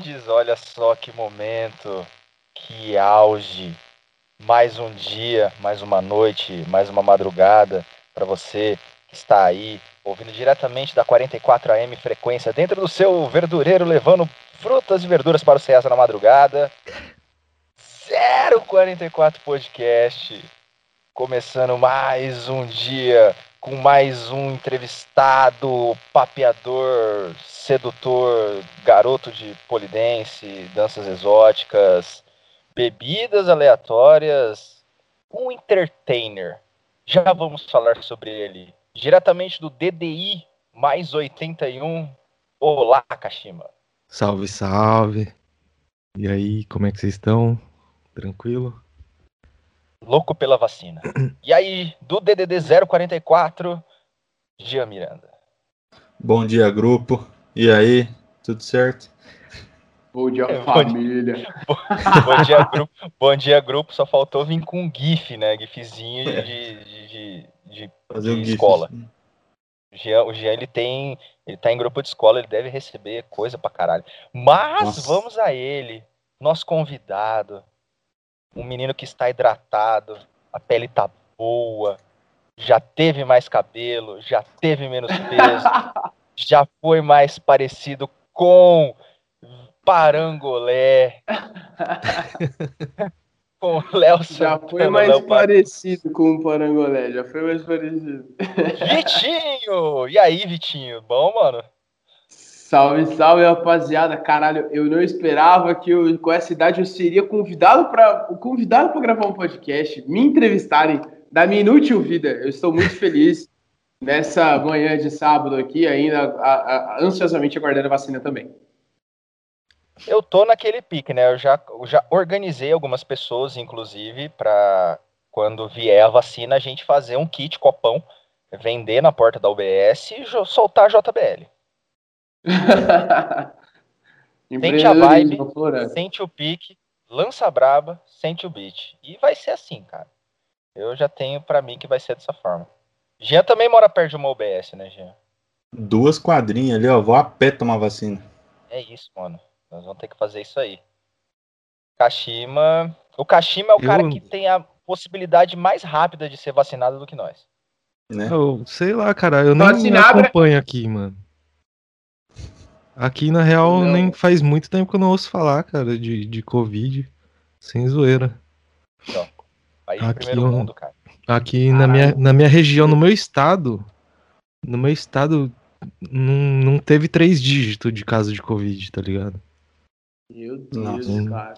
Friends! Olha só que momento, que auge. Mais um dia, mais uma noite, mais uma madrugada para você que está aí ouvindo diretamente da 44 AM frequência dentro do seu verdureiro levando frutas e verduras para o César na madrugada. 044 podcast. Começando mais um dia com mais um entrevistado, papeador, sedutor, garoto de polidense, danças exóticas, bebidas aleatórias, um entertainer. Já vamos falar sobre ele. Diretamente do DDI mais 81. Olá, Kashima. Salve, salve. E aí, como é que vocês estão? Tranquilo? Louco pela vacina. E aí, do DDD 044, Gia Miranda. Bom dia, grupo. E aí, tudo certo? Bom dia, família. Bom, bom, dia, grupo. Bom dia, grupo. Só faltou vir com um GIF, né? GIFzinho de, de, de, de, Fazer de um GIF. escola. assim. O Jean, o Jean, ele tem. Ele tá em grupo de escola, ele deve receber coisa pra caralho. Mas Nossa. vamos a ele, nosso convidado. Um menino que está hidratado, a pele tá boa, já teve mais cabelo, já teve menos peso, já foi mais parecido com Parangolé. com Léo Já foi mais Léo Pa- parecido com o Parangolé, já foi mais parecido. Vitinho! E aí, Vitinho? Bom, mano? Salve, salve, rapaziada. Caralho, eu não esperava que eu, com essa idade eu seria convidado para convidado para gravar um podcast, me entrevistarem da minha inútil vida. Eu estou muito feliz nessa manhã de sábado aqui, ainda a- a- ansiosamente aguardando a vacina também. Eu tô naquele pique, né? Eu já, eu já organizei algumas pessoas, inclusive, para quando vier a vacina, a gente fazer um kit copão, vender na porta da UBS e soltar a JBL. Sente a vibe, sente o pique, lança a braba, sente o beat. E vai ser assim, cara. Eu já tenho pra mim que vai ser dessa forma. Jean também mora perto de uma UBS, né, Jean? Duas quadrinhas ali, ó. Vou a pé tomar vacina. É isso, mano. Nós vamos ter que fazer isso aí. Kashima. O Kashima é o Eu- cara que tem a possibilidade mais rápida de ser vacinado do que nós. Né? Eu sei lá, cara, eu nem Vacinabra- acompanho aqui, mano. Aqui, na real, Não. nem faz muito tempo que eu não ouço falar, cara, de, de Covid. Sem zoeira. País de Aqui, primeiro mundo, cara. Aqui na minha, na minha região, no meu estado, no meu estado, não, não teve três dígitos de caso de Covid, tá ligado? Meu Deus, Nossa. cara.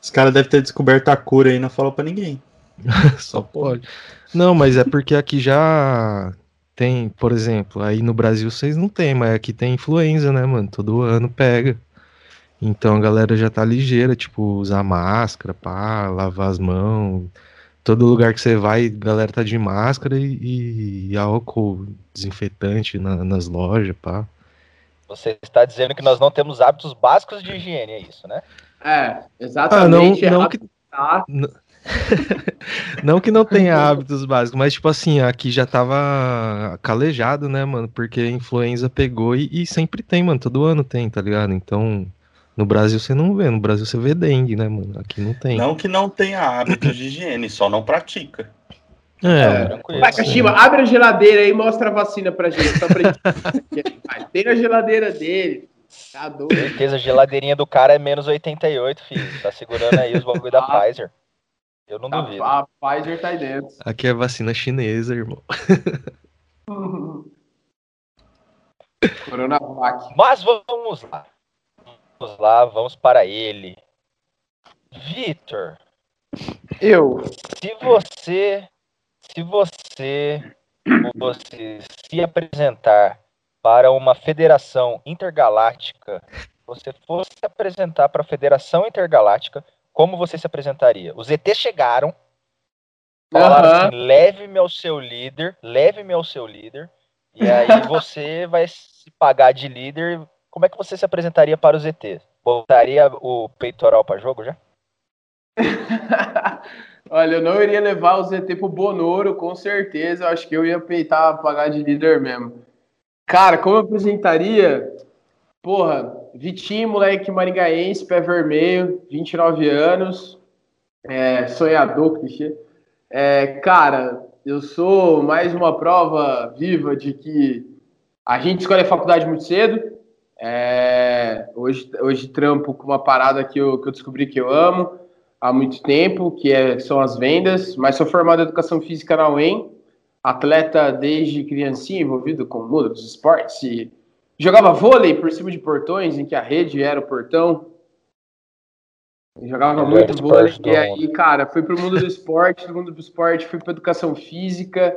Os caras devem ter descoberto a cura aí e não falou pra ninguém. Só pode. Não, mas é porque aqui já tem, por exemplo, aí no Brasil vocês não tem, mas aqui tem influenza, né, mano? Todo ano pega. Então a galera já tá ligeira, tipo, usar máscara, pá, lavar as mãos. Todo lugar que você vai, a galera tá de máscara e, e álcool desinfetante na- nas lojas, pá. Você está dizendo que nós não temos hábitos básicos de higiene, é isso, né? É, Ah, não, exatamente. não é que. Não que não tenha hábitos básicos, mas tipo assim, aqui já tava calejado, né, mano? Porque a influenza pegou e, e sempre tem, mano. Todo ano tem, tá ligado? Então, no Brasil você não vê, no Brasil você vê dengue, né, mano? Aqui não tem. Não que não tenha hábitos de higiene, só não pratica. É, Tranquilo. Vai, Kashima, abre a geladeira aí e mostra a vacina pra gente. Só pra gente. Vai, Tem na geladeira dele. Tá doido. certeza, a geladeirinha do cara é menos 88, filho. Tá segurando aí os bagulho da Ah. Pfizer. Eu não A, duvido. a Pfizer tá aí dentro. aqui é vacina chinesa, irmão. Coronavac. Mas vamos lá. Vamos lá, vamos para ele. Vitor, Eu. se você se você fosse se apresentar para uma federação intergaláctica, você fosse se apresentar para a Federação Intergaláctica, como você se apresentaria? Os ETs chegaram, falaram Aham. assim: leve-me ao seu líder, leve-me ao seu líder, e aí você vai se pagar de líder. Como é que você se apresentaria para os ETs? Botaria o peitoral para jogo já? Olha, eu não iria levar o ZT pro Bonoro, com certeza. Eu acho que eu ia peitar, pagar de líder mesmo. Cara, como eu apresentaria? Porra, Vitinho, moleque maringaense, pé vermelho, 29 anos, é, sonhador, clichê. É, cara, eu sou mais uma prova viva de que a gente escolhe a faculdade muito cedo. É, hoje, hoje trampo com uma parada que eu, que eu descobri que eu amo há muito tempo, que é, são as vendas, mas sou formado em Educação Física na UEM, atleta desde criancinha, envolvido com o mundo dos esportes, e jogava vôlei por cima de portões, em que a rede era o portão, eu jogava muito vôlei, e aí, cara, fui pro mundo do esporte, do mundo do esporte, fui para educação física,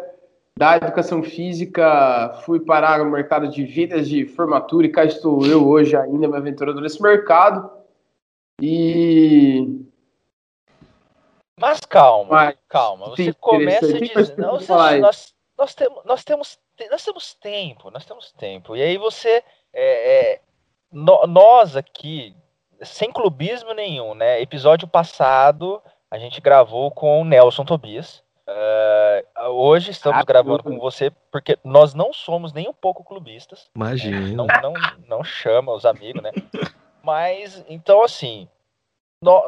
da educação física fui parar no mercado de vidas de formatura e cá estou eu hoje ainda me aventurando nesse mercado. E mas calma, Mas, calma. Você começa dizendo. Nós, nós, nós, temos, nós, temos, nós temos tempo, nós temos tempo. E aí você. É, é, no, nós aqui, sem clubismo nenhum, né? Episódio passado, a gente gravou com o Nelson Tobias. Uh, hoje estamos ah, gravando com você porque nós não somos nem um pouco clubistas. Imagina. Né? Não, não, não chama os amigos, né? Mas, então, assim, nós,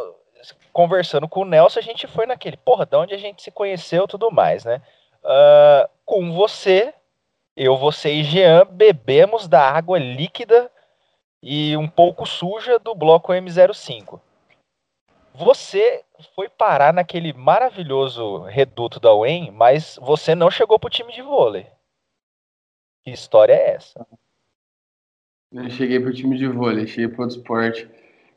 conversando com o Nelson, a gente foi naquele, porra, de onde a gente se conheceu tudo mais, né? Uh, com você, eu, você e Jean bebemos da água líquida e um pouco suja do bloco M05. Você foi parar naquele maravilhoso reduto da UEM, mas você não chegou pro time de vôlei. Que história é essa? Eu cheguei pro time de vôlei, cheguei pro outro esporte.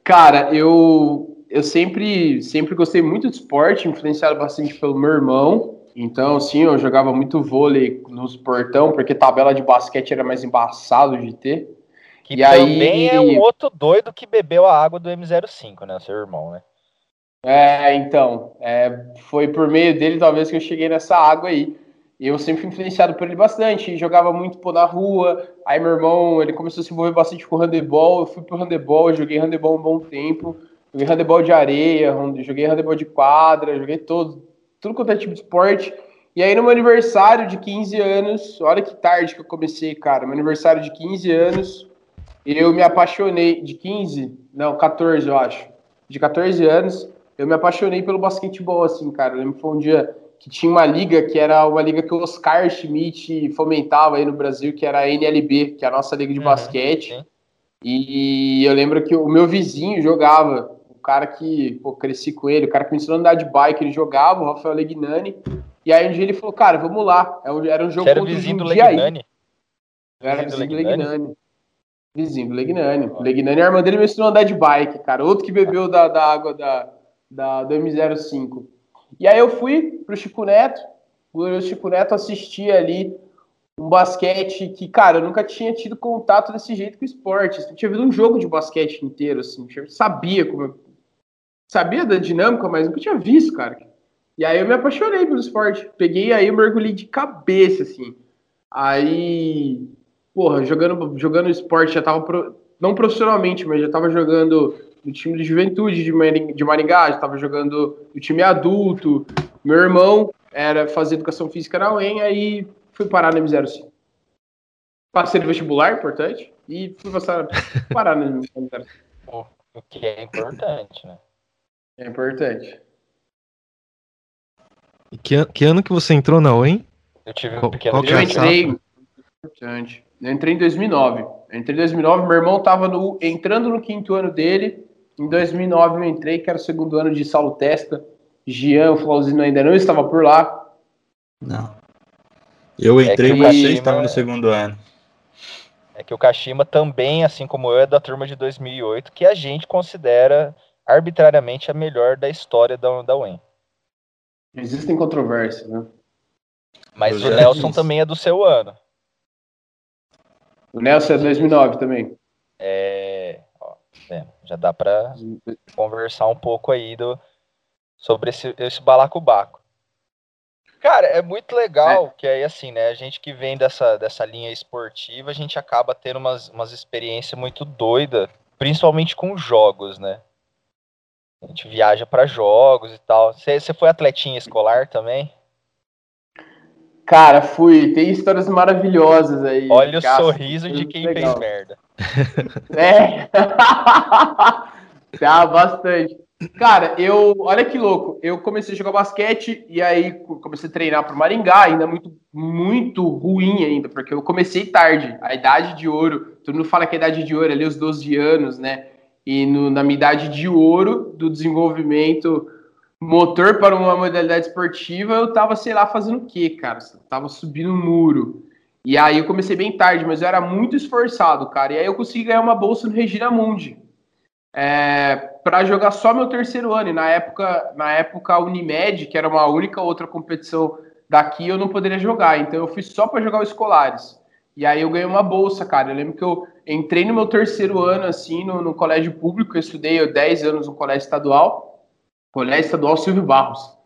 Cara, eu eu sempre, sempre gostei muito de esporte, influenciado bastante pelo meu irmão. Então, sim, eu jogava muito vôlei nos portão, porque tabela de basquete era mais embaçado de ter. Que e também aí... é um outro doido que bebeu a água do M05, né? Seu irmão, né? É, então. É, foi por meio dele, talvez, que eu cheguei nessa água aí. Eu sempre fui influenciado por ele bastante, jogava muito pô, na rua. Aí meu irmão, ele começou a se envolver bastante com handebol. Eu fui pro handebol, joguei handebol um bom tempo. Joguei handebol de areia, joguei handebol de quadra, joguei todo, tudo quanto é tipo de esporte. E aí no meu aniversário de 15 anos, olha que tarde que eu comecei, cara, meu aniversário de 15 anos, eu me apaixonei, de 15, não, 14 eu acho, de 14 anos, eu me apaixonei pelo basquetebol, assim, cara, eu lembro que foi um dia que tinha uma liga, que era uma liga que o Oscar Schmidt fomentava aí no Brasil, que era a NLB, que é a nossa liga de uhum, basquete, sim. e eu lembro que o meu vizinho jogava, cara que pô, cresci com ele, o cara que me ensinou a andar de bike, ele jogava, o Rafael Legnani. E aí um dia ele falou, cara, vamos lá. É era um jogo era vizinho do Legnani? Era vizinho do Legnani. Vizinho do Legnani. O Legnani, a irmã dele me ensinou a andar de bike, cara. Outro que bebeu da, da água da, da, do M05. E aí eu fui pro Chico Neto, o Chico Neto assistia ali um basquete que, cara, eu nunca tinha tido contato desse jeito com esporte. Eu tinha visto um jogo de basquete inteiro, assim, eu sabia como, sabia da dinâmica, mas nunca tinha visto, cara. E aí eu me apaixonei pelo esporte. Peguei aí eu mergulhei de cabeça, assim. Aí, porra, jogando, jogando esporte, já tava, pro, não profissionalmente, mas já tava jogando no time de juventude de Maringá, já tava jogando no time adulto. Meu irmão era fazer educação física na UEM, aí fui parar no M05. Passei no vestibular, importante, e fui passar, parar no M05. O que é importante, né? É importante. E que, que ano que você entrou na UEM? Eu tive um pequeno qual, qual Eu entrei. Importante. Eu entrei em 2009. Eu entrei em 2009, meu irmão estava no, entrando no quinto ano dele. Em 2009 eu entrei, que era o segundo ano de Saulo Testa. Jean, o Flauzino ainda não estava por lá. Não. Eu é entrei, é mas Kashima, estava no segundo ano. É que o Kashima também, assim como eu, é da turma de 2008, que a gente considera arbitrariamente a melhor da história da, da UEM. Existem controvérsias, né? Mas o Nelson disse. também é do seu ano. O Nelson é 2009 também. É, é, já dá para conversar um pouco aí do, sobre esse, esse balacobaco. Cara, é muito legal é. que aí, assim, né, a gente que vem dessa, dessa linha esportiva, a gente acaba tendo umas, umas experiências muito doidas, principalmente com jogos, né? A gente viaja para jogos e tal. Você foi atletinha escolar também? Cara, fui. Tem histórias maravilhosas aí. Olha o sorriso de quem legal. fez merda. é. tá, bastante. Cara, eu. Olha que louco. Eu comecei a jogar basquete e aí comecei a treinar pro Maringá, ainda muito, muito ruim ainda, porque eu comecei tarde. A idade de ouro. Todo mundo fala que a idade de ouro é ali os 12 anos, né? E no, na minha idade de ouro do desenvolvimento motor para uma modalidade esportiva, eu tava, sei lá, fazendo o quê, cara? Eu tava subindo um muro. E aí eu comecei bem tarde, mas eu era muito esforçado, cara. E aí eu consegui ganhar uma bolsa no Regina Mundi. É, para jogar só meu terceiro ano. E na época, na época a Unimed, que era uma única outra competição daqui, eu não poderia jogar. Então eu fui só para jogar os escolares. E aí eu ganhei uma bolsa, cara. Eu lembro que eu entrei no meu terceiro ano, assim, no, no colégio público. Eu estudei 10 anos no colégio estadual. Colégio Estadual Silvio Barros.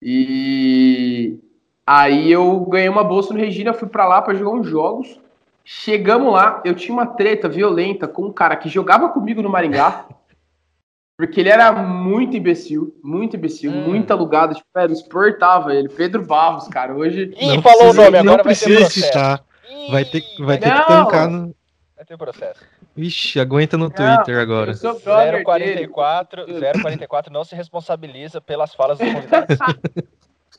E aí eu ganhei uma bolsa no Regina, fui para lá para jogar uns jogos. Chegamos lá, eu tinha uma treta violenta com um cara que jogava comigo no Maringá. Porque ele era muito imbecil, muito imbecil, hum. muito alugado. Tipo, era, exportava ele. Pedro Barros, cara. Hoje. Ih, não falou precisa, o nome, agora não vai ter processo. Citar. Vai ter, vai ter que tancar no. Vai ter processo. Ixi, aguenta no Twitter não, agora. 044, 044 não se responsabiliza pelas falas dos convidados.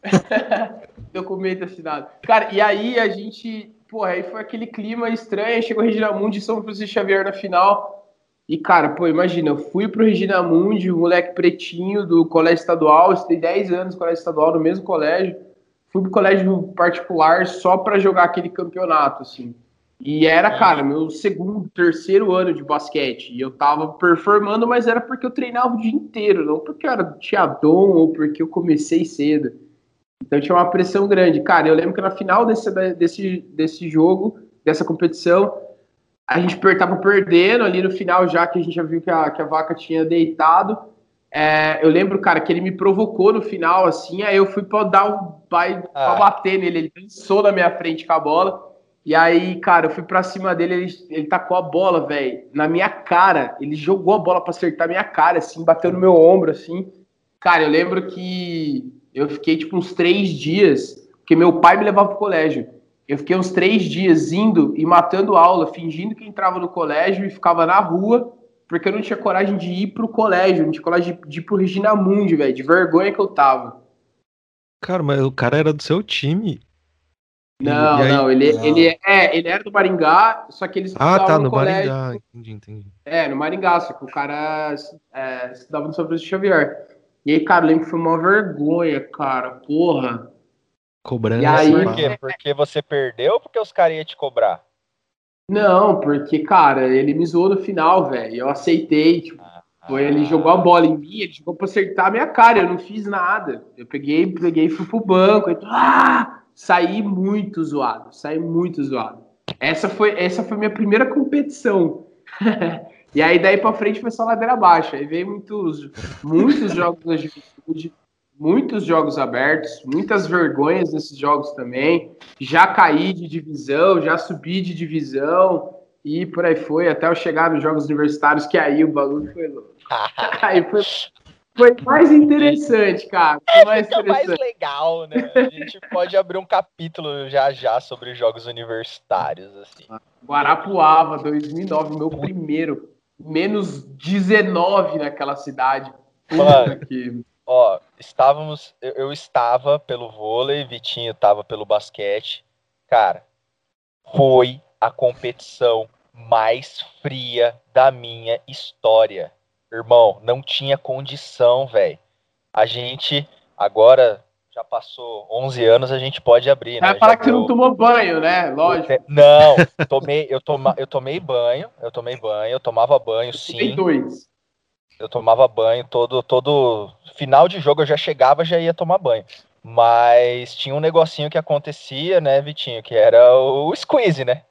Documento assinado. Cara, e aí a gente. Pô, aí foi aquele clima estranho. Chegou Regina Mundi e São Francisco Xavier na final. E, cara, pô, imagina, eu fui pro Regina Mundi, o moleque pretinho do colégio estadual. Estudei 10 anos no colégio estadual, no mesmo colégio. Fui pro colégio particular só para jogar aquele campeonato, assim. E era, cara, meu segundo, terceiro ano de basquete. E eu tava performando, mas era porque eu treinava o dia inteiro, não porque eu era, tinha dom ou porque eu comecei cedo. Então tinha uma pressão grande. Cara, eu lembro que na final desse, desse, desse jogo, dessa competição, a gente tava perdendo ali no final, já que a gente já viu que a, que a vaca tinha deitado. É, eu lembro, cara, que ele me provocou no final, assim, aí eu fui pra dar um pai ah. pra bater nele. Ele dançou na minha frente com a bola. E aí, cara, eu fui pra cima dele, ele, ele tacou a bola, velho, na minha cara. Ele jogou a bola pra acertar minha cara, assim, bateu no meu ombro, assim. Cara, eu lembro que eu fiquei, tipo, uns três dias, porque meu pai me levava pro colégio. Eu fiquei uns três dias indo e matando aula, fingindo que entrava no colégio e ficava na rua, porque eu não tinha coragem de ir pro colégio, não tinha coragem de, de ir pro Regina Mundi, velho, de vergonha que eu tava. Cara, mas o cara era do seu time. Não, aí, não, ele, não. ele é, ele era do Maringá, só que eles Ah, tá, no, no colégio, Maringá, entendi, entendi. É, no Maringá, só que o cara é, estudava no São Francisco Xavier. E aí, cara, lembro que foi uma vergonha, cara, porra. Cobrando e aí, Por quê? Porque você perdeu ou porque os caras iam te cobrar? Não, porque, cara, ele me zoou no final, velho. Eu aceitei, tipo, ah, foi, ele jogou a bola em mim, ele jogou pra acertar a minha cara, eu não fiz nada. Eu peguei, peguei e fui pro banco, e, ah! Saí muito zoado, saí muito zoado. Essa foi, essa foi minha primeira competição. e aí daí para frente foi só ladeira abaixo. Aí veio muitos, muitos jogos da juventude, muitos jogos abertos, muitas vergonhas nesses jogos também. Já caí de divisão, já subi de divisão e por aí foi, até eu chegar nos jogos universitários, que aí o bagulho foi louco. aí foi, foi mais interessante, cara. Foi mais Fica interessante. mais legal, né? A gente pode abrir um capítulo já já sobre jogos universitários, assim. Guarapuava, 2009, meu primeiro. Menos 19 naquela cidade. Mano, que... ó, estávamos... Eu, eu estava pelo vôlei, Vitinho estava pelo basquete. Cara, foi a competição mais fria da minha história Irmão, não tinha condição, velho. A gente, agora, já passou 11 anos, a gente pode abrir, né? Vai falar que você não tomou banho, né? Lógico. Não, tomei, eu, toma, eu tomei banho, eu tomei banho, eu tomava banho, sim. dois. Eu tomava banho todo, todo final de jogo eu já chegava, já ia tomar banho. Mas tinha um negocinho que acontecia, né, Vitinho, que era o squeeze, né?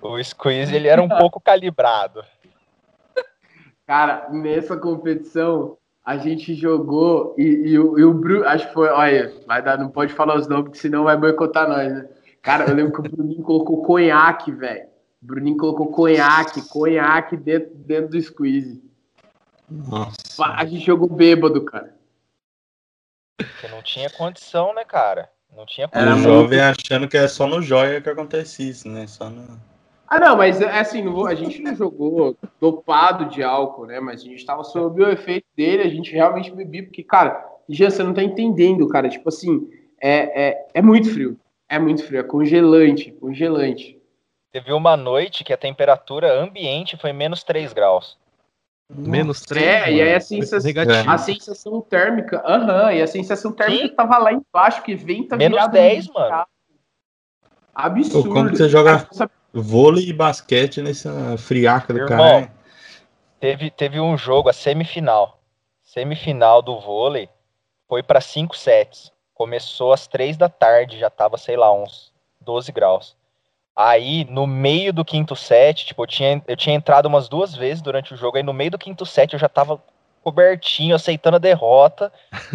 O squeeze, ele era um pouco calibrado. Cara, nessa competição, a gente jogou e, e, o, e o Bruno, acho que foi, olha, vai dar, não pode falar os nomes, porque senão vai boicotar nós, né? Cara, eu lembro que o Bruninho colocou conhaque, velho. O Bruninho colocou conhaque, conhaque dentro, dentro do squeeze. Nossa. A gente jogou bêbado, cara. Porque não tinha condição, né, cara? Não tinha condição. Era jovem achando que é só no joia que acontece isso, né? Só no... Ah, não, mas é assim, a gente não jogou dopado de álcool, né? Mas a gente tava sob o efeito dele, a gente realmente bebia, porque, cara, já você não tá entendendo, cara. Tipo assim, é, é, é muito frio. É muito frio, é congelante, congelante. Teve uma noite que a temperatura ambiente foi menos 3 graus. Menos 3? É, mano. e aí a sensação, a sensação térmica, aham, uhum, e a sensação térmica Sim. tava lá embaixo, que venta Menos 10, mano. Absurdo. Pô, como que você joga vôlei e basquete nessa friaca do Irmão, cara? Teve, teve um jogo, a semifinal. Semifinal do vôlei foi para 5 sets. Começou às 3 da tarde, já tava, sei lá, uns 12 graus. Aí, no meio do quinto set, tipo, eu tinha, eu tinha entrado umas duas vezes durante o jogo, aí no meio do quinto set eu já tava cobertinho, aceitando a derrota.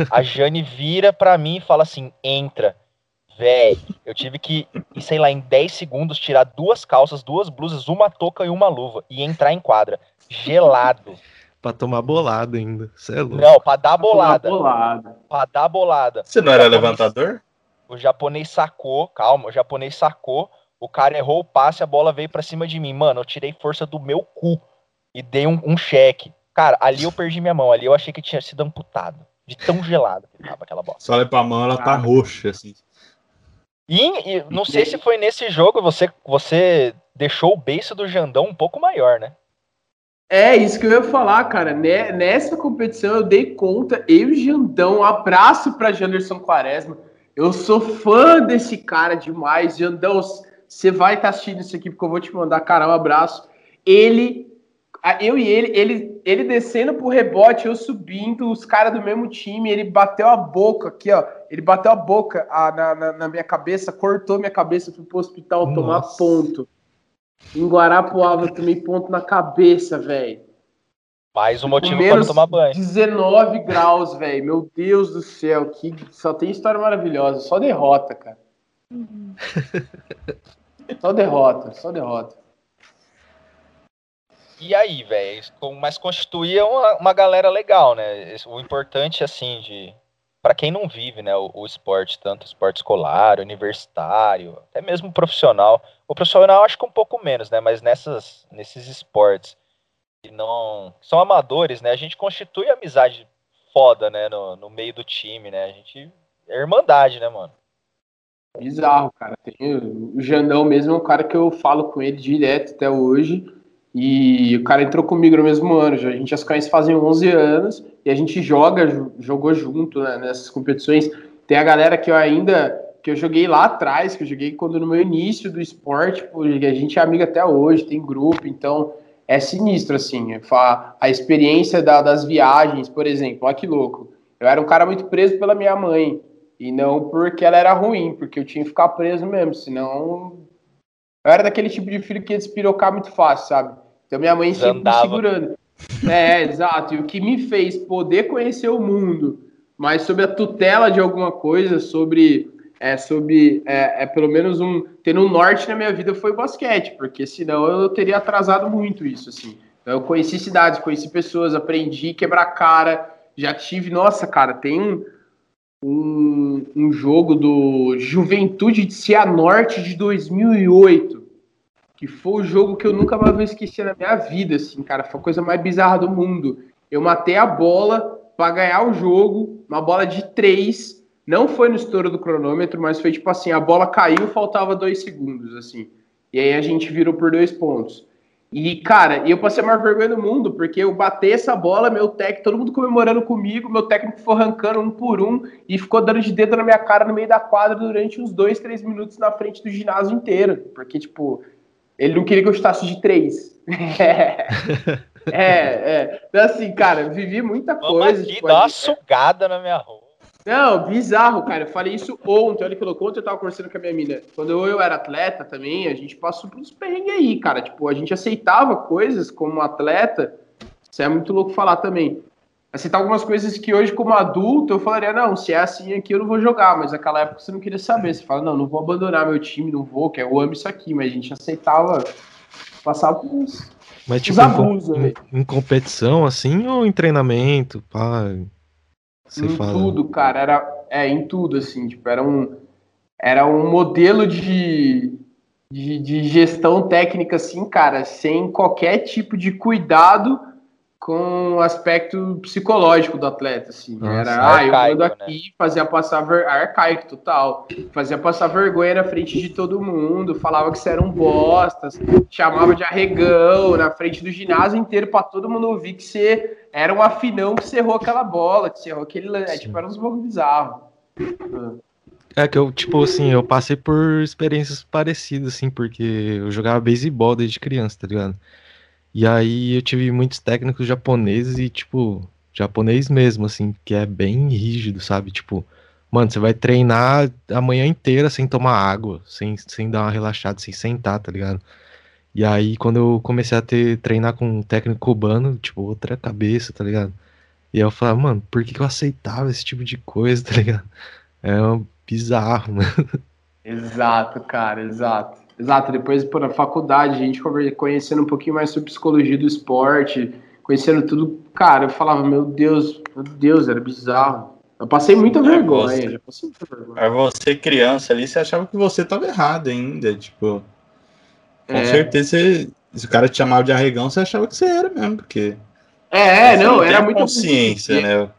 A Jane vira pra mim e fala assim: entra. Véi, eu tive que, sei lá, em 10 segundos tirar duas calças, duas blusas, uma touca e uma luva e entrar em quadra. Gelado. pra tomar bolada ainda. Você é louco. Não, pra dar bolada. Pra, bolada. pra dar bolada. Você não era japonês, levantador? O japonês sacou, calma, o japonês sacou o cara errou o passe, a bola veio para cima de mim. Mano, eu tirei força do meu cu e dei um, um cheque. Cara, ali eu perdi minha mão. Ali eu achei que tinha sido amputado. De tão gelado que tava aquela bola. Só olha pra mão, ela tá roxa, assim. E, e, não sei se foi nesse jogo você, você deixou o beijo do Jandão um pouco maior, né? É, isso que eu ia falar, cara. Nessa competição eu dei conta, eu e Jandão, um abraço pra Janderson Quaresma. Eu sou fã desse cara demais. Jandão, você vai estar tá assistindo isso aqui porque eu vou te mandar, cara, um abraço. Ele, eu e ele, ele, ele descendo pro rebote, eu subindo, os caras do mesmo time, ele bateu a boca aqui, ó. Ele bateu a boca a, na, na, na, minha cabeça, cortou minha cabeça, fui pro hospital Nossa. tomar ponto. Em Guarapuava, eu tomei ponto na cabeça, velho. Mais um motivo para tomar banho. 19 graus, velho. Meu Deus do céu, que só tem história maravilhosa, só derrota, cara. Uhum. Só derrota, só derrota. E aí, velho? Mas constituía uma, uma galera legal, né? O importante, assim, de. para quem não vive, né? O, o, esporte, tanto esporte escolar, universitário, até mesmo profissional. O profissional acho que um pouco menos, né? Mas nessas, nesses esportes que não. Que são amadores, né? A gente constitui amizade foda, né? No, no meio do time, né? A gente. É irmandade, né, mano? Bizarro, cara. Tem, o Jandão mesmo é um cara que eu falo com ele direto até hoje. E o cara entrou comigo no mesmo ano. A gente já se conhece fazem 11 anos e a gente joga, jogou junto né, nessas competições. Tem a galera que eu ainda que eu joguei lá atrás, que eu joguei quando no meu início do esporte, a gente é amigo até hoje, tem grupo, então é sinistro assim. A experiência da, das viagens, por exemplo, olha que louco. Eu era um cara muito preso pela minha mãe. E não porque ela era ruim, porque eu tinha que ficar preso mesmo, senão. Eu era daquele tipo de filho que ia despirocar muito fácil, sabe? Então minha mãe sempre me segurando. É, exato. E o que me fez poder conhecer o mundo, mas sob a tutela de alguma coisa, sobre. É, sobre é, é pelo menos um. Tendo um norte na minha vida foi o basquete, porque senão eu teria atrasado muito isso, assim. Então eu conheci cidades, conheci pessoas, aprendi quebrar cara. Já tive, nossa, cara, tem um um, um jogo do Juventude de Cianorte de 2008, que foi o jogo que eu nunca mais vou esquecer na minha vida, assim, cara, foi a coisa mais bizarra do mundo. Eu matei a bola para ganhar o jogo, uma bola de três, não foi no estouro do cronômetro, mas foi tipo assim, a bola caiu, faltava dois segundos, assim, e aí a gente virou por dois pontos. E, cara, eu passei a maior vergonha do mundo, porque eu bati essa bola, meu técnico, todo mundo comemorando comigo, meu técnico foi arrancando um por um e ficou dando de dedo na minha cara no meio da quadra durante uns dois, três minutos na frente do ginásio inteiro. Porque, tipo, ele não queria que eu chutasse de três. é, é. Então, assim, cara, vivi muita coisa. Vamos aqui, tipo, dá uma sugada na minha rua. Não, bizarro, cara. Eu falei isso ontem. Olha que louco. Ontem eu tava conversando com a minha mina. Quando eu, eu era atleta também, a gente passou por uns perrengues aí, cara. Tipo, a gente aceitava coisas como atleta. Isso é muito louco falar também. Aceitar algumas coisas que hoje, como adulto, eu falaria, não, se é assim aqui eu não vou jogar. Mas naquela época você não queria saber. Você fala, não, não vou abandonar meu time, não vou, que eu amo isso aqui. Mas a gente aceitava passar por uns, mas, tipo, abusos. Em, em, competição, assim, ou em treinamento? Pá? Você em fala... tudo, cara, era é em tudo assim, tipo, era um era um modelo de de, de gestão técnica, assim, cara, sem qualquer tipo de cuidado com o aspecto psicológico do atleta, assim. Nossa, Era, ah, eu arcaico, mando aqui, fazia passar ver... arcaico total. Fazia passar vergonha na frente de todo mundo, falava que você era um bosta, chamava de arregão na frente do ginásio inteiro para todo mundo ouvir que você era um afinão que você errou aquela bola, que você errou aquele. É, tipo, era uns bagulho bizarro. É que eu, tipo assim, eu passei por experiências parecidas, assim, porque eu jogava beisebol desde criança, tá ligado? E aí eu tive muitos técnicos japoneses e, tipo, japonês mesmo, assim, que é bem rígido, sabe? Tipo, mano, você vai treinar a manhã inteira sem tomar água, sem, sem dar uma relaxada, sem sentar, tá ligado? E aí, quando eu comecei a ter, treinar com um técnico cubano, tipo, outra cabeça, tá ligado? E aí eu falava, mano, por que, que eu aceitava esse tipo de coisa, tá ligado? É um bizarro, mano. Exato, cara, exato. Exato, depois, pô, na faculdade, a gente conhecendo um pouquinho mais sobre psicologia do esporte, conhecendo tudo, cara, eu falava, meu Deus, meu Deus, era bizarro. Eu passei muita É, vergonha, você- passei muita vergonha. Aí você, criança ali, você achava que você tava errado ainda. Tipo, com É. certeza, você- se o cara te chamava de arregão, você achava que você era mesmo, porque. É, você não, tem era muito consciência, né?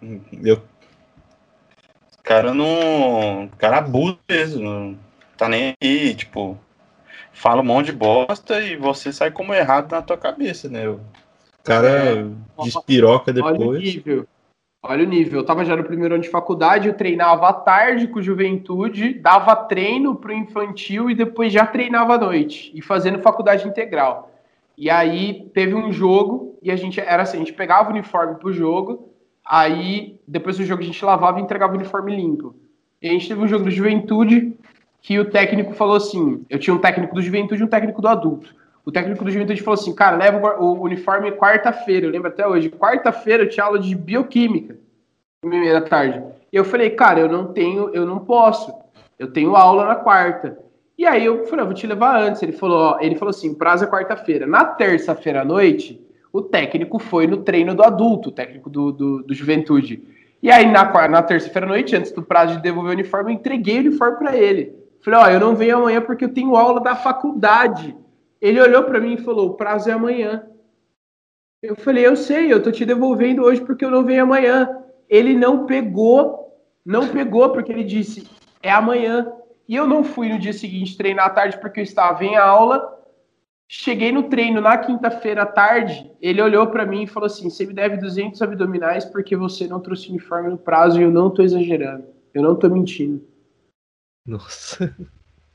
Eu, o cara não. O cara abusa mesmo, não tá nem aí, tipo. Fala um monte de bosta e você sai como errado na tua cabeça, né? O cara despiroca Olha o depois. nível. Olha o nível. Eu tava já no primeiro ano de faculdade, eu treinava à tarde com juventude, dava treino pro infantil e depois já treinava à noite. E fazendo faculdade integral. E aí teve um jogo e a gente era assim, a gente pegava o uniforme pro jogo, aí depois do jogo a gente lavava e entregava o uniforme limpo. E a gente teve um jogo do juventude que o técnico falou assim: eu tinha um técnico do juventude e um técnico do adulto. O técnico do Juventude falou assim, cara, leva o uniforme quarta-feira, eu lembro até hoje. Quarta-feira eu tinha aula de bioquímica, da tarde. E eu falei, cara, eu não tenho, eu não posso. Eu tenho aula na quarta. E aí eu falei, eu vou te levar antes. Ele falou, ó, ele falou assim, prazo é quarta-feira. Na terça-feira à noite, o técnico foi no treino do adulto, o técnico do, do, do Juventude. E aí na, na terça-feira à noite, antes do prazo de devolver o uniforme, eu entreguei o uniforme para ele. Falei, ó, eu não venho amanhã porque eu tenho aula da faculdade. Ele olhou para mim e falou: o prazo é amanhã. Eu falei: eu sei, eu tô te devolvendo hoje porque eu não venho amanhã. Ele não pegou, não pegou porque ele disse: é amanhã. E eu não fui no dia seguinte treinar à tarde porque eu estava em aula. Cheguei no treino na quinta-feira à tarde. Ele olhou para mim e falou assim: você me deve 200 abdominais porque você não trouxe uniforme no prazo e eu não tô exagerando. Eu não tô mentindo. Nossa.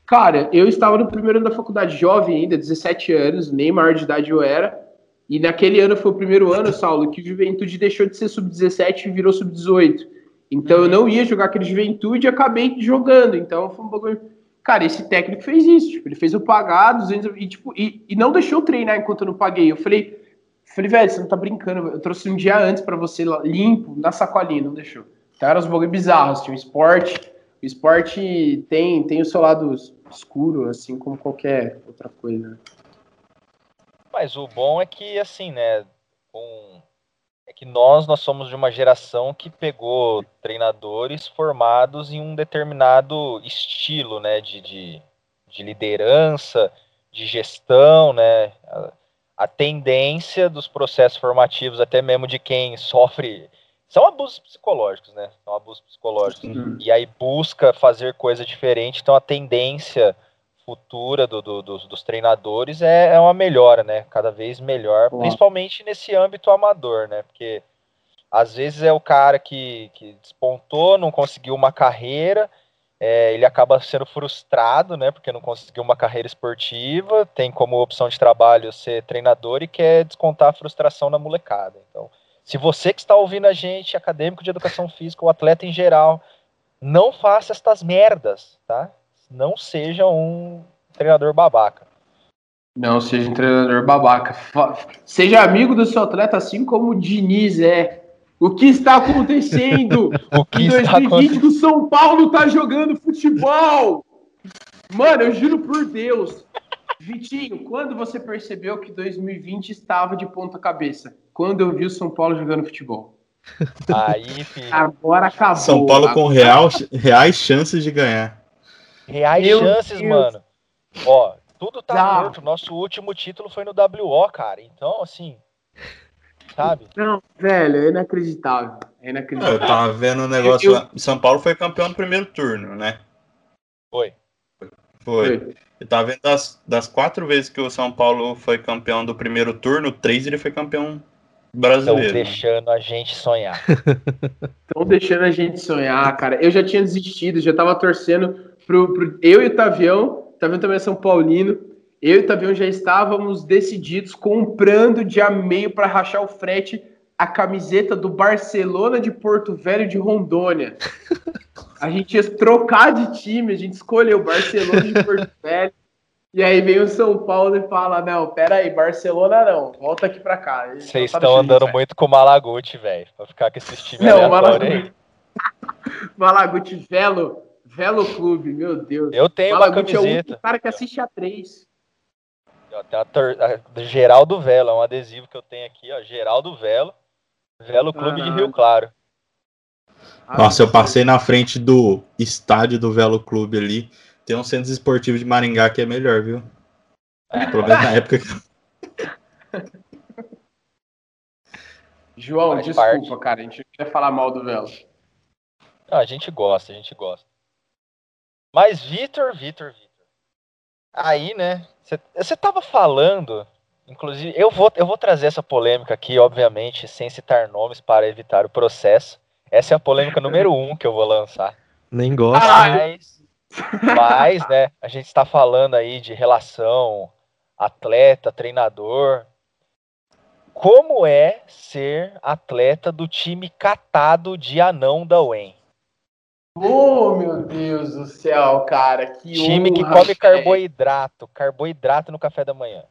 Cara, eu estava no primeiro ano da faculdade, jovem ainda, 17 anos, nem maior de idade eu era. E naquele ano foi o primeiro ano, Saulo, que o Juventude deixou de ser sub-17 e virou sub-18. Então eu não ia jogar aquele Juventude e acabei jogando. Então foi um bagulho. Cara, esse técnico fez isso. Tipo, ele fez eu pagar 200 e, tipo, e, e não deixou eu treinar enquanto eu não paguei. Eu falei, falei, velho, você não tá brincando. Eu trouxe um dia antes pra você limpo, na sacolinha, não deixou. Então eram uns bagulho bizarros. Tinha o esporte. O esporte tem, tem o seu lado escuro, assim como qualquer outra coisa. Mas o bom é que, assim, né? com- É que nós, nós somos de uma geração que pegou treinadores formados em um determinado estilo, né? De, de, de liderança, de gestão, né? A, a tendência dos processos formativos, até mesmo de quem sofre. São abusos psicológicos, né? São abusos psicológicos Hum. e aí busca fazer coisa diferente. Então a tendência futura do- do- dos, dos treinadores é, é uma melhora, né? Cada vez melhor, principalmente nesse âmbito amador, né? Porque às vezes é o cara que, que despontou, não conseguiu uma carreira, é, ele acaba sendo frustrado, né? Porque não conseguiu uma carreira esportiva, tem como opção de trabalho ser treinador e quer descontar a frustração na molecada. Então, se você que está ouvindo a gente, acadêmico de educação física, o atleta em geral, não faça estas merdas, tá? Não seja um treinador babaca. Não seja um treinador babaca. Seja amigo do seu atleta, assim como o Diniz é. O que está acontecendo? O que Em está 2020 que o São Paulo tá jogando futebol. Mano, eu juro por Deus. Vitinho, quando você percebeu que 2020 estava de ponta cabeça? Quando eu vi o São Paulo jogando futebol. Aí, filho, Agora acabou. São Paulo com real, reais chances de ganhar. reais Meu chances, Deus. mano. Ó, Tudo tá Exato. morto. Nosso último título foi no WO, cara. Então, assim, sabe? Não, velho, é inacreditável. É Eu inacreditável. tava vendo um negócio Eu- lá. São Paulo foi campeão no primeiro turno, né? Foi. Foi. Foi. Eu tava vendo das, das quatro vezes que o São Paulo foi campeão do primeiro turno, três ele foi campeão Estão brasileiro. deixando a gente sonhar. Estão deixando a gente sonhar, cara. Eu já tinha desistido, já tava torcendo pro, pro- eu e o Tavião. O Tavião também é São Paulino. Eu e o Tavião já estávamos decididos, comprando dia meio para rachar o frete a camiseta do Barcelona de Porto Velho de Rondônia. A gente ia trocar de time, a gente escolheu Barcelona de Porto Velho. E aí vem o São Paulo e fala: Não, pera aí, Barcelona não, volta aqui pra cá. Vocês estão sabem andando muito com o Malaguti, velho. Pra ficar com esses times Não, aí. Malaguti Velo, Velo Clube, meu Deus. Eu tenho uma Malaguti é o único camiseta. cara que assiste a três. Tem a tor- a do Geraldo Velo, é um adesivo que eu tenho aqui, ó. Geraldo Velo. Velo Clube de Caralho. Rio Claro. Nossa, eu passei na frente do estádio do Velo Clube ali. Tem um centro esportivo de Maringá que é melhor, viu? Pelo menos na época que João, Faz desculpa, parte. cara, a gente não queria falar mal do Velo. Não, a gente gosta, a gente gosta. Mas Vitor, Vitor, Vitor. Aí, né? Você tava falando, inclusive, eu vou, eu vou trazer essa polêmica aqui, obviamente, sem citar nomes para evitar o processo. Essa é a polêmica número um que eu vou lançar. Nem gosto. Mas, mas, né, a gente está falando aí de relação atleta, treinador. Como é ser atleta do time catado de anão da UEM? Oh, meu Deus do céu, cara, que Time que honra, come velho. carboidrato, carboidrato no café da manhã.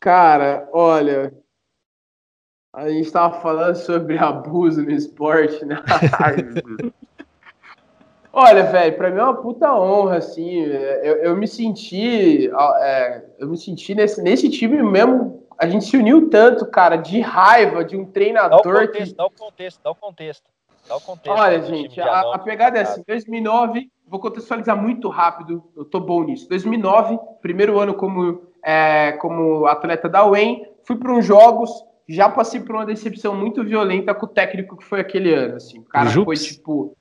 Cara, olha, a gente tava falando sobre abuso no esporte, né? Olha, velho, pra mim é uma puta honra, assim. Eu, eu me senti, é, eu me senti nesse, nesse time mesmo. A gente se uniu tanto, cara, de raiva de um Dá o treinador que contexto, dá o contexto, dá o contexto. Dá o contexto. Olha, gente, de a, anão a pegada é assim, 2009, vou contextualizar muito rápido, eu tô bom nisso. 2009, primeiro ano como, é, como atleta da UEM, fui para uns jogos, já passei por uma decepção muito violenta com o técnico que foi aquele ano, assim. O cara foi tipo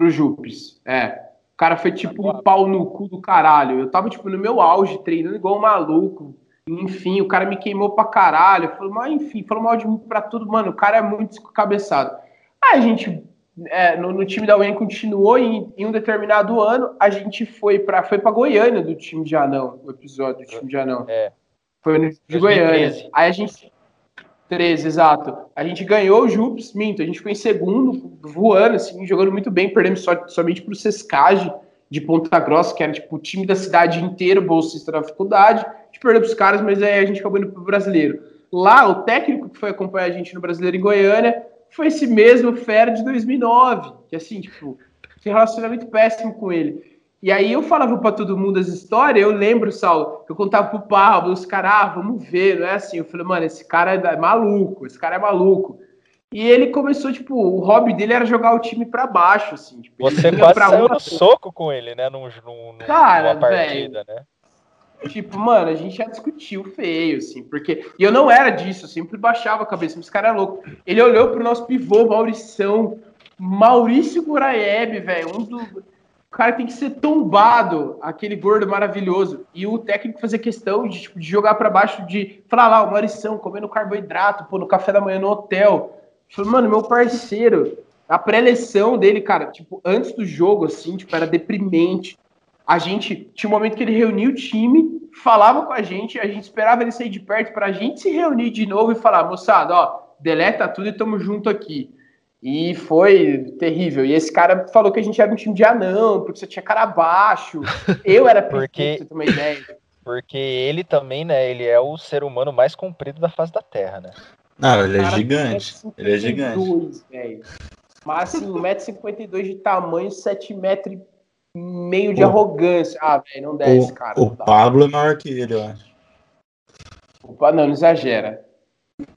pro Jupes, é. O cara foi tipo um pau no cu do caralho. Eu tava tipo no meu auge, treinando igual um maluco. Enfim, o cara me queimou pra caralho. Falou, mas enfim, falou mal de mim pra tudo. Mano, o cara é muito descabeçado. Aí a gente, é, no, no time da UEM continuou e em, em um determinado ano a gente foi pra, foi pra Goiânia do time de anão, o episódio do time de anão. É. Foi no, de 2013. Goiânia. Aí a gente. 13, exato. A gente ganhou o Jupes, minto. A gente ficou em segundo, voando, assim, jogando muito bem. Perdemos só, somente pro Sescage de Ponta Grossa, que era tipo o time da cidade inteira, bolsista da faculdade. A gente perdeu pros caras, mas aí a gente acabou indo pro brasileiro. Lá, o técnico que foi acompanhar a gente no brasileiro em Goiânia foi esse mesmo fera de 2009, que assim, tipo, que relacionamento péssimo com ele. E aí eu falava pra todo mundo as histórias, eu lembro, Saulo, que eu contava pro Pablo, os caras, ah, vamos ver, não é assim. Eu falei, mano, esse cara é maluco, esse cara é maluco. E ele começou, tipo, o hobby dele era jogar o time pra baixo, assim. Tipo, Você quase pra saiu uma- no soco com ele, né? Num, num, Cara, numa partida, né? Tipo, mano, a gente já discutiu feio, assim, porque. E eu não era disso, eu sempre baixava a cabeça, mas esse cara é louco. Ele olhou pro nosso pivô, Maurição, Maurício Guraeb, velho, um do. O cara tem que ser tombado, aquele gordo maravilhoso. E o técnico fazia questão de, tipo, de jogar pra baixo, de falar lá, o Maurição comendo carboidrato, pô, no café da manhã no hotel. Falei, mano, meu parceiro, a pré-eleção dele, cara, tipo, antes do jogo, assim, tipo, era deprimente. A gente tinha um momento que ele reunia o time, falava com a gente, a gente esperava ele sair de perto pra gente se reunir de novo e falar, moçada, ó, deleta tudo e tamo junto aqui. E foi terrível. E esse cara falou que a gente era um time de anão, porque você tinha cara baixo. Eu era pequeno, Porque- pra você ter uma ideia. Porque ele também, né? Ele é o ser humano mais comprido da face da Terra, né? Não, ele é Cara, gigante. Ele é gigante. 1,52, velho. Mas assim, 1,52m de tamanho, 7m e meio de arrogância. Ah, velho, não desce, cara. O. Pablo é maior que ele, eu acho. Opa, não, não exagera.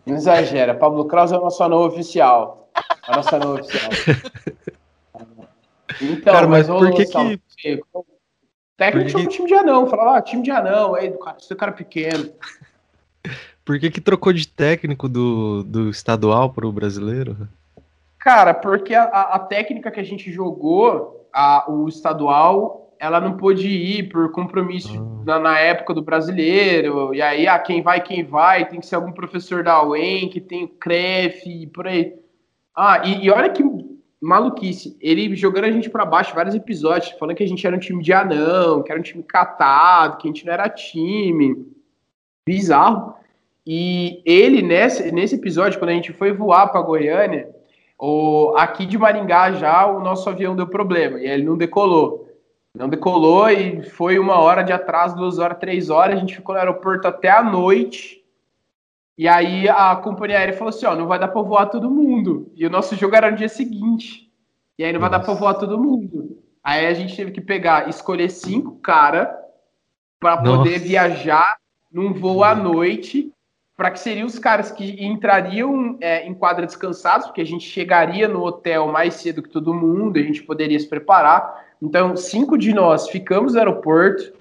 Não exagera. Pablo Kraus é o nosso anão oficial. A nossa anão oficial. Então, Cara, mas ô, por que que- o técnico que- time de anão, fala, ah, time de anão, aí, do cara, seu cara pequeno. Por que, que trocou de técnico do, do estadual pro brasileiro? Cara, porque a, a- a técnica que a gente jogou, a- o estadual, ela não pôde ir por compromisso Ah. na, na época do brasileiro. E aí, ah, quem vai, quem vai, tem que ser algum professor da UEM, que tem o CREF e por aí. Ah, e, e olha que maluquice. Ele jogando a gente pra baixo vários episódios, falando que a gente era um time de anão, que era um time catado, que a gente não era time. Bizarro. E ele, nesse, nesse episódio, quando a gente foi voar pra Goiânia, o, aqui de Maringá já o nosso avião deu problema e ele não decolou. Não decolou e foi uma hora de atraso, duas horas, três horas. A gente ficou no aeroporto até a noite. E aí a companhia aérea falou assim: ó, não vai dar pra voar todo mundo. E o nosso jogo era no dia seguinte. E aí não vai dar pra voar todo mundo. Aí a gente teve que pegar, escolher cinco cara para poder viajar num voo à noite para que seriam os caras que entrariam é, em quadra descansados, porque a gente chegaria no hotel mais cedo que todo mundo, a gente poderia se preparar. Então, cinco de nós ficamos no aeroporto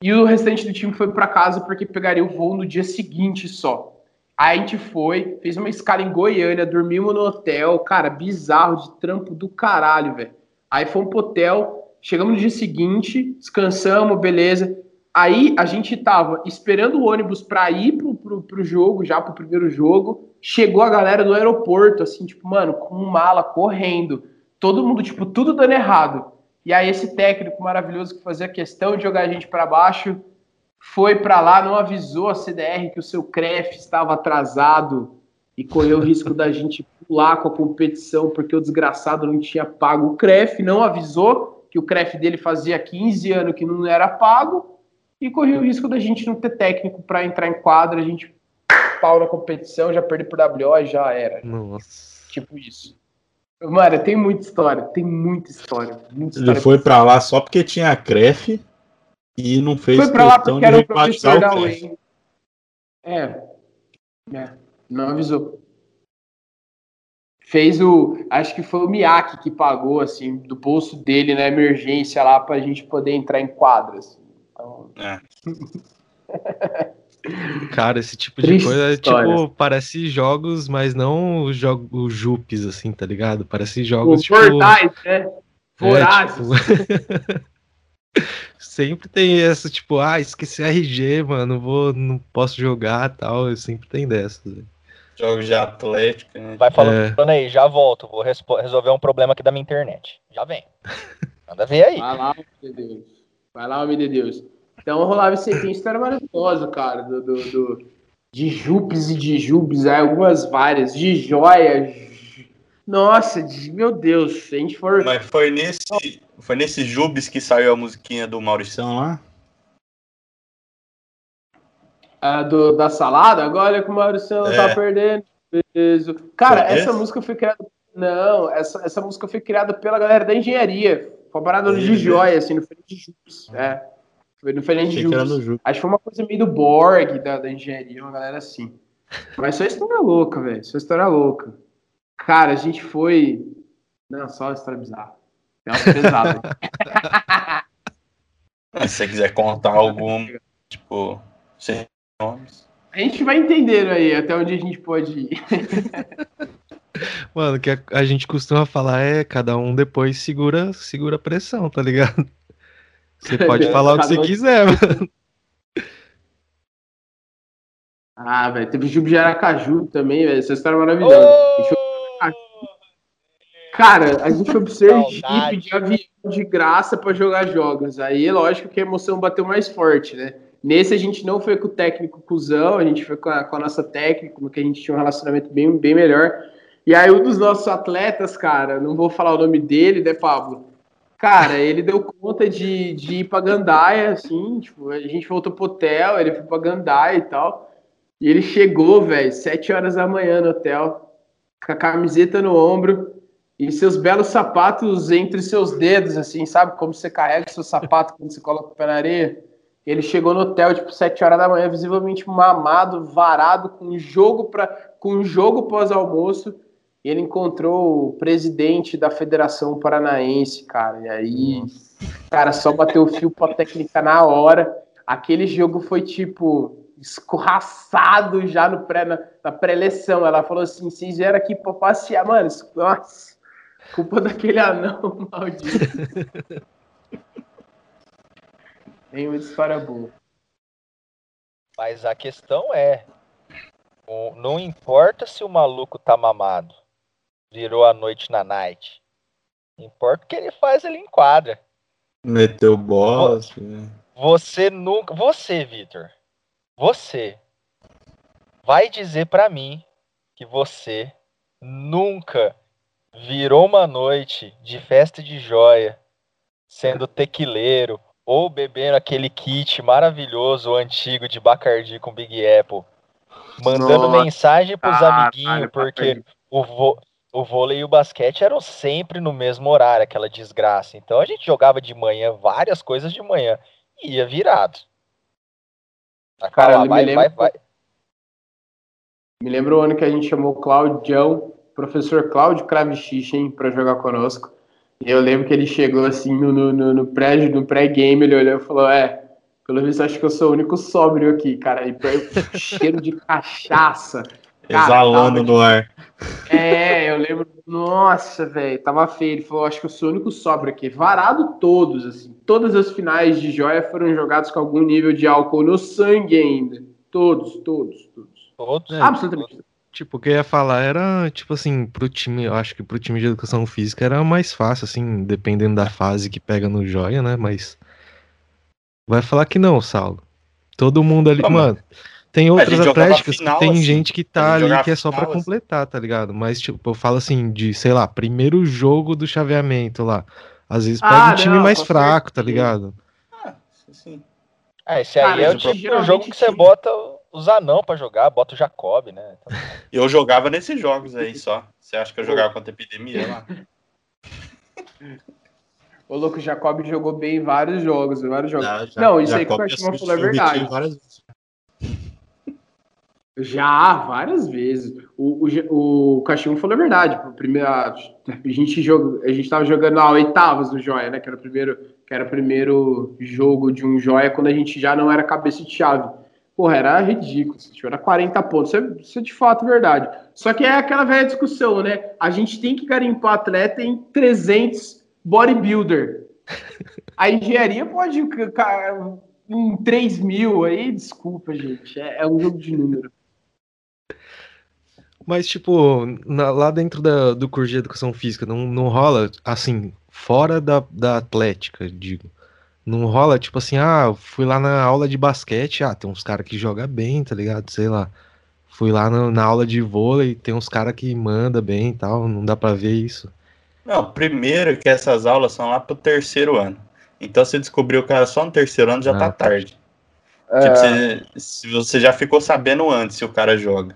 e o restante do time foi para casa porque pegaria o voo no dia seguinte só. Aí a gente foi, fez uma escala em Goiânia, dormimos no hotel, cara, bizarro, de trampo do caralho, velho. Aí fomos pro hotel, chegamos no dia seguinte, descansamos, beleza. Aí a gente tava esperando o ônibus pra ir pro, pro, pro jogo, já pro primeiro jogo. Chegou a galera do aeroporto, assim, tipo, mano, com mala, correndo. Todo mundo, tipo, tudo dando errado. E aí esse técnico maravilhoso que fazia questão de jogar a gente pra baixo, foi pra lá, não avisou a CDR que o seu CREF estava atrasado e correu o risco da gente pular com a competição porque o desgraçado não tinha pago o CREF, não avisou que o CREF dele fazia 15 anos que não era pago e corria o risco da gente não ter técnico para entrar em quadra, a gente pau na competição, já perdi por WO e já era. Nossa. Tipo isso. Mano, tem muita história, tem muita história. Muita Ele história foi pra lá só porque tinha a CREF e não fez Foi pra lá porque era o professor da. UEM. É. é. Não avisou. Fez o. Acho que foi o Miyake que pagou, assim, do bolso dele na emergência lá pra gente poder entrar em quadras. Então, É. Cara, esse tipo de Triste coisa é história. tipo, parece jogos, mas não os jogos os jupes, assim, tá ligado? Parece os jogos tipo. portais, né? é, Vorazes. tipo, sempre tem essa, tipo, ah, esqueci RG, mano, não vou, não posso jogar tal. Sempre tem dessas. né? Jogos de Atlético, né? Vai falando aí, já volto. Vou resolver um problema aqui da minha internet. Já vem. Manda ver aí. Vai lá, homem de Deus. Vai lá, homem de Deus. Então rolava aí, tem história maravilhosa, cara, do, do, do- de jupes e de jubes, aí algumas várias, de joias. Nossa, de- meu Deus, se a gente for. Mas foi nesse, foi nesse Jubes que saiu a musiquinha do Maurição lá? Ah, do- da salada, agora que o Maurício É. tá perdendo peso. Cara, Foi essa esse? música foi criada. Não, essa, essa música foi criada pela galera da engenharia. Foi uma parada de joia, assim, foi nem de jupes. É. Foi, no Jubes. Acho que foi uma coisa meio do Borg, da, da engenharia, uma galera assim. Mas só história louca, velho. Só história louca. Cara, a gente foi. Não, só história bizarra. Tem uma pesada. Se você quiser contar algum, tipo, sem nomes. a gente vai entendendo aí até onde a gente pode ir. Mano, o que a, a gente costuma falar é cada um depois segura, segura a pressão, tá ligado? Você pode falar o que você quiser, mano. Ah, velho. Teve Jubo de Aracaju também, velho. Essa história é maravilhosa. Foi- Cara, a gente foi pro Sergipe Saudade. de avião de graça pra jogar jogos. Aí, lógico que a emoção bateu mais forte, né? Nesse a gente não foi com o técnico cuzão, a gente foi com a, com a nossa técnica, que a gente tinha um relacionamento bem, bem melhor. E aí um dos nossos atletas, cara, não vou falar o nome dele, né, Pablo? Cara, ele deu conta de, de ir pra Gandaia, assim, tipo, a gente voltou pro hotel, ele foi pra Gandaia e tal. E ele chegou, velho, sete horas da manhã no hotel, com a camiseta no ombro e seus belos sapatos entre seus dedos, assim, sabe? Como você carrega seu sapato quando você coloca o pé na areia. Ele chegou no hotel, tipo, sete horas da manhã, visivelmente mamado, varado, com jogo para com jogo pós-almoço. Ele encontrou o presidente da Federação Paranaense, cara. E aí, cara, só bateu o fio pra técnica na hora. Aquele jogo foi tipo escorraçado já no pré, na, na pré-eleição. Ela falou assim: vocês vieram aqui pra passear, mano. Nossa, culpa daquele anão maldito. Tem uma história boa. Mas a questão é: não importa se o maluco tá mamado, virou a noite na night. Importa o que ele faz ali em quadra. Meteu boss. Você nunca. Você, Vitor. Você vai dizer para mim que você nunca virou uma noite de festa de joia sendo tequileiro ou bebendo aquele kit maravilhoso antigo de Bacardi com Big Apple, mandando Nossa, mensagem pros amiguinhos, porque o, vo o vôlei e o basquete eram sempre no mesmo horário, aquela desgraça. Então a gente jogava de manhã, várias coisas de manhã, e ia virado. Tá, Cara, vai, me vai, vai. Me lembro o ano que a gente chamou Claudião, professor Cláudio Kravchich, hein, pra jogar conosco. E eu lembro que ele chegou assim no, no, no pré-game, no pré ele olhou e falou: É, pelo visto acho que eu sou o único sóbrio aqui, cara. E cheiro de cachaça. Cara, Exalando no ar. É, eu lembro. Nossa, velho, tava feio. Ele falou: Acho que eu sou o único sóbrio aqui. Varado todos, assim. Todas as finais de joia foram jogados com algum nível de álcool no sangue ainda. Todos, todos, todos. Todos? É, Absolutamente. Tipo, o que eu ia falar era, tipo assim, pro time, eu acho que pro time de educação física era mais fácil, assim, dependendo da fase que pega no joia, né? Mas. Vai falar que não, Saulo. Todo mundo ali. mano, tem outras atléticas final, que tem assim, gente que tá ali que é só para assim. completar, tá ligado? Mas, tipo, eu falo assim, de, sei lá, primeiro jogo do chaveamento lá. Às vezes pega ah, um time não, mais fraco, tá ligado? Ah, sim. É, esse aí Cara, é o tipo jogo que você bota os anão para jogar, bota o Jacob, né? Eu jogava nesses jogos aí só. Você acha que eu jogava contra a epidemia lá? O louco Jacob jogou bem em vários jogos, vários jogos. Não, já, não isso Jacob aí que o Cachimba falou é verdade. Várias... Já, várias vezes. O, o, o Cachimbo falou a verdade. A, a gente joga, a gente tava jogando lá oitavas do Joia, né? Que era o primeiro, que era o primeiro jogo de um Joia quando a gente já não era cabeça de chave. Porra, era ridículo. Tipo, era 40 pontos. Isso é, isso é de fato verdade. Só que é aquela velha discussão, né? A gente tem que garimpar atleta em 300 bodybuilder. A engenharia pode em 3 mil aí, desculpa, gente. É, é um jogo de número. Mas, tipo, na, lá dentro da, do curso de educação física, não, não rola, assim, fora da, da atlética, digo. Não rola, tipo assim, ah, fui lá na aula de basquete, ah, tem uns caras que jogam bem, tá ligado? Sei lá. Fui lá na, na aula de vôlei, tem uns caras que manda bem e tal, não dá pra ver isso. Não, primeiro que essas aulas são lá pro terceiro ano. Então você descobriu o cara só no terceiro ano já ah, tá, tá tarde. É... Tipo, você, se você já ficou sabendo antes se o cara joga.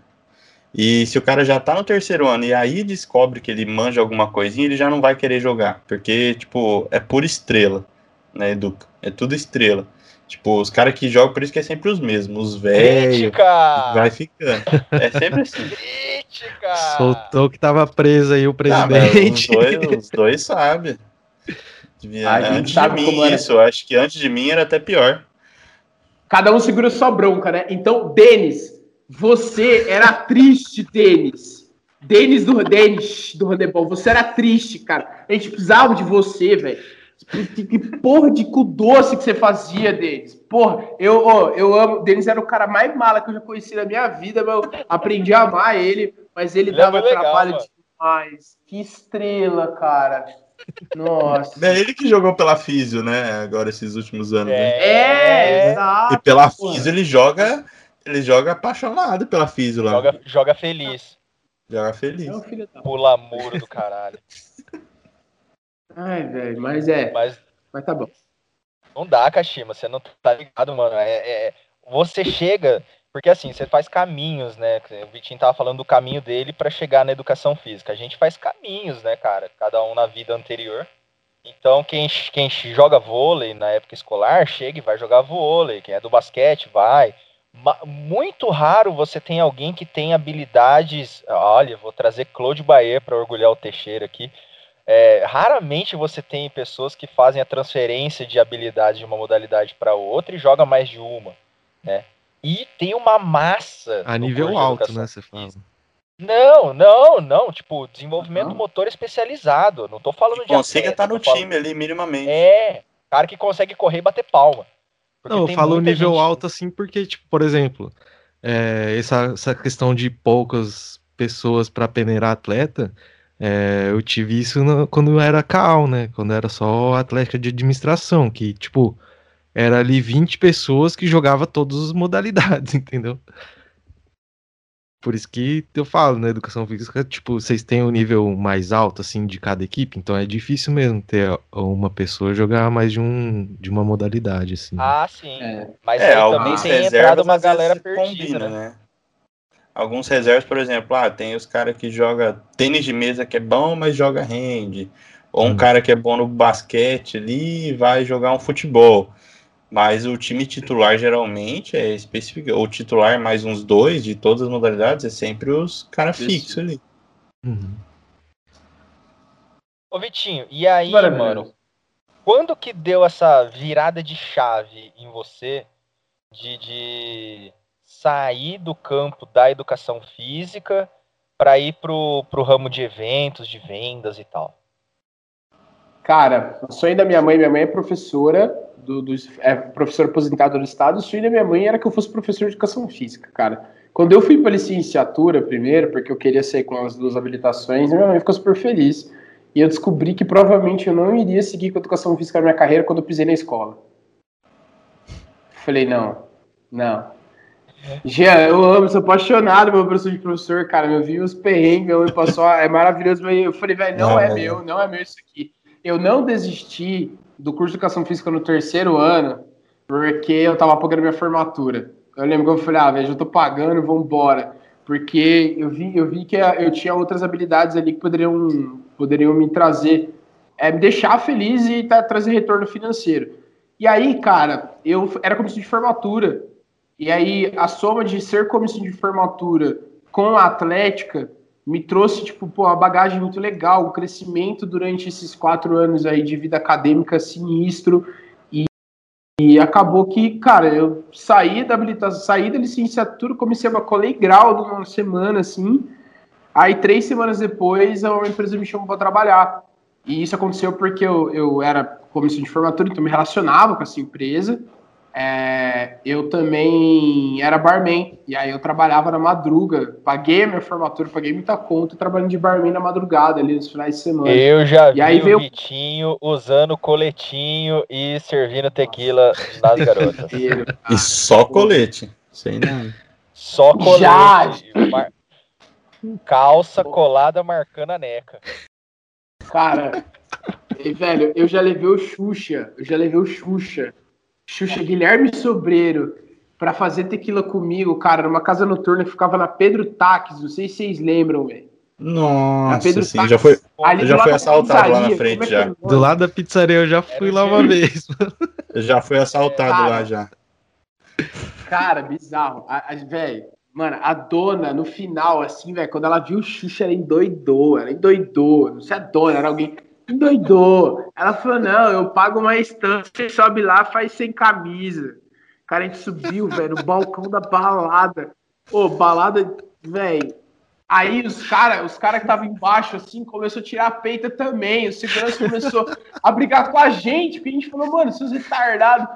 E se o cara já tá no terceiro ano e aí descobre que ele manja alguma coisinha, ele já não vai querer jogar. Porque, tipo, é por estrela, né, Educa? É tudo estrela. Tipo, os caras que jogam, por isso que é sempre os mesmos. Os velhos. Vai ficando. É sempre assim. Crítica! Soltou que tava preso aí o presidente. Ah, os dois, os dois sabem. Antes sabe de mim, isso. Acho que antes de mim era até pior. Cada um segura sua bronca, né? Então, Denis, você era triste, Denis. Denis do Denis do handebol. Você era triste, cara. A gente precisava de você, velho. Que porra de cu doce que você fazia, Denis. Porra, eu, oh, eu amo. Denis era o cara mais mala que eu já conheci na minha vida, mas eu aprendi a amar ele, mas ele, ele é dava é legal, trabalho mano. demais. Que estrela, cara. Nossa. É ele que jogou pela Físio, né? Agora, esses últimos anos. É, né? é exato. E pela Físio ele joga ele joga apaixonado pela Físio lá. Joga, joga feliz. Joga feliz. É filho da... Pula muro do caralho. Ai, velho, mas é. Mas, mas tá bom. Não dá, Kashima, você não tá ligado, mano. É, é, você chega. Porque assim, você faz caminhos, né? O Vitinho tava falando do caminho dele para chegar na educação física. A gente faz caminhos, né, cara? Cada um na vida anterior. Então, quem, quem joga vôlei na época escolar, chega e vai jogar vôlei. Quem é do basquete, vai Muito raro você tem alguém que tem habilidades. Olha, vou trazer Claude Baer para orgulhar o Teixeira aqui. É, raramente você tem pessoas que fazem a transferência de habilidade de uma modalidade para outra e joga mais de uma, né? E tem uma massa A no nível de alto, né? Você fala. Não, não, não. Tipo, desenvolvimento Não? motor especializado. Não tô falando de Consiga atleta, estar no tô falando- time ali, minimamente. É, cara que consegue correr e bater palma. Porque Não, eu falo nível gente- alto assim porque, tipo, por exemplo, é, essa, essa questão de poucas pessoas para peneirar atleta, é, eu tive isso no- quando era CAL, né? Quando era só atlética de administração, que, tipo, era ali 20 pessoas que jogava todas as modalidades, entendeu? Por isso que eu falo, né, educação física, tipo, vocês têm o nível mais alto, assim, de cada equipe, então é difícil mesmo ter uma pessoa jogar mais de, um, de uma modalidade, assim. Ah, sim. É. Mas É, aí também alguns tem entrado reservas uma galera perdida, combina, né? né? Alguns reservas, por exemplo, ah, tem os caras que joga tênis de mesa que é bom, mas joga hand. Ou um Hum. cara que é bom no basquete ali e vai jogar um futebol. Mas o time titular geralmente é específico. O titular mais uns dois de todas as modalidades é sempre os caras fixos ali. Uhum. Ô, Vitinho, e aí, Maravilhoso. mano, quando que deu essa virada de chave em você de, de sair do campo da educação física para ir pro, pro ramo de eventos, de vendas e tal? Cara, o sonho da minha mãe, minha mãe é professora, do, do- é professora aposentada do Estado, o sonho da minha mãe era que eu fosse professor de educação física, cara. Quando eu fui para licenciatura primeiro, porque eu queria ser com as duas habilitações, minha mãe ficou super feliz. E eu descobri que provavelmente eu não iria seguir com educação física na minha carreira quando eu pisei na escola. Falei, não, não. Jean, eu amo, sou apaixonado pelo professor de professor, cara. Eu vi os perrengues, meu passou, é maravilhoso, mas eu falei, velho, não é é. meu, não é meu isso aqui. Eu não desisti do curso de educação física no terceiro ano, porque eu tava pagando minha formatura. Eu lembro que eu falei, ah, velho, eu tô pagando, vambora. Porque eu vi, eu vi que eu tinha outras habilidades ali que poderiam, poderiam me trazer, é, me deixar feliz e tá, trazer retorno financeiro. E aí, cara, eu era comissão de formatura. E aí, a soma de ser comissão de formatura com a atlética me trouxe, tipo, pô, uma bagagem muito legal, um crescimento durante esses quatro anos aí de vida acadêmica sinistro. E, e acabou que, cara, eu saí da habilitação, saí da licenciatura, comecei a colei grau numa semana, assim. Aí, três semanas depois, uma empresa me chamou para trabalhar. E isso aconteceu porque eu, eu era comissão de formatura, então me relacionava com essa empresa. É, eu também era barman, e aí eu trabalhava na madruga. Paguei a minha formatura, paguei muita conta, trabalhando de barman na madrugada, ali nos finais de semana. Eu já E vi aí o veio- Vitinho usando coletinho e servindo tequila nas garotas. E só colete. Sei não. Só colete. Já. mar- Calça colada marcando a neca. Cara, e, velho, eu já levei o Xuxa, eu já levei o Xuxa, Xuxa Guilherme Sobreiro, pra fazer tequila comigo, cara, numa casa noturna que ficava na Pedro Taques, não sei se vocês lembram, velho. Nossa, Pedro sim, Taques. já foi. Ali já da assaltado lá na frente é já. é? Do lado da pizzaria eu já fui Era lá o uma vez. Eu já fui assaltado Cara. lá já. Cara, bizarro. Velho, mano, a dona, no final, assim, velho, quando ela viu o Xuxa, ela endoidou. Ela endoidou. Não sei a dona, era alguém. Endoidou. Ela falou: não, eu pago uma estância, você sobe lá, faz sem camisa. Cara, a gente subiu, velho, no balcão da balada. Ô, balada, velho. Aí os caras os cara que estavam embaixo, assim, começou a tirar a peita também. O segurança começou a brigar com a gente, porque a gente falou, mano, seus retardados.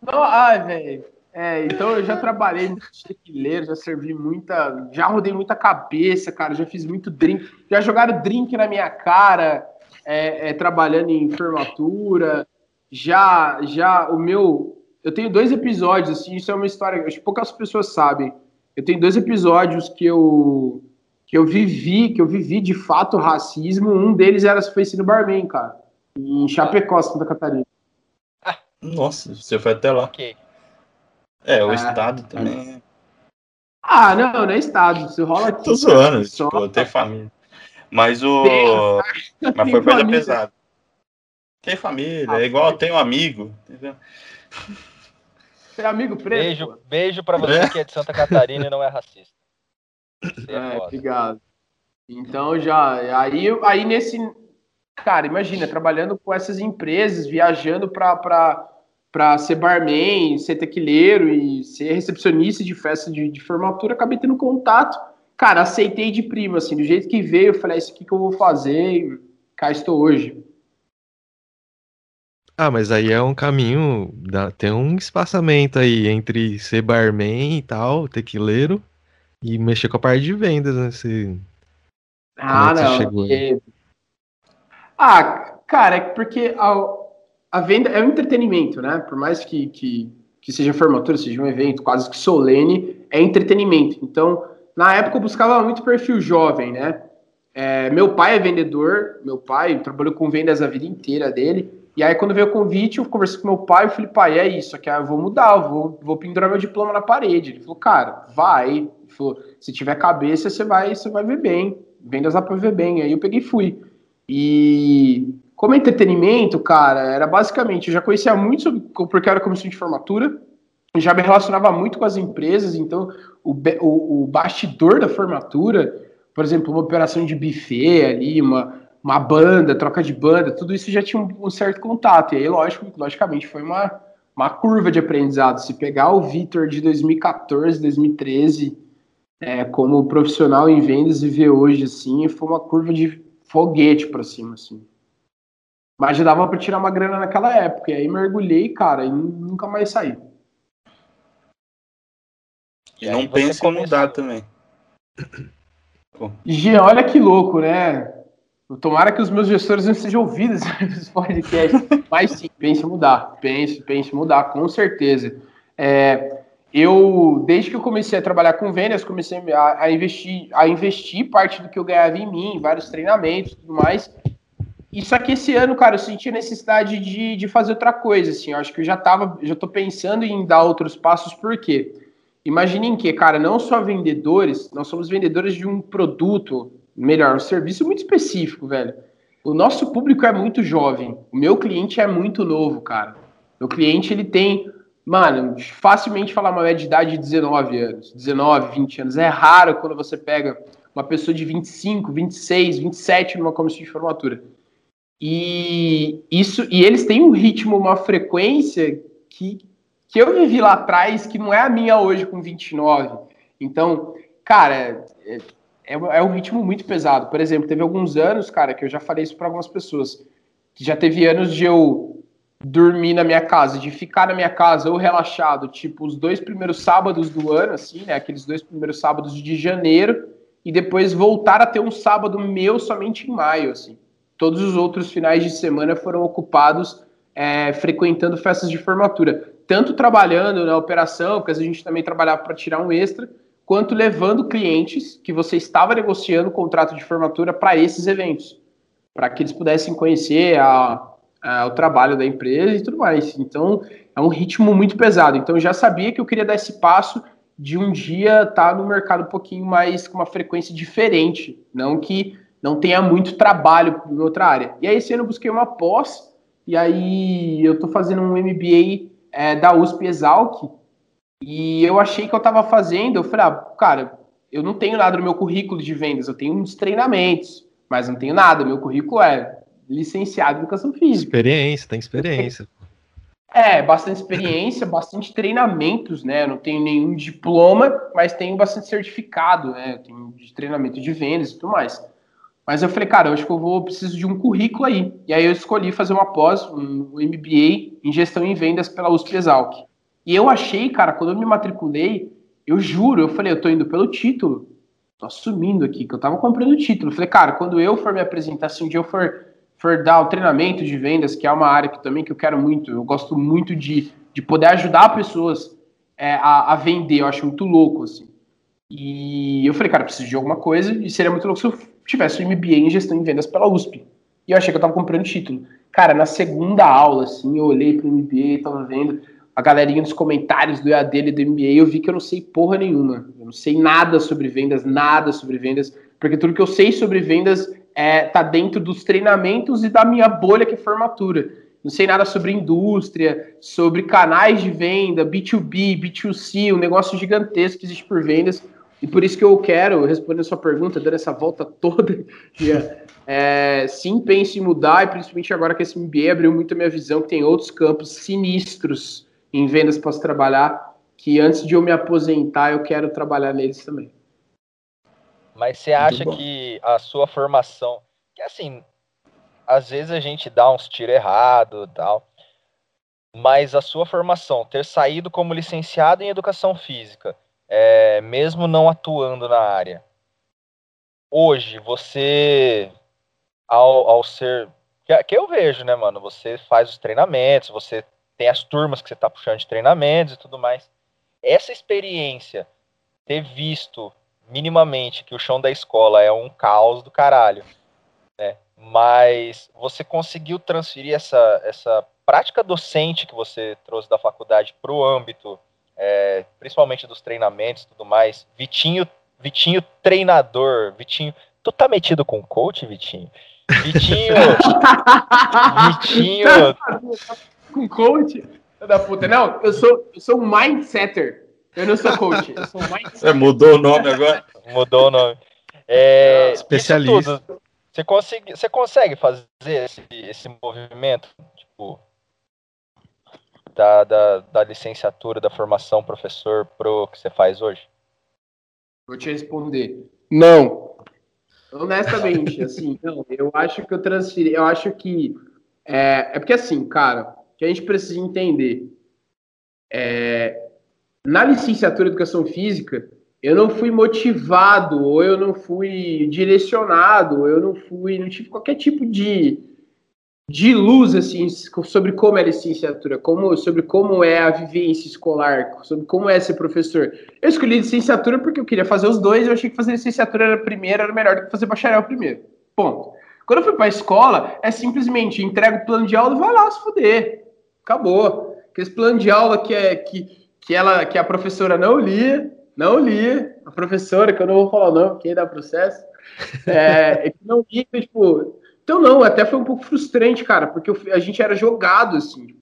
Não, ai, velho. É, então eu já trabalhei muito tequileiro, já servi muita. Já rodei muita cabeça, cara. Já fiz muito drink. Já jogaram drink na minha cara, é, é, trabalhando em formatura. Já, já, o meu. Eu tenho dois episódios, assim, isso é uma história. Acho que poucas pessoas sabem. Eu tenho dois episódios que eu. Que eu vivi, que eu vivi de fato racismo. Um deles era foi no barman, cara. Em Chapecó, Santa Catarina. Nossa, você foi até lá. Ok. É, o Ah, estado também. Ah, não, não é estado. Você rola aqui. Tô zoando, Só- tipo, tem família. Mas o. Tem, Mas tem foi coisa família. pesada. Tem família, Ah, é igual tem um amigo, entendeu? É amigo preto? Beijo, pô. beijo pra você que é de Santa Catarina e não é racista. Você é É, obrigado. Então já, aí, aí nesse, cara, imagina, trabalhando com essas empresas, viajando pra, pra, pra ser barman, ser tequileiro e ser recepcionista de festa de, de formatura, acabei tendo contato. Cara, aceitei de prima, assim, do jeito que veio, eu falei, é isso aqui que eu vou fazer e cá estou hoje. Ah, mas aí é um caminho, dá- tem um espaçamento aí entre ser barman e tal, tequileiro, e mexer com a parte de vendas, né? Você- Ah, é que você não. é- Ah, cara, é porque a, a venda é um entretenimento, né? Por mais que, que, que seja formatura, seja um evento quase que solene, é entretenimento. Então, na época eu buscava muito perfil jovem, né? É, meu pai é vendedor, meu pai trabalhou com vendas a vida inteira dele. E aí, quando veio o convite, eu conversei com meu pai e falei, pai, é isso, aqui eu vou mudar, eu vou, vou pendurar meu diploma na parede. Ele falou, cara, vai. Falou, se tiver cabeça, você vai, você vai ver bem. Vendas dá pra ver bem. Aí eu peguei e fui. E como entretenimento, cara, era basicamente, eu já conhecia muito sobre, porque era comissão de formatura, já me relacionava muito com as empresas, então o, o, o bastidor da formatura, por exemplo, uma operação de buffet ali, uma, uma banda, troca de banda, tudo isso já tinha um, um certo contato. E aí, lógico, logicamente, foi uma, uma curva de aprendizado. Se pegar o Vitor de 2014, 2013, é, como profissional em vendas e ver hoje, assim, foi uma curva de foguete pra cima, assim. Mas já dava pra tirar uma grana naquela época. E aí mergulhei, cara, e nunca mais saí. E não pensa em começou. mudar também. Jean, olha que louco, né? Tomara que os meus gestores não sejam ouvidos nesse podcast. Mas sim, pense em mudar. Pense, pense em mudar, com certeza. É, eu, desde que eu comecei a trabalhar com vendas, comecei a, a investir, a investir parte do que eu ganhava em mim, em vários treinamentos e tudo mais. E só que esse ano, cara, eu senti a necessidade de, de fazer outra coisa, assim. Eu acho que eu já tava, já tô pensando em dar outros passos, por quê? Imaginem que, cara, não só vendedores, nós somos vendedores de um produto, melhor, um serviço muito específico, velho. O nosso público é muito jovem. O meu cliente é muito novo, cara. Meu cliente, ele tem, mano, facilmente falar uma média de idade de 19 anos, 19, 20 anos. É raro quando você pega uma pessoa de 25, 26, 27 numa comissão de formatura. E isso, e eles têm um ritmo, uma frequência que, que eu vivi lá atrás, que não é a minha hoje com 29. Então, cara, é, é, é um ritmo muito pesado. Por exemplo, teve alguns anos, cara, que eu já falei isso para algumas pessoas, que já teve anos de eu dormir na minha casa, de ficar na minha casa ou relaxado, tipo, os dois primeiros sábados do ano, assim, né, aqueles dois primeiros sábados de janeiro, e depois voltar a ter um sábado meu somente em maio, assim. Todos os outros finais de semana foram ocupados é, frequentando festas de formatura, tanto trabalhando na operação, porque a gente também trabalhava para tirar um extra, quanto levando clientes que você estava negociando o contrato de formatura para esses eventos, para que eles pudessem conhecer a, a, o trabalho da empresa e tudo mais. Então, é um ritmo muito pesado. Então, eu já sabia que eu queria dar esse passo de um dia estar tá no mercado um pouquinho mais com uma frequência diferente, não que não tenha muito trabalho em outra área. E aí, esse ano eu busquei uma pós, e aí eu estou fazendo um MBA é, da USP Exalc, e eu achei que eu estava fazendo, eu falei, ah, cara, eu não tenho nada no meu currículo de vendas, eu tenho uns treinamentos, mas não tenho nada, meu currículo é licenciado em educação física. Experiência, tem experiência. É, bastante experiência, bastante treinamentos, né? Eu não tenho nenhum diploma, mas tenho bastante certificado, né? Eu tenho de treinamento de vendas e tudo mais. Mas eu falei, cara, eu acho que eu vou preciso de um currículo aí. E aí eu escolhi fazer uma pós, um MBA em gestão em vendas pela USP Exalc. E eu achei, cara, quando eu me matriculei, eu juro, eu falei, eu tô indo pelo título. Tô assumindo aqui que eu tava comprando o título. Eu falei, cara, quando eu for me apresentar, se um dia eu for, for dar o treinamento de vendas, que é uma área que também que eu quero muito, eu gosto muito de, de poder ajudar pessoas é, a, a vender, eu acho muito louco, assim. E eu falei, cara, preciso de alguma coisa, e seria muito louco se eu tivesse um MBA em gestão em vendas pela USP. E eu achei que eu tava comprando título. Cara, na segunda aula, assim, eu olhei pro MBA, tava vendo a galerinha nos comentários do EAD e do MBA, eu vi que eu não sei porra nenhuma. Eu não sei nada sobre vendas, nada sobre vendas, porque tudo que eu sei sobre vendas é, tá dentro dos treinamentos e da minha bolha que é formatura. não sei nada sobre indústria, sobre canais de venda, B2B, B2C, um negócio gigantesco que existe por vendas. E por isso que eu quero, responder a sua pergunta, dando essa volta toda, é, sim, pense em mudar, e principalmente agora que esse MBA abriu muito a minha visão, que tem outros campos sinistros em vendas para se trabalhar, que antes de eu me aposentar, eu quero trabalhar neles também. Mas você acha que a sua formação, que assim, às vezes a gente dá uns tiros errados tal, mas a sua formação, ter saído como licenciado em educação física, é, mesmo não atuando na área, hoje você, ao, ao ser. Que, que eu vejo, né, mano? Você faz os treinamentos, você tem as turmas que você tá puxando de treinamentos e tudo mais. Essa experiência, ter visto minimamente que o chão da escola é um caos do caralho, né? Mas você conseguiu transferir essa, essa prática docente que você trouxe da faculdade para o âmbito é, principalmente dos treinamentos e tudo mais. Vitinho, Vitinho treinador, Vitinho. Tu tá metido com coach, Vitinho? Vitinho. Vitinho. com coach? Da puta. Não, eu sou, eu sou um mindsetter. Eu não sou coach. Eu sou mindsetter. É, mudou o nome agora? Mudou o nome. É, Especialista. você, consegue, você consegue fazer esse, esse movimento? Tipo, da, da, da licenciatura, da formação professor pro que você faz hoje? Vou te responder. Não. Honestamente, assim, não. Eu acho que eu transferi. Eu acho que. É, é porque, assim, cara, que a gente precisa entender. É, na licenciatura em educação física, eu não fui motivado, ou eu não fui direcionado, ou eu não fui, não tive qualquer tipo de, de luz assim sobre como é a licenciatura, como sobre como é a vivência escolar, sobre como é ser professor. Eu escolhi licenciatura porque eu queria fazer os dois, eu achei que fazer licenciatura era primeiro, era melhor do que fazer bacharel primeiro. Ponto. Quando eu fui para a escola, é simplesmente entrega o plano de aula e vai lá se fuder. Acabou. Aquele plano de aula que é que, que ela que a professora não lia, não lia, a professora que eu não vou falar não, aí dá processo. É, não lia, tipo, então, não, até foi um pouco frustrante, cara, porque a gente era jogado, assim.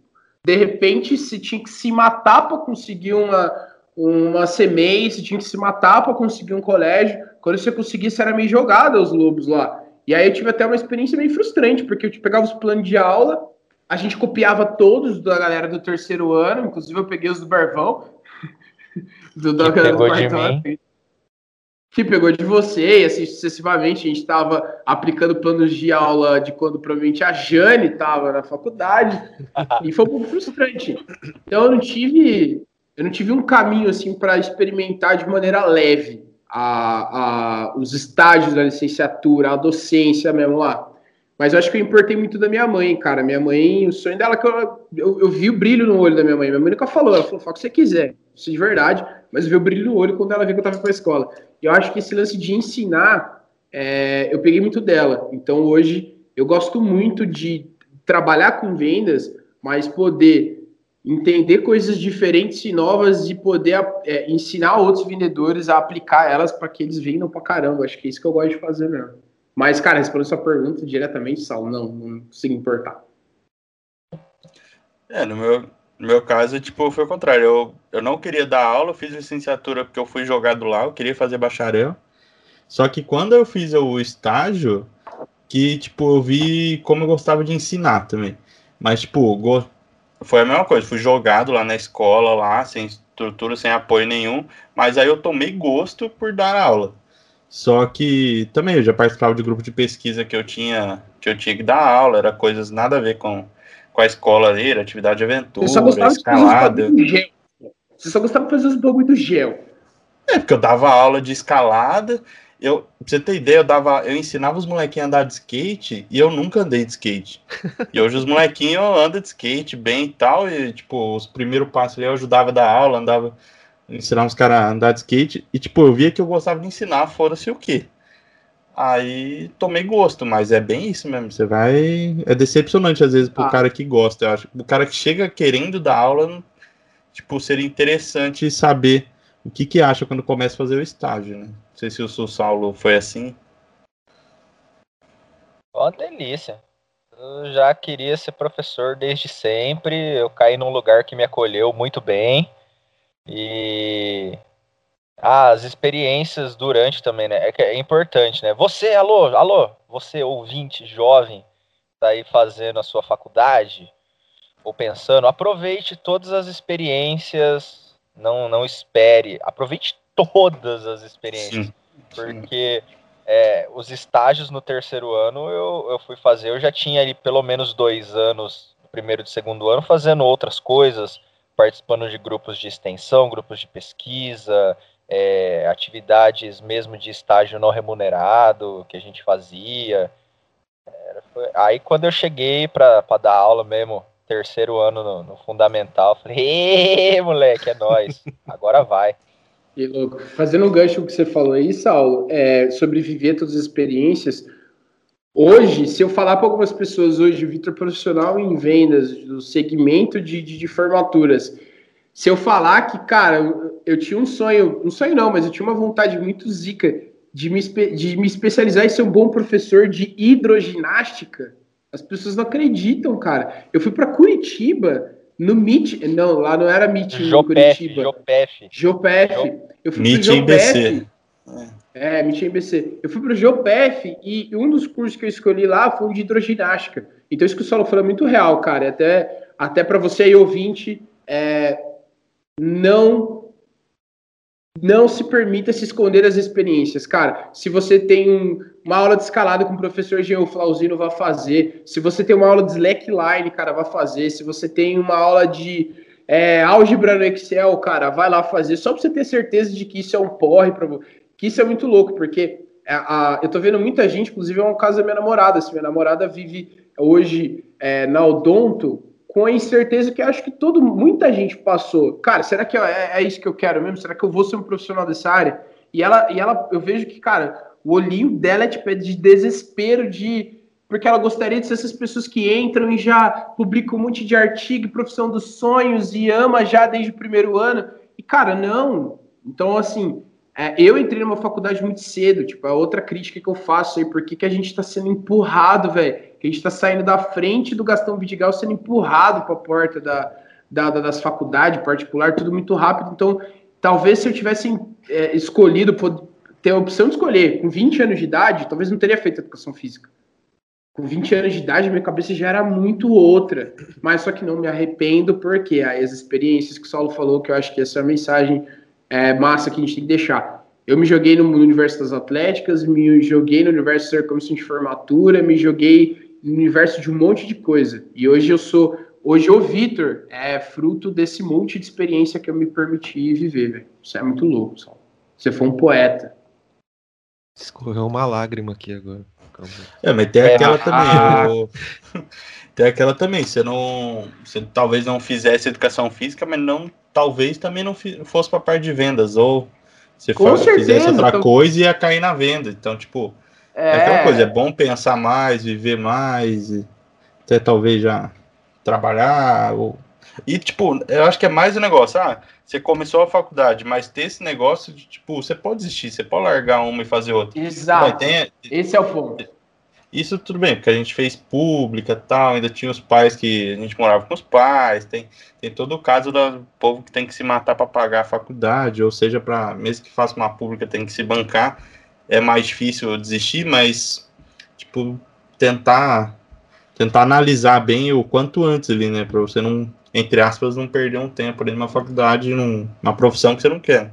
De repente, se tinha que se matar para conseguir uma, uma CMEI, se tinha que se matar para conseguir um colégio. Quando você conseguisse, era meio jogado os lobos lá. E aí eu tive até uma experiência meio frustrante, porque eu pegava os planos de aula, a gente copiava todos da galera do terceiro ano, inclusive eu peguei os do Barvão. do, da galera do quarto ano que pegou de você, e assim sucessivamente a gente estava aplicando planos de aula de quando provavelmente a Jane estava na faculdade, e foi um pouco frustrante. Então eu não tive, eu não tive um caminho assim para experimentar de maneira leve a, a, os estágios da licenciatura, a docência mesmo lá. Mas eu acho que eu importei muito da minha mãe, cara. Minha mãe, o sonho dela é que eu, eu, eu vi o brilho no olho da minha mãe. Minha mãe nunca falou, ela falou, fala o que você quiser, isso de verdade, mas eu vi o brilho no olho quando ela viu que eu estava para a Eu acho que esse lance de ensinar, é, eu peguei muito dela. Então hoje eu gosto muito de trabalhar com vendas, mas poder entender coisas diferentes e novas e poder é, ensinar outros vendedores a aplicar elas para que eles vendam para caramba. Acho que é isso que eu gosto de fazer mesmo. Mas, cara, respondendo sua pergunta diretamente, Sal, não, não consigo importar. É, no meu, no meu caso, tipo, foi o contrário. Eu, eu não queria dar aula, eu fiz licenciatura porque eu fui jogado lá, eu queria fazer bacharel. Só que quando eu fiz o estágio, que, tipo, eu vi como eu gostava de ensinar também. Mas, tipo, foi a mesma coisa. Fui jogado lá na escola, lá, sem estrutura, sem apoio nenhum. Mas aí eu tomei gosto por dar aula. Só que também eu já participava de grupo de pesquisa que eu tinha que eu tinha que dar aula, era coisas nada a ver com com a escola ali, era atividade de aventura, escalada. De. Você só gostava de fazer os bagulho do gel. É, porque eu dava aula de escalada. Eu, pra você ter ideia, eu dava, eu ensinava os molequinhos a andar de skate e eu nunca andei de skate. E hoje os molequinhos andam de skate bem e tal. E, tipo, os primeiros passos ali eu ajudava a dar aula, andava, ensinava os caras a andar de skate. E, tipo, eu via que eu gostava de ensinar, fora-se o quê. Aí tomei gosto, mas é bem isso mesmo. Você vai. É decepcionante às vezes pro ah. cara que gosta. Eu acho o cara que chega querendo dar aula, tipo, seria interessante saber o que que acha quando começa a fazer o estágio, né? Não sei se o seu Saulo foi assim. Uma delícia. Eu já queria ser professor desde sempre. Eu caí num lugar que me acolheu muito bem. E as experiências durante também, né? É, é importante, né? Você, alô, alô, você ouvinte jovem, tá aí fazendo a sua faculdade ou pensando, aproveite todas as experiências, não não espere, aproveite todas as experiências, Sim. porque é, os estágios no terceiro ano eu, eu fui fazer, eu já tinha ali pelo menos dois anos, no primeiro e segundo ano, fazendo outras coisas, participando de grupos de extensão, grupos de pesquisa, é, atividades mesmo de estágio não remunerado que a gente fazia. Era, foi... Aí quando eu cheguei para dar aula mesmo, terceiro ano no, no fundamental, falei, moleque, é nós, agora vai. Que louco. Fazendo um gancho que você falou aí, Saulo, é, sobre viver todas as experiências. Hoje, se eu falar para algumas pessoas hoje, Vitor profissional em vendas, do segmento de, de, de, formaturas, se eu falar que, cara, eu, eu tinha um sonho, um sonho não, mas eu tinha uma vontade muito zica de me, de me especializar e ser um bom professor de hidroginástica, as pessoas não acreditam, cara. Eu fui para Curitiba no Meet, não, lá não era Meet em Curitiba. Jopef. Jopef. Eu fui Meet pro BC. É, Meet em BC. Eu fui pro Jopef e um dos cursos que eu escolhi lá foi o de hidroginástica. Então isso que o Solo falou é muito real, cara. até, até para você aí, ouvinte, é, não não se permita se esconder as experiências. Cara, se você tem um, uma aula de escalada com o professor Jean Flauzino, vá fazer. Se você tem uma aula de slackline, cara, vá fazer. Se você tem uma aula de é, álgebra no Excel, cara, vai lá fazer. Só pra você ter certeza de que isso é um porre, pra, que isso é muito louco, porque a, a, eu tô vendo muita gente, inclusive é um caso da minha namorada. Assim, minha namorada vive hoje é, na Odonto, com a incerteza que acho que todo, muita gente passou. Cara, será que é, é, isso que eu quero mesmo? Será que eu vou ser um profissional dessa área? E ela, e ela, eu vejo que, cara, o olhinho dela é tipo, é de desespero de. Porque ela gostaria de ser essas pessoas que entram e já publicam um monte de artigo, profissão dos sonhos e ama já desde o primeiro ano. E, cara, não. Então, assim, é, eu entrei numa faculdade muito cedo, tipo, a outra crítica que eu faço aí, por que, que a gente tá sendo empurrado, velho? Que a gente tá saindo da frente do Gastão Vidigal sendo empurrado pra porta da, da, da das faculdades particular, tudo muito rápido. Então, talvez se eu tivesse é, escolhido, ter a opção de escolher com 20 anos de idade, talvez não teria feito educação física. Com 20 anos de idade, minha cabeça já era muito outra. Mas só que não me arrependo, porque as experiências que o Saulo falou, que eu acho que essa é a mensagem é, massa que a gente tem que deixar. Eu me joguei no universo das atléticas, me joguei no universo da comissão de formatura, me joguei universo de um monte de coisa. E hoje eu sou, hoje o Vitor é fruto desse monte de experiência que eu me permiti viver, velho. Isso é muito louco, só. Você foi um poeta. Escorreu uma lágrima aqui agora. É, mas tem aquela é, também. Tem aquela também. Você não. Você talvez não fizesse educação física, mas não talvez também não fosse para a parte de vendas, ou se for, fizesse outra então... coisa ia cair na venda. Então, tipo, é... é aquela coisa, é bom pensar mais, viver mais, até talvez já trabalhar. Ou... E, tipo, eu acho que é mais o um negócio, ah, você começou a faculdade, mas ter esse negócio de, tipo, você pode desistir, você pode largar uma e fazer outra. Exato. Tem... Esse é o ponto. Isso tudo bem, porque a gente fez pública tal, ainda tinha os pais que a gente morava com os pais, tem, tem todo o caso do povo que tem que se matar para pagar a faculdade, ou seja, para mesmo que faça uma pública tem que se bancar, é mais difícil desistir, mas tipo tentar tentar analisar bem o quanto antes ali, né, para você não entre aspas não perder um tempo ali numa faculdade, numa profissão que você não quer.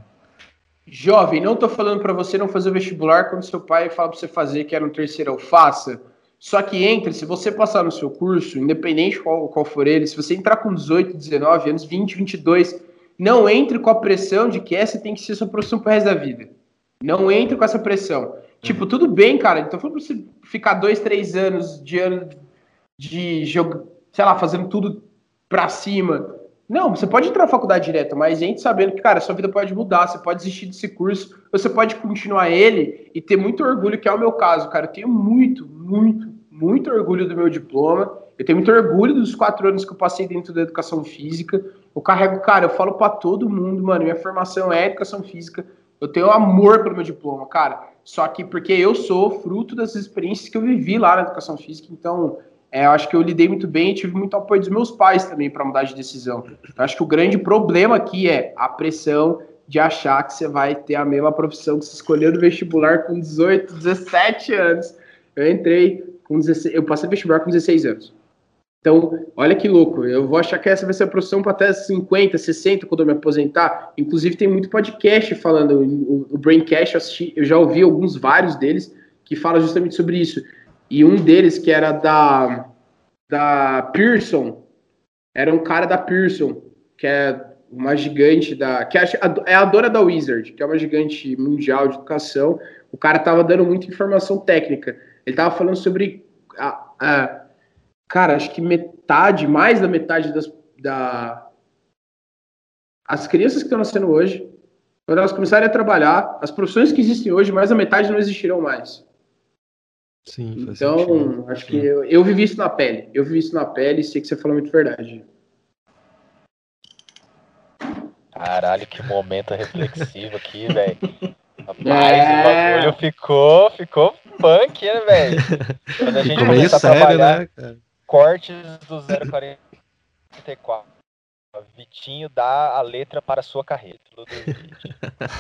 Jovem, não estou falando para você não fazer o vestibular quando seu pai fala para você fazer que era no terceiro, faça. Só que entre, se você passar no seu curso, independente qual, qual for ele, se você entrar com 18, 19 anos, 20, 22, não entre com a pressão de que essa tem que ser sua profissão pro resto da vida. Não entre com essa pressão. Tipo, tudo bem, cara. Então, falando pra você ficar dois, três anos de ano de jogo, sei lá, fazendo tudo pra cima não, você pode entrar na faculdade direto, mas entre sabendo que, cara, sua vida pode mudar, você pode desistir desse curso, você pode continuar ele e ter muito orgulho, que é o meu caso, cara. Eu tenho muito, muito, muito orgulho do meu diploma. Eu tenho muito orgulho dos quatro anos que eu passei dentro da educação física. Eu carrego, cara, eu falo para todo mundo, mano, minha formação é educação física. Eu tenho amor pelo meu diploma, cara. Só que porque eu sou fruto das experiências que eu vivi lá na educação física, então é, eu acho que eu lidei muito bem e tive muito apoio dos meus pais também para mudar de decisão. Eu acho que o grande problema aqui é a pressão de achar que você vai ter a mesma profissão que você escolheu no vestibular com 18, 17 anos. Eu entrei com 16, eu passei vestibular com 16 anos. Então, olha que louco, eu vou achar que essa vai ser a profissão para até 50, 60 quando eu me aposentar. Inclusive, tem muito podcast falando, o, Braincast, eu, assisti, eu já ouvi alguns, vários deles, que falam justamente sobre isso. E um deles, que era da, da Pearson, era um cara da Pearson, que é uma gigante da. que é a dona da Wizard, que é uma gigante mundial de educação. O cara tava dando muita informação técnica. Ele tava falando sobre. A, a, cara, acho que metade, mais da metade das. Da, as crianças que estão nascendo hoje, quando elas começarem a trabalhar, as profissões que existem hoje, mais da metade não existirão mais. Sim, então, sentido. acho que eu, eu vivi isso na pele. Eu vivi isso na pele e sei que você falou muito verdade. Caralho, que momento reflexivo aqui, velho. Rapaz, é... o bagulho ficou, ficou punk, né, velho? Quando a gente ficou começa a trabalhar né, cara? Cortes do 044. Vitinho dá a letra para a sua carreira.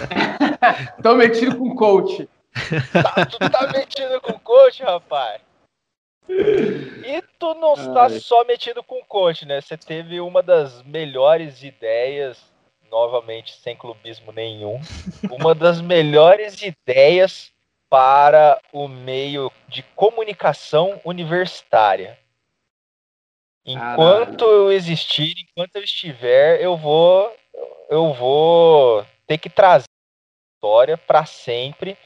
Tô metido com coach. Tá, tu tá metido com coach, rapaz? E tu não está só metido com coach, né? Você teve uma das melhores ideias novamente sem clubismo nenhum, uma das melhores ideias para o meio de comunicação universitária. Enquanto Caralho. eu existir, enquanto eu estiver, eu vou eu vou ter que trazer a história para sempre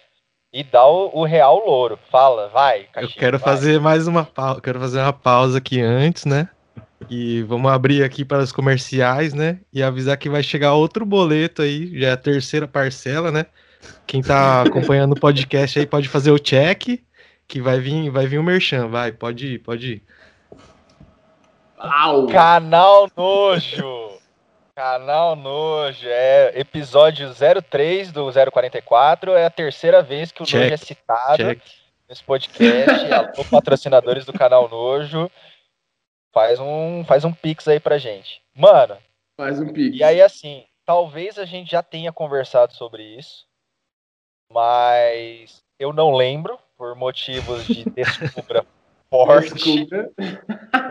e dar o, o, real louro. Fala, vai. Caixinha, eu quero vai. fazer mais uma pausa, quero fazer uma pausa aqui antes, né? E vamos abrir aqui para os comerciais, né? E avisar que vai chegar outro boleto aí, já é a terceira parcela, né? Quem tá acompanhando o podcast aí pode fazer o check, que vai vir, vai vir o merchan, vai, pode ir, pode ir. Au. Canal Nojo. Canal Nojo, é episódio 03 do 044, é a terceira vez que o check, Nojo é citado check. nesse podcast. Alô, patrocinadores do canal Nojo. Faz um, faz um pix aí pra gente. Mano. Faz um pix. E aí, assim, talvez a gente já tenha conversado sobre isso, mas eu não lembro, por motivos de descubra forte. Descubra.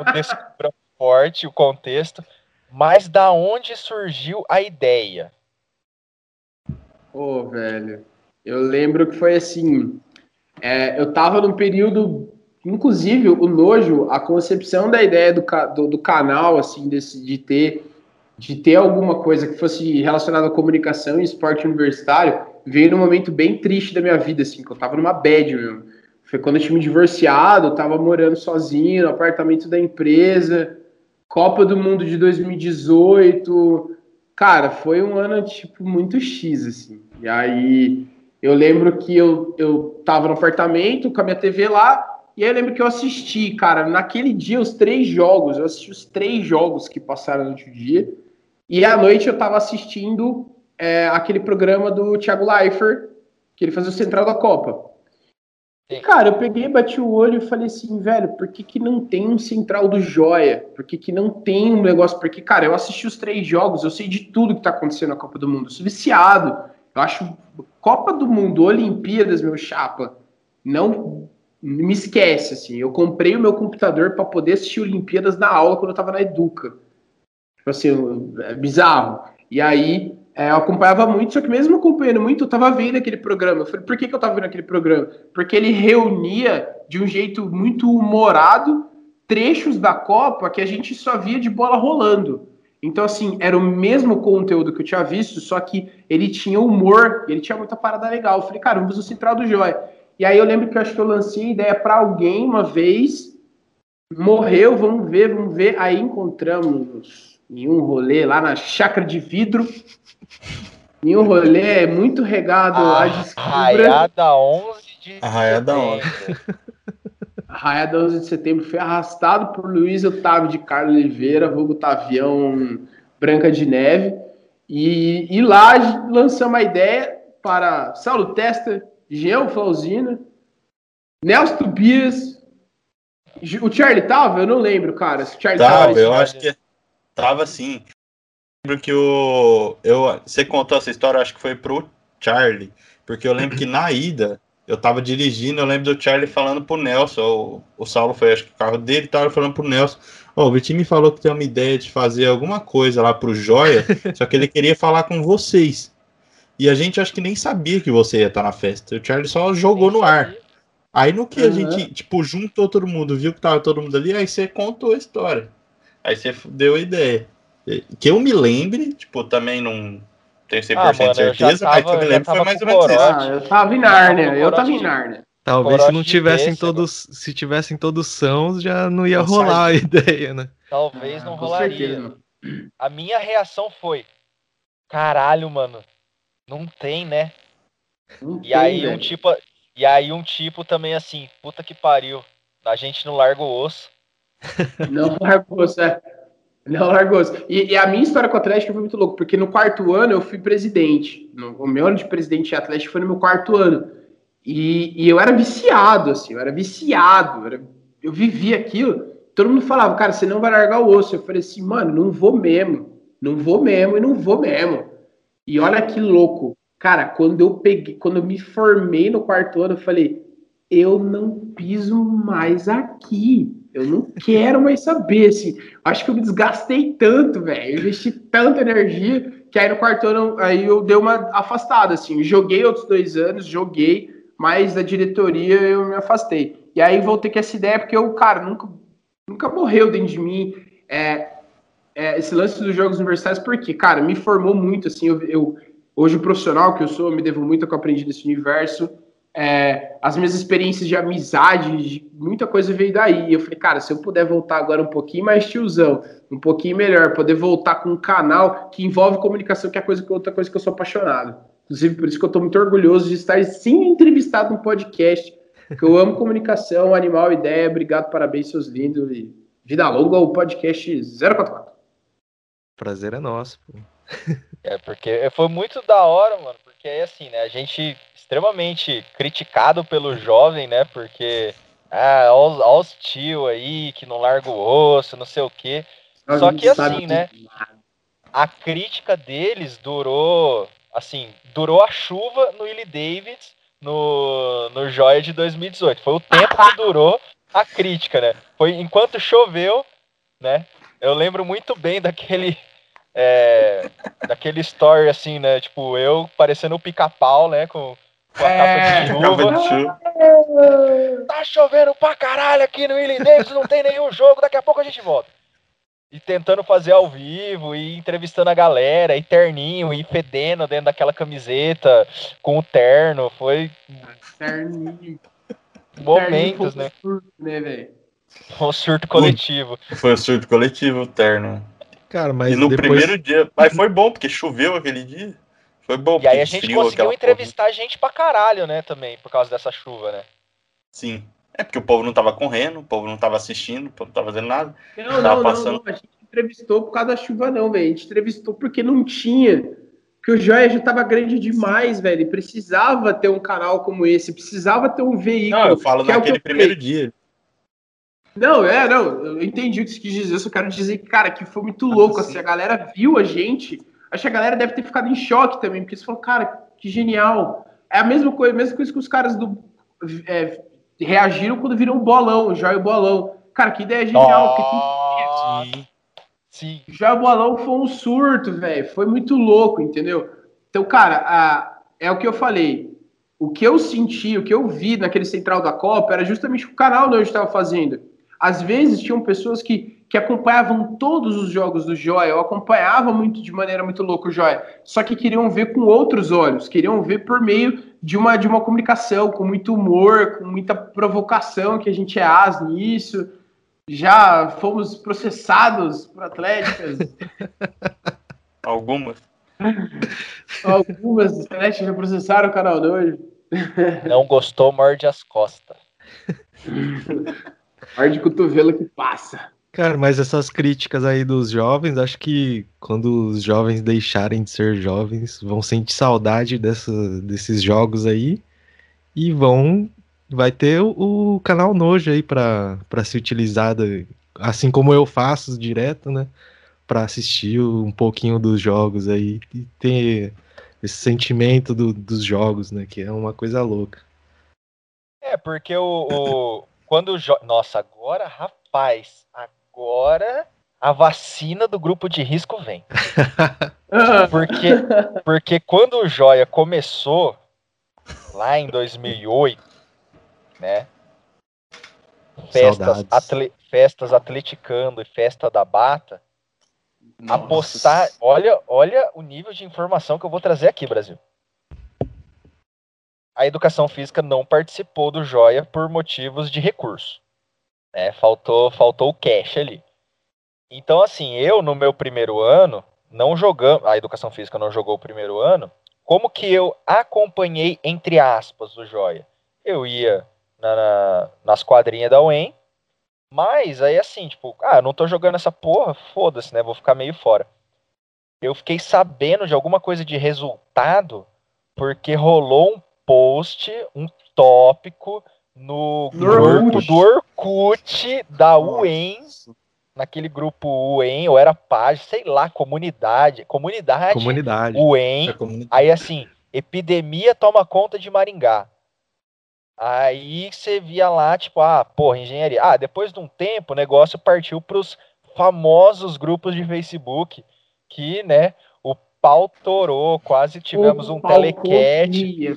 o descubra forte, o contexto. Mas da onde surgiu a ideia? Ô, oh, velho. Eu lembro que foi assim. É, eu tava num período Inclusive, o Nojo, a concepção da ideia do, do, do, canal, assim, desse, de ter de ter alguma coisa que fosse relacionada à comunicação e esporte universitário, veio num momento bem triste da minha vida, assim, que eu tava numa bad mesmo. Foi quando eu tinha me divorciado, eu tava morando sozinho no apartamento da empresa, Copa do Mundo de 2018. Cara, foi um ano, tipo, muito X, assim. E aí, eu lembro que eu, eu tava no apartamento com a minha TV lá, e aí eu lembro que eu assisti, cara, naquele dia, os três jogos. Eu assisti os três jogos que passaram no outro dia. E à noite eu tava assistindo é, aquele programa do Thiago Leifert, que ele fazia o Central da Copa. Cara, eu peguei, bati o olho e falei assim, velho, por que, que não tem um Central do Joia? Por que, que não tem um negócio? Porque, cara, eu assisti os três jogos, eu sei de tudo que tá acontecendo na Copa do Mundo. Eu sou viciado. Eu acho Copa do Mundo, Olimpíadas, meu chapa, não me esquece, assim. Eu comprei o meu computador para poder assistir Olimpíadas na aula quando eu tava na Educa. Tipo assim, é bizarro. E aí, é, eu acompanhava muito, só que mesmo acompanhando muito, eu tava vendo aquele programa. Eu falei, por que, que eu tava vendo aquele programa? Porque ele reunia de um jeito muito humorado trechos da Copa que a gente só via de bola rolando. Então, assim, era o mesmo conteúdo que eu tinha visto, só que ele tinha humor, ele tinha muita parada legal. Eu falei, cara, vamos o Central do Joia. E aí eu lembro que eu acho que eu lancei a ideia para alguém uma vez, morreu, vamos ver, vamos ver. Aí encontramos em um rolê lá na chácara de vidro. Em um rolê muito regado a, a descubra. Raiada 11 de Arraiada setembro. 11. Arraiada 11 de setembro foi arrastado por Luiz Otávio de Carlos Oliveira, vulgo Tavião Branca de Neve. E, e lá lançamos a ideia para Saulo Testa, Jean Flauzina, Nelson Tobias, O Charlie tava? Eu não lembro, cara. Se o Charlie Tava, tava. eu acho que tava sim. Lembro que o. Eu, você contou essa história, acho que foi pro Charlie. Porque eu lembro que na ida, eu tava dirigindo, eu lembro do Charlie falando pro Nelson. O, o Saulo foi, acho que o carro dele tava falando pro Nelson. Ó, o Vitinho me falou que tem uma ideia de fazer alguma coisa lá pro Joia, só que ele queria falar com vocês. E a gente acho que nem sabia que você ia estar na festa. O Charlie só jogou no ar. Aí no que a Uhum. gente, tipo, juntou todo mundo, viu que tava todo mundo ali, aí você contou a história. Aí você deu a ideia. Que eu me lembre, tipo, também não tenho 100% Ah, mano, certeza, mas que tava- eu me lembro foi tava mais ou menos isso. Ah, eu tava em Nárnia. Tava Eu tava em Nárnia. Talvez se não tivessem pêssego. todos, se tivessem todos sãos, já não ia rolar a ideia, né? Talvez não Ah, com rolaria. certeza. A minha reação foi: caralho, mano, não tem, né? Não E tem, aí um tipo, e aí um tipo também assim, puta que pariu. A gente não larga o osso. Não largou, Zé. Não largou. E, e a minha história com o Atlético foi muito louco, porque no quarto ano eu fui presidente. No, o meu ano de presidente de Atlético foi no meu quarto ano. E, e eu era viciado, assim, eu era viciado. eu era- eu vivia aquilo. Todo mundo falava, cara, você não vai largar o osso. Eu falei assim, mano, não vou mesmo. Não vou mesmo e não vou mesmo. E olha que louco. Cara, quando eu peguei, quando eu me formei no quarto ano, eu falei, eu não piso mais aqui. Eu não quero mais saber, assim. Acho que eu me desgastei tanto, velho. Investi tanta energia que aí no quarto ano aí eu dei uma afastada, assim. Joguei outros dois anos, joguei, mas da diretoria eu me afastei. E aí voltei com essa ideia porque eu, cara, nunca, nunca morreu dentro de mim. É, é, esse lance dos jogos universitários, porque, cara, me formou muito, assim. Eu, eu- hoje, o profissional que eu sou, eu me devo muito ao que eu aprendi nesse universo é, as minhas experiências de amizade, de muita coisa veio daí. Eu falei, cara, se eu puder voltar agora um pouquinho mais tiozão, um pouquinho melhor, poder voltar com um canal que envolve comunicação, que é coisa que outra coisa que eu sou apaixonado. Inclusive, por isso que eu tô muito orgulhoso de estar sim entrevistado no podcast, que eu amo comunicação, animal, ideia. Obrigado, parabéns, seus lindos. E vida longa, o podcast 044. Prazer é nosso, pô. É, porque foi muito da hora, mano. Porque aí, assim, né? A gente extremamente criticado pelo jovem, né? Porque, ah, ó, ó os tio aí que não larga o osso, não sei o quê. Só que assim, né? A crítica deles durou, assim, durou a chuva no Willie Davids no, no Joia de 2018. Foi o tempo que durou a crítica, né? Foi enquanto choveu, né? Eu lembro muito bem daquele é, daquele story assim, né? Tipo, eu parecendo o pica-pau, né? Com, com a É, capa de chuva. Tá chovendo pra caralho aqui no Willie Davis, não tem nenhum jogo, daqui a pouco a gente volta. E tentando fazer ao vivo, e entrevistando a galera, e terninho, e fedendo dentro daquela camiseta, com o terno. Foi Terninho, momentos, terninho né? surto, né, velho? Um surto coletivo. Foi o surto coletivo, o terno. Cara, mas e no depois... primeiro dia. Mas foi bom, porque choveu aquele dia. Foi bom, E aí a gente conseguiu entrevistar gente pra caralho, né, também, por causa dessa chuva, né? porra. Sim. É porque o povo não tava correndo, o povo não tava assistindo, o povo não tava fazendo nada. Não, Tava não, não, passando. não. A gente entrevistou por causa da chuva, não, velho. A gente entrevistou porque não tinha. Porque o Joia já tava grande demais, velho. Precisava ter um canal como esse, precisava ter um veículo. Não, eu falo é naquele falei. primeiro dia. Não, é, não. Eu entendi o que você quis dizer. Eu só quero dizer que, cara, que foi muito louco. Assim, a galera viu a gente. Acho que a galera deve ter ficado em choque também, porque eles falaram, cara, que genial. É a mesma coisa, a mesma coisa que os caras do. é, reagiram quando viram o bolão, o Joia e o bolão. Cara, que ideia genial. porque tem- sim. Já o bolão foi um surto, velho. Foi muito louco, entendeu? Então, cara, a- é o que eu falei. O que eu senti, o que eu vi naquele central da Copa era justamente o canal onde eu estava fazendo. Às vezes tinham pessoas que, que acompanhavam todos os jogos do Joia, eu acompanhava muito de maneira muito louca o Joia, só que queriam ver com outros olhos, queriam ver por meio de uma, de uma comunicação, com muito humor, com muita provocação, que a gente é as nisso. Já fomos processados por Atléticas. Algumas. Algumas Atléticas já processaram o canal 2. Não gostou, morde as costas. Ar de cotovelo que passa. Cara, mas essas críticas aí dos jovens, acho que quando os jovens deixarem de ser jovens, vão sentir saudade dessa, desses jogos aí e vão vai ter o, o canal Nojo aí pra, pra ser utilizado, assim como eu faço direto, né? Pra assistir um pouquinho dos jogos aí e ter esse sentimento do, dos jogos, né? Que é uma coisa louca. É, porque o. o quando o jo... Nossa, agora, rapaz, agora a vacina do grupo de risco vem. porque, porque quando o Joia começou, lá em 2008, né? Festas, atle, festas atleticando e festa da bata. Nossa. Apostar. Olha, olha o nível de informação que eu vou trazer aqui, Brasil. A educação física não participou do Joia por motivos de recurso. Né? Faltou, faltou o cash ali. Então, assim, eu no meu primeiro ano, não jogando. A educação física não jogou o primeiro ano. Como que eu acompanhei, entre aspas, o Joia? Eu ia na, na, nas quadrinhas da UEM, mas aí assim, tipo, ah, não tô jogando essa porra, foda-se, né? Vou ficar meio fora. Eu fiquei sabendo de alguma coisa de resultado porque rolou um post, um tópico no, no grupo Orkut. do Orkut da UEM, naquele grupo UEM, ou era página, sei lá, comunidade, comunidade, comunidade. UEM. É comunidade. Aí assim, epidemia toma conta de Maringá. Aí você via lá, tipo, ah, porra, engenharia. Ah, depois de um tempo, o negócio partiu para os famosos grupos de Facebook, que, né, pau torou, quase tivemos um telecat.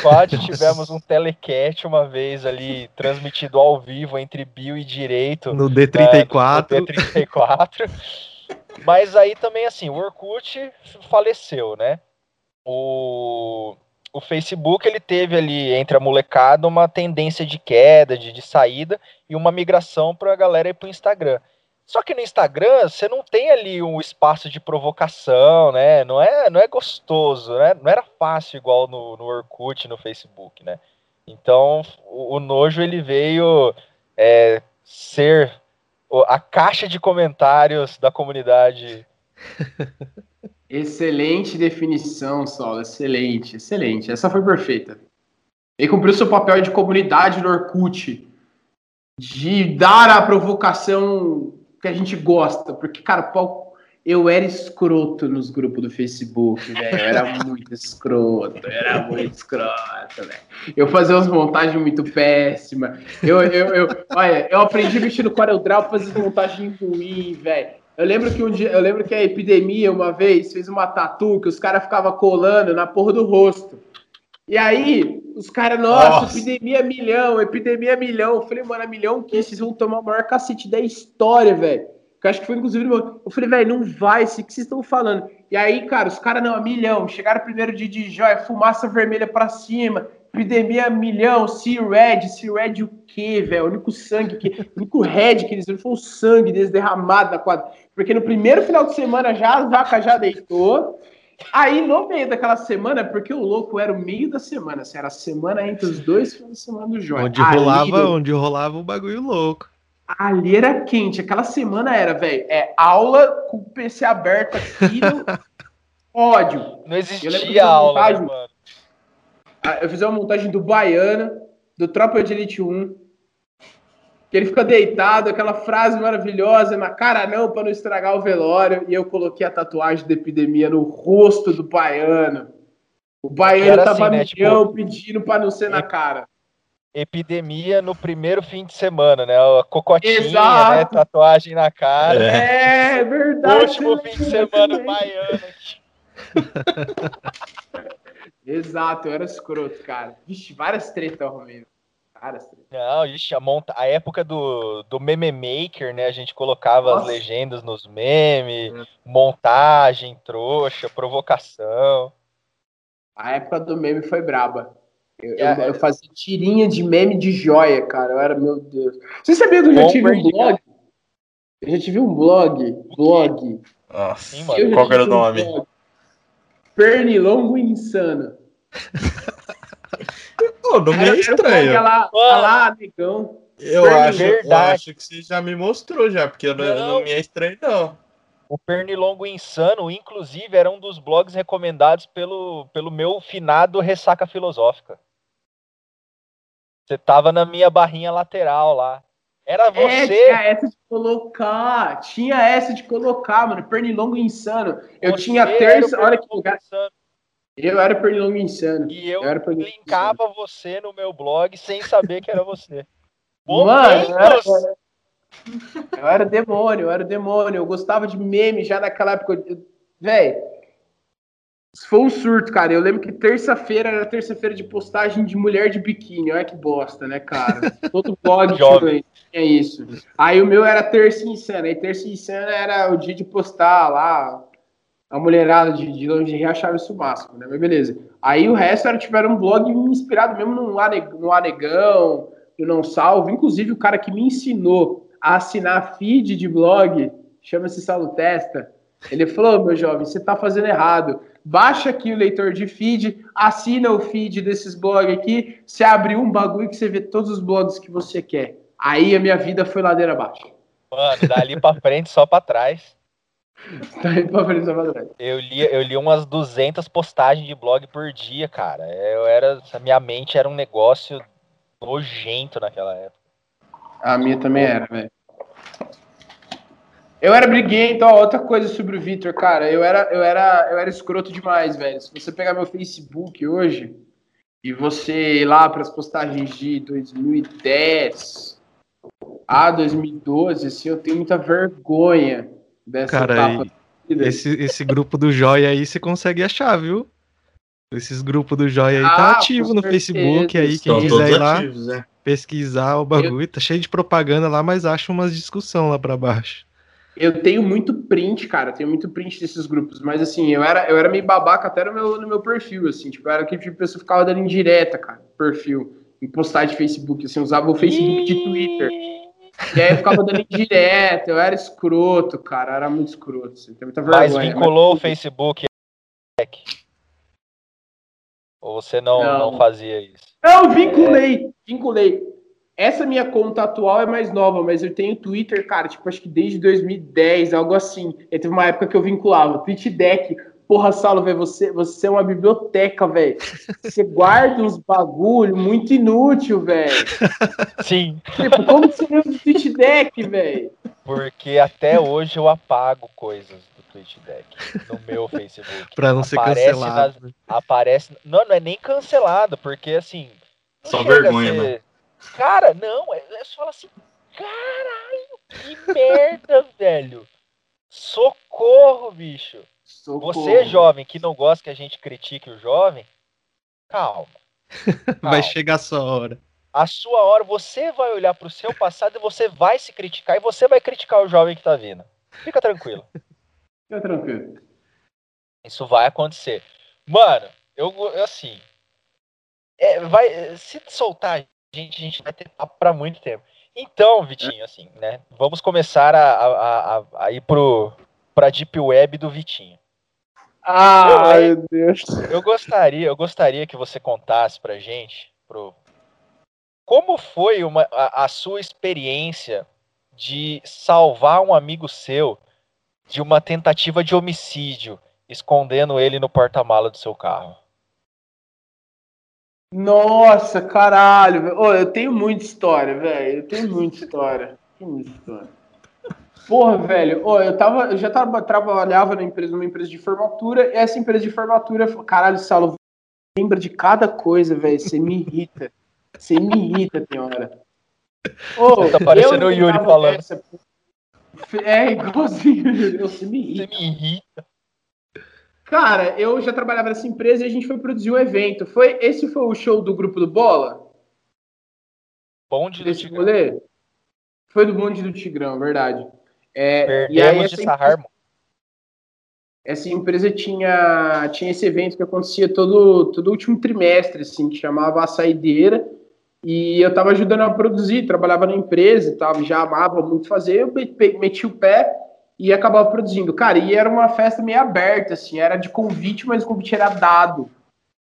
Quase tivemos um telecat uma vez ali, transmitido ao vivo entre Bio e Direito. No D34. Né, no D34. Mas aí também, assim, o Orkut faleceu, né? O o Facebook ele teve ali entre a molecada uma tendência de queda, de, de saída e uma migração para a galera ir para o Instagram. Só que no Instagram você não tem ali um espaço de provocação, né? Não é, não é gostoso, né? Não era fácil igual no, no Orkut, no Facebook, né? Então o, o nojo ele veio é, ser a caixa de comentários da comunidade Excelente definição, Saulo. Excelente, excelente. Essa foi perfeita. Ele cumpriu seu papel de comunidade no Orkut, de dar a provocação que a gente gosta. Porque, cara, eu era escroto nos grupos do Facebook, velho. Eu era muito escroto, eu era muito escroto, velho. Eu fazia umas montagens muito péssimas. Eu, eu, eu, olha, eu aprendi a mexer no CorelDRAW pra fazer montagem ruim, velho. Eu lembro que um dia, eu lembro que a epidemia uma vez fez uma tatu que os caras ficavam colando na porra do rosto. E aí, os caras, nossa, nossa, epidemia milhão, epidemia milhão. Eu falei, mano, a milhão que vocês vão tomar o maior cacete da história, velho. Que eu acho que foi inclusive. Eu falei, velho, não vai, o que vocês estão falando? E aí, cara, os caras, não, a milhão. Chegaram primeiro de, de joia, fumaça vermelha pra cima, epidemia milhão, C-Red, C-Red o quê, velho? O único sangue que. O único red que eles viram foi o sangue deles derramado na quadra. Porque no primeiro final de semana já a vaca já deitou. Aí, no meio daquela semana, porque o louco era o meio da semana, assim, era a semana entre os dois finais de semana do Joia. Onde rolava, onde rolava o bagulho louco. Ali era quente, aquela semana era, velho, é aula com o PC aberto aqui no ódio. Não existia aula, montagem, mano. Ah, eu fiz uma montagem do Baiana, do Tropa de Elite 1, que ele fica deitado, aquela frase maravilhosa, na cara não, para não estragar o velório, e eu coloquei a tatuagem da epidemia no rosto do baiano. O baiano tava assim, né? tipo, pedindo para não ser na cara. Epidemia no primeiro fim de semana, né? A cocotinha, né? Exato. né? Tatuagem na cara. É, é verdade. Último fim de semana baiano. Exato, eu era escroto, cara. Vixe, várias tretas eu arrumei. Não, ixi, a, monta... a época do, do meme maker, né? A gente colocava Nossa. as legendas nos memes, é. montagem, trouxa, provocação. A época do meme foi braba. Eu, é, eu, eu, fazia tirinha de meme de joia, cara. Eu era, meu Deus. Você sabia que eu já tive um blog? Eu já tive um blog. Blog. Nossa, Sim, mano. Qual era o nome? Um Pernilongo Insano. Pô, não me é estranho. Lá, lá, amigão. Eu acho, eu acho que você já me mostrou já, porque não, não me é estranho, não. O Pernilongo Insano, inclusive, era um dos blogs recomendados pelo, pelo meu finado Ressaca Filosófica. Você tava na minha barrinha lateral lá. Era É, você. tinha essa de colocar. Tinha essa de colocar, mano. Pernilongo insano. Eu Você tinha terça. o Olha que lugar. Insano. Eu era pernilongo insano. E eu Eu linkava você no meu blog sem saber que era você. Mano, eu era, eu era demônio, eu era demônio. Eu gostava de meme já naquela época. Véi, foi um surto, cara. Eu lembro que terça-feira era terça-feira de postagem de mulher de biquíni. Olha que bosta, né, cara? Todo blog Jovem. tinha isso. Aí o meu era terça insana. Aí terça insana era o dia de postar lá. A mulherada de, de lingerie achava isso o máximo, né? Mas beleza. Aí o resto era, tipo, era um blog inspirado mesmo no, ane, no Anegão, no Não Salvo. Inclusive, o cara que me ensinou a assinar feed de blog, chama-se Saulo Testa, ele falou, meu jovem, você tá fazendo errado. Baixa aqui o leitor de feed, assina o feed desses blogs aqui, você abre um bagulho que você vê todos os blogs que você quer. Aí a minha vida foi ladeira abaixo. Mano, dali pra frente, só pra trás. Tá indo pra frente, pra trás. Eu li, eu li umas 200 postagens de blog por dia, cara. Eu era, a minha mente era um negócio nojento naquela época. A minha também era, velho. Eu era briguento, ó, outra coisa sobre o Vitor, cara, eu era, eu era, eu era escroto demais, velho. Se você pegar meu Facebook hoje e você ir lá para as postagens de 2010 a 2012, assim, eu tenho muita vergonha dessa Cara, etapa. e esse, esse grupo do Joia aí você consegue achar, viu? Esses grupos do Joia aí Ah, tá ativo no certeza. Facebook aí, quem Estão quiser ir lá ativos, né? pesquisar o bagulho, tá cheio de propaganda lá, mas acha umas discussão lá pra baixo. Eu tenho muito print, cara, tenho muito print desses grupos, mas assim, eu era, eu era meio babaca até no meu, no meu perfil, assim, tipo, eu era aquele tipo de pessoa que ficava dando indireta, cara, perfil, em postar de Facebook, assim, usava o Facebook de Twitter. E aí eu ficava dando indireta, eu era escroto, cara, era muito escroto, assim, muita vergonha. Mas vinculou o Mas- Facebook. Ou você não, não. Não. fazia isso? Não, vinculei, vinculei. Essa minha conta atual é mais nova, mas eu tenho Twitter, cara, tipo, acho que desde 2010, algo assim. E teve uma época que eu vinculava. TweetDeck, porra, Saulo, velho, você, você é uma biblioteca, velho. Você guarda uns bagulho muito inútil, velho. Sim, Tipo, como você usa o TweetDeck, velho? porque até hoje eu apago coisas do TweetDeck no meu Facebook. Pra não ser Aparece cancelado. né? Aparece. Não, não é nem cancelado, porque assim. Só vergonha, ser- Cara, não, é, é só falar assim, caralho, que merda, velho. Socorro, bicho. Socorro. Você, jovem, que não gosta que a gente critique o jovem, calma. Vai calma. chegar a sua hora. A sua hora, você vai olhar pro seu passado e você vai se criticar e você vai criticar o jovem que tá vindo. Fica tranquilo. Fica tranquilo. Isso vai acontecer. Mano, eu eu, assim. é, vai, se soltar a gente, a gente vai ter papo pra muito tempo. Então, Vitinho, assim, né? Vamos começar a, a, a, a ir pro, pra Deep Web do Vitinho. Ah, hein? meu Deus. Eu gostaria, eu gostaria que você contasse pra gente, pro, como foi uma, a, a sua experiência de salvar um amigo seu de uma tentativa de homicídio, escondendo ele no porta-mala do seu carro. Nossa, caralho. velho. Ô, eu tenho muita história, velho. Eu tenho muita história. Tenho muita história. Porra, velho. Ô, eu, tava, eu já tava, trabalhava na empresa, numa empresa de formatura, e essa empresa de formatura, caralho, Saulo, lembra de cada coisa, velho. Você me irrita. Você me irrita, tem hora. Ô, Você tá parecendo o Yuri falando. dessa- É, igualzinho. Você me Você irrita. me irrita. Cara, eu já trabalhava nessa empresa e a gente foi produzir um evento. Foi, esse foi o show do grupo do Bola? Bonde do Tigrão. Foi do bonde do Tigrão, verdade. É, e aí Perdemos de essa, Sarrarmo. essa empresa tinha, tinha esse evento que acontecia todo, todo último trimestre, assim, que chamava A Saideira. E eu tava ajudando a produzir, trabalhava na empresa tal, já amava muito fazer, eu me- me- meti o pé e acabava produzindo. Cara, e era uma festa meio aberta, assim, era de convite, mas o convite era dado.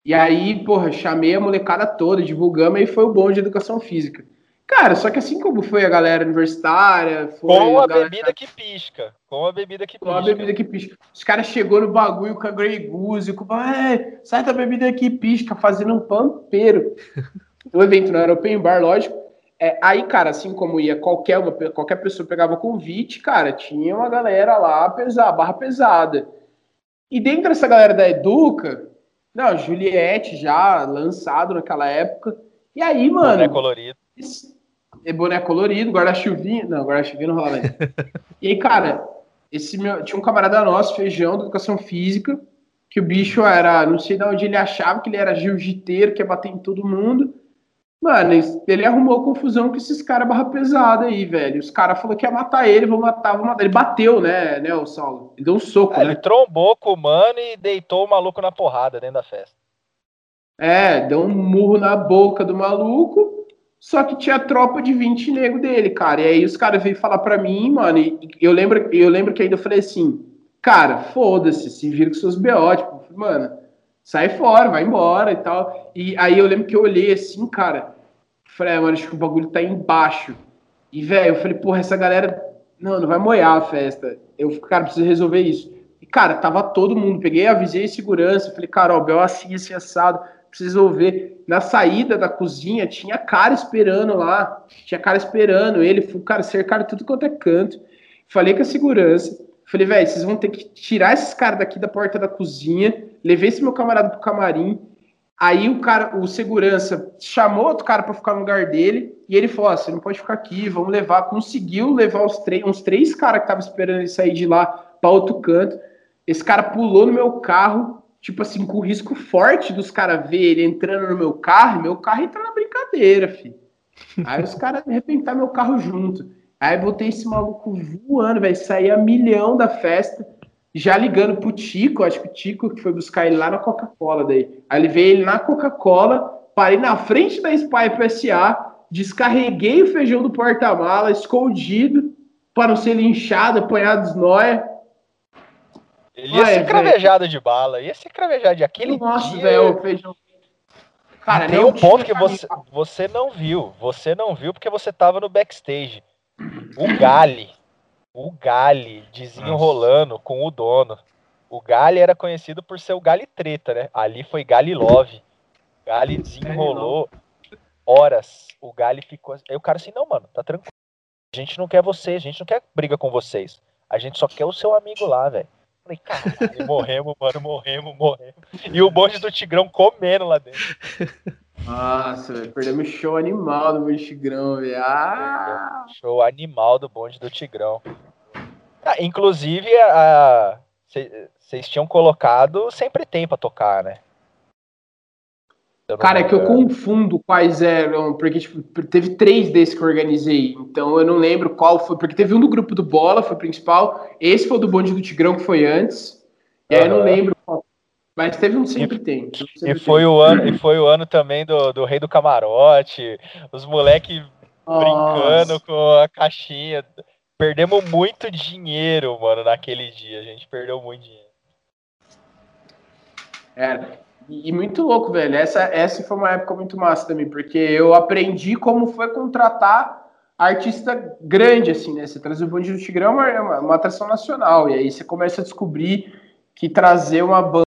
E aí, porra, chamei a molecada toda, divulgamos, e foi o bom de educação física. Cara, só que assim como foi a galera universitária, foi Com a galera- bebida que pisca. Com a bebida que com a pisca. bebida que pisca. Os caras chegou no bagulho com a Grey Goose, com é, sai da bebida que pisca, fazendo um pampeiro. O evento não era open bar, lógico. É, aí, cara, assim como ia qualquer uma, qualquer pessoa pegava convite, cara, tinha uma galera lá, pesar, barra pesada. E dentro dessa galera da Educa, não, Juliette já lançado naquela época. E aí, mano. Boné colorido. Esse, é boné colorido, guarda-chuvinha. Não, guarda-chuvinha não rola ainda. e aí, cara, esse meu, tinha um camarada nosso, feijão, de educação física, que o bicho era, não sei de onde ele achava que ele era jiu-jiteiro, que ia bater em todo mundo. Mano, ele arrumou confusão com esses caras barra pesada aí, velho. Os caras falaram que ia matar ele, vou matar, vou matar. Ele bateu, né, né, o Saulo? Ele deu um soco, é, né? Ele trombou com o mano e deitou o maluco na porrada dentro da festa. É, deu um murro na boca do maluco, só que tinha tropa de 20 nego dele, cara. E aí os caras veio falar pra mim, mano, e eu lembro, eu lembro que ainda falei assim, cara, foda-se, se vira com seus BO, tipo, mano, sai fora, vai embora e tal. E aí eu lembro que eu olhei assim, cara, falei, ah, mano, acho que o bagulho tá embaixo. E, velho, eu falei, porra, essa galera, não, não vai moiar a festa. Eu, cara, preciso resolver isso. E, cara, tava todo mundo, peguei, avisei segurança, falei, cara, ó, Bel assim, assim, assado, preciso resolver. Na saída da cozinha, tinha cara esperando lá, tinha cara esperando ele, cara, cercaram tudo quanto é canto. Falei com a segurança, Falei, velho, vocês vão ter que tirar esses caras daqui da porta da cozinha. Levei esse meu camarada pro camarim. Aí o cara, o segurança chamou outro cara para ficar no lugar dele e ele falou: você não pode ficar aqui, vamos levar. Conseguiu levar os três, uns três caras que estavam esperando ele sair de lá para outro canto. Esse cara pulou no meu carro, tipo assim, com risco forte dos caras ver ele entrando no meu carro, meu carro entra na brincadeira, filho. Aí os caras arrebentaram meu carro junto. Aí botei esse maluco voando, velho. Saía milhão da festa, já ligando pro Tico, acho que o Tico que foi buscar ele lá na Coca-Cola daí. Aí ele veio ele na Coca-Cola, parei na frente da Spy SA, descarreguei o feijão do porta-mala, escondido, para não ser linchado, apanhado dos nóia. Ele ia ser cravejado de bala, ia ser cravejado de aquele Nossa, dia... velho, o feijão Cara, tem um ponto que você, você não viu. Você não viu porque você tava no backstage. O Gali, o Gali desenrolando com o dono. O Gali era conhecido por ser o Gali treta, né? Ali foi Gali Love. Gali desenrolou horas. O Gali ficou. Aí o cara assim, não, mano, tá tranquilo. A gente não quer você, a gente não quer briga com vocês. A gente só quer o seu amigo lá, velho. Falei, caralho, morremos, mano, morremos, morremos. E o bonde do Tigrão comendo lá dentro. Nossa, velho, perdemos show animal do bonde do Tigrão, velho. Ah! Show animal do bonde do Tigrão. Ah, inclusive, vocês tinham colocado sempre tem pra tocar, né? Cara, é que eu confundo quais eram, porque tipo, teve três desses que eu organizei, então eu não lembro qual foi, porque teve um do grupo do Bola, foi o principal, esse foi o do Bonde do Tigrão, que foi antes, e aí eu não lembro qual, mas teve um sempre e, tem. Sempre e, foi tem. O ano, e foi o ano também do, do Rei do Camarote, os moleques brincando com a caixinha, perdemos muito dinheiro, mano, naquele dia, a gente perdeu muito dinheiro. É, e, muito louco, velho. Essa, essa foi uma época muito massa também, porque eu aprendi como foi contratar artista grande, assim, né? Você trazer o Bonde do Tigrão é uma, uma atração nacional, e aí você começa a descobrir que trazer uma banda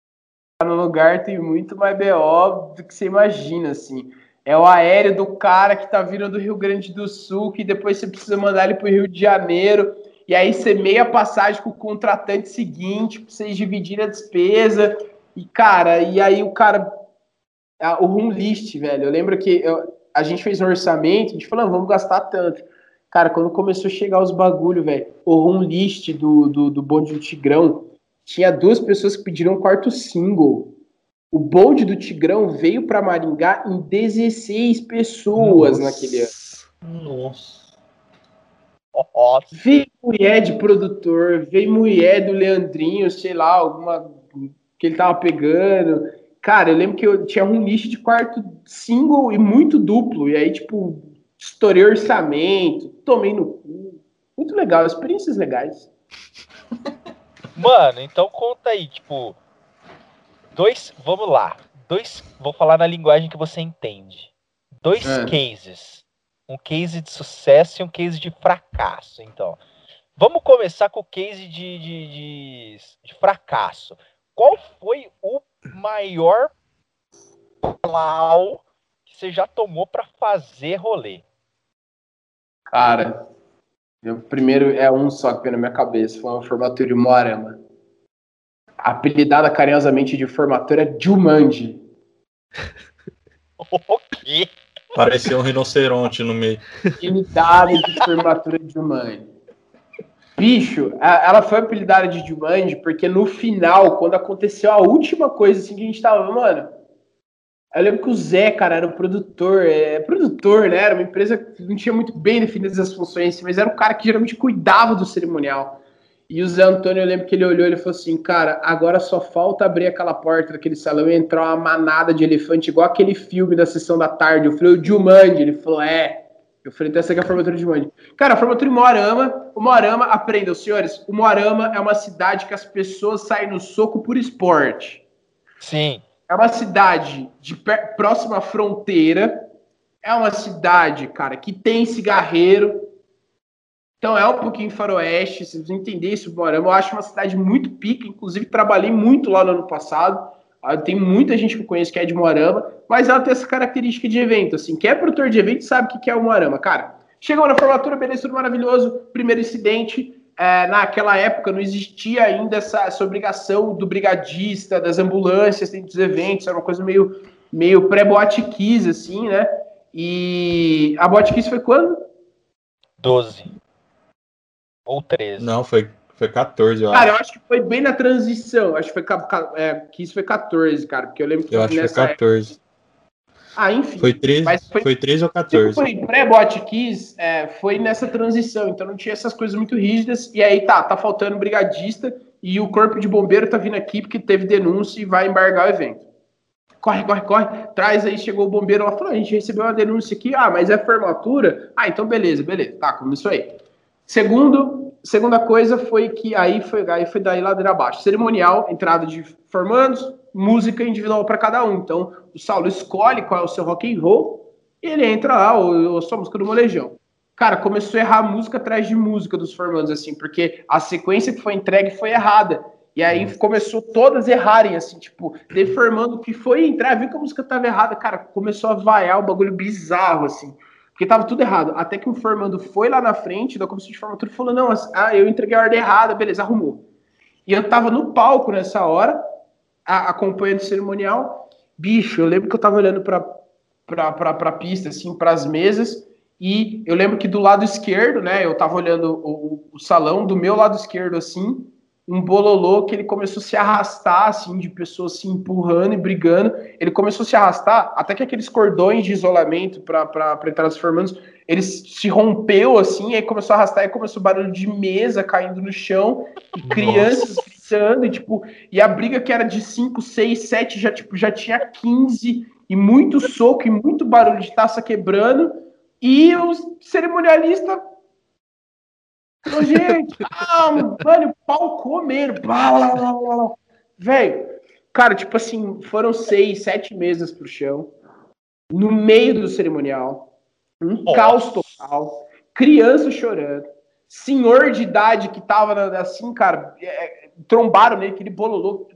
no lugar tem muito mais BO do que você imagina, assim. É o aéreo do cara que tá vindo do Rio Grande do Sul, que depois você precisa mandar ele pro Rio de Janeiro, e aí você meia passagem com o contratante seguinte, pra vocês dividirem a despesa. E, cara, e aí o cara. o room list, velho. Eu lembro que eu, a gente fez um orçamento, a gente falou, vamos gastar tanto. Cara, quando começou a chegar os bagulho, velho, o room list do, do, do bonde do Tigrão, tinha duas pessoas que pediram um quarto single. O bonde do Tigrão veio para Maringá em 16 pessoas Nossa. naquele ano. Nossa. Nossa. Veio mulher de produtor, veio mulher do Leandrinho, sei lá, alguma que ele tava pegando. Cara, eu lembro que eu tinha um lixo de quarto single e muito duplo. E aí, tipo, estourei orçamento, tomei no cu. Muito legal, experiências legais. Mano, então conta aí, tipo, dois, vamos lá, dois, vou falar na linguagem que você entende. Dois é. cases, um case de sucesso e um case de fracasso, então. Vamos começar com o case de, de, de, de fracasso qual foi o maior plau que você já tomou para fazer rolê? Cara, meu primeiro é um só que veio na minha cabeça, foi uma formatura em Moarama. Apelidada carinhosamente de formatura Jumanji. O quê? Parecia um rinoceronte no meio. Apelidada de formatura de Jumanji. Bicho, ela foi apelidada de Jumanji porque no final, quando aconteceu a última coisa assim que a gente tava, mano. Eu lembro que o Zé, cara, era o produtor, é produtor, né? Era uma empresa que não tinha muito bem definidas as funções, mas era o cara que geralmente cuidava do cerimonial. E o Zé Antônio, eu lembro que ele olhou e falou assim: Cara, agora só falta abrir aquela porta daquele salão e entrar uma manada de elefante, igual aquele filme da sessão da tarde. Eu falei: O Jumanji. Ele falou: É. Eu falei: Então essa aqui é a formatura de Jumanji. Cara, a formatura em Moarama, o Moarama, aprendam, senhores, o Moarama é uma cidade que as pessoas saem no soco por esporte. Sim. É uma cidade de próxima à fronteira. É uma cidade, cara, que tem cigarreiro. Então é um pouquinho faroeste, se vocês entenderem isso, Moarama, eu acho uma cidade muito pica, inclusive trabalhei muito lá no ano passado. Ah, Tem muita gente que eu conheço que é de Moarama, mas ela tem essa característica de evento, assim, quem é produtor de evento sabe o que que é o Moarama, cara. Chegou na formatura, beleza, tudo maravilhoso, primeiro incidente, é, naquela época não existia ainda essa, essa obrigação do brigadista, das ambulâncias dentro dos eventos, era uma coisa meio, meio pré-boate kiss, assim, né? E a boate kiss foi quando? 12. Ou 13. Não, foi, foi 14, eu Cara, eu acho. acho que foi bem na transição. Acho que foi, é, que isso foi 14, cara. Porque eu lembro que Eu acho que foi nessa 14. época- Ah, enfim. Foi 13, Mas foi- foi 13 ou Tipo, 14. foi pré-bot Kiss, é, foi nessa transição, então não tinha essas coisas muito rígidas. E aí tá, tá faltando brigadista e o corpo de bombeiro tá vindo aqui porque teve denúncia e vai embargar o evento. Corre, corre, corre. Traz aí, chegou o bombeiro lá, falou: a gente recebeu uma denúncia aqui, ah, mas é formatura? Ah, então beleza, beleza. Tá, começou aí. Segundo, segunda coisa foi que aí foi, aí foi daí ladeira abaixo. Cerimonial, entrada de formandos, música individual para cada um. Então, o Saulo escolhe qual é o seu rock and roll e ele entra lá, ou, ou sua música do molejão. Cara, começou a errar música atrás de música dos formandos, assim, porque a sequência que foi entregue foi errada. E aí começou todas errarem, assim, tipo, deformando que foi entrar, viu que a música tava errada, cara, começou a vaiar o bagulho bizarro, assim. Porque tava tudo errado. Até que o formando foi lá na frente da comissão de formatura e falou: não, ah, eu entreguei a ordem errada, beleza, arrumou. E eu tava no palco nessa hora, a- acompanhando o cerimonial. Bicho, eu lembro que eu tava olhando pra, pra, pra, pra pista, assim, pras mesas. E eu lembro que do lado esquerdo, né, eu tava olhando o, o salão, do meu lado esquerdo, assim, um bololô que ele começou a se arrastar, assim, de pessoas se empurrando e brigando. Ele começou a se arrastar, até que aqueles cordões de isolamento para entrar nos formandos, ele se rompeu, assim, aí começou a arrastar, e começou barulho de mesa caindo no chão, e crianças gritando, e tipo, e a briga que era de 5, 6, 7, já, tipo, já tinha 15, e muito soco, e muito barulho de taça quebrando, e o cerimonialista Gente, ah, mano, pau comendo. Velho, cara, tipo assim, foram seis, sete mesas pro chão, no meio do cerimonial, um Nossa. caos total, criança chorando, senhor de idade que tava assim, cara, é, trombaram nele, aquele bololô,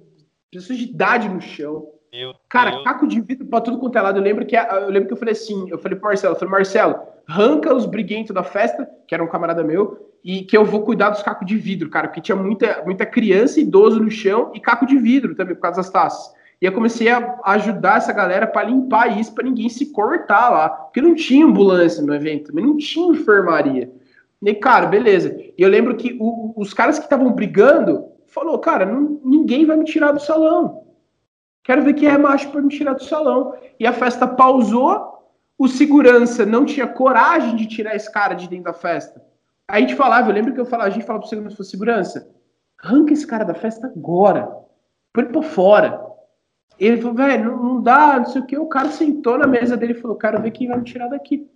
pessoas de idade no chão. Meu Cara, Deus. caco de vidro pra tudo quanto é lado. Eu lembro que, eu lembro que eu falei assim, eu falei pro Marcelo, eu falei, Marcelo, arranca os briguentos da festa, que era um camarada meu, e que eu vou cuidar dos cacos de vidro, cara, porque tinha muita, muita criança e idoso no chão e caco de vidro também, por causa das taças. E eu comecei a ajudar essa galera pra limpar isso, pra ninguém se cortar lá. Porque não tinha ambulância no evento, também não tinha enfermaria. E, cara, beleza. E eu lembro que o- os caras que estavam brigando falou, cara, não- ninguém vai me tirar do salão. Quero ver quem é macho para me tirar do salão. E a festa pausou, o segurança não tinha coragem de tirar esse cara de dentro da festa. Aí a gente falava, eu lembro que eu falava, a gente falava pro segurança, segurança, arranca esse cara da festa agora. Põe ele pra fora. Ele falou, velho, não, dá, não sei o que. O cara sentou na mesa dele e falou, quero ver quem vai me tirar daqui.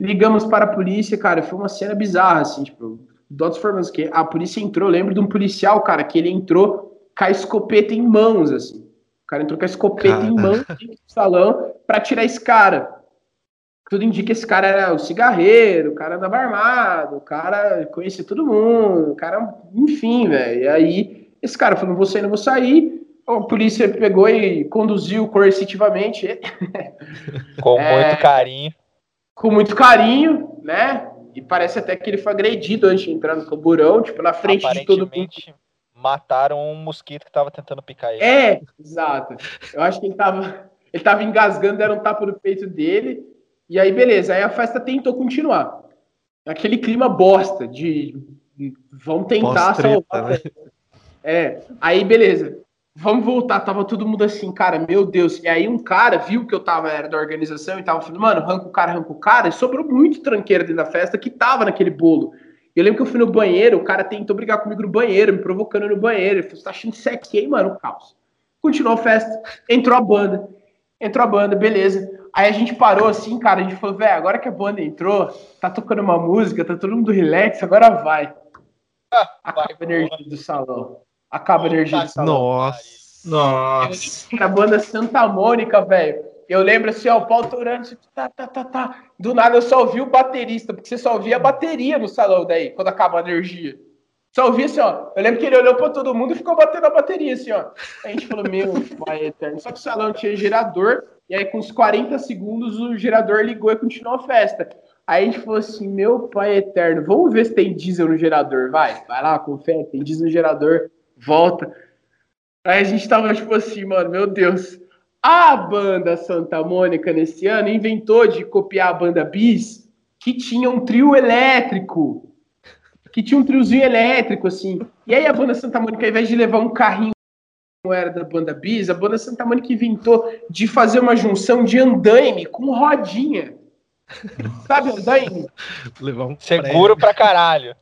Ligamos para a polícia, cara, foi uma cena bizarra, assim, tipo, dó dos formandos, que a polícia entrou, lembro de um policial, cara, que ele entrou com a escopeta em mãos, assim. O cara entrou com a escopeta em Cara. mãos dentro do salão pra tirar esse cara. Tudo indica que esse cara era o cigarreiro, o cara andava armado, o cara conhecia todo mundo, o cara, enfim, velho. E aí, esse cara falou, não vou sair, não vou sair. A polícia pegou e conduziu coercitivamente. Com é, muito carinho. Com muito carinho, né? E parece até que ele foi agredido antes de entrar no camburão, tipo, na frente de todo mundo. Mataram um mosquito que tava tentando picar ele. É, exato. Eu acho que ele tava, ele tava engasgando, deram um tapa no peito dele. E aí, beleza. Aí a festa tentou continuar. Aquele clima bosta de vamos tentar salvar. Né? É, aí beleza. Vamos voltar, tava todo mundo assim, cara, meu Deus. E aí um cara viu que eu tava, era da organização e tava falando, mano, arranca o cara, arranca o cara. E sobrou muito tranqueira dentro da festa que tava naquele bolo. Eu lembro que eu fui no banheiro, o cara tentou brigar comigo no banheiro, me provocando no banheiro. Ele falou, você tá achando isso aqui, hein, mano? Caos. Continuou a festa, entrou a banda. Entrou a banda, beleza. Aí a gente parou assim, cara, a gente falou, velho, agora que a banda entrou, tá tocando uma música, tá todo mundo relax, agora vai. Acaba a energia do salão. Acaba a energia do salão. Nossa. Nossa. A banda Santa Mônica, velho. Eu lembro assim, ó, o pau torando, assim, tá, tá, tá, tá. Do nada eu só ouvi o baterista, porque você só ouvia a bateria no salão daí, quando acaba a energia. Só ouvia assim, ó. Eu lembro que ele olhou pra todo mundo e ficou batendo a bateria, assim, ó. A gente falou, meu pai eterno. Só que o salão tinha gerador, e aí com uns 40 segundos o gerador ligou e continuou a festa. Aí a gente falou assim, meu pai eterno, vamos ver se tem diesel no gerador, vai. Vai lá, confere, tem diesel no gerador, volta. Aí a gente tava tipo assim, mano, meu Deus. A banda Santa Mônica nesse ano inventou de copiar a banda Bis, que tinha um trio elétrico. Que tinha um triozinho elétrico, assim. E aí a banda Santa Mônica, ao invés de levar um carrinho como era da banda Bis, a banda Santa Mônica inventou de fazer uma junção de andaime com rodinha. Sabe andaime? Levar um Seguro pra caralho.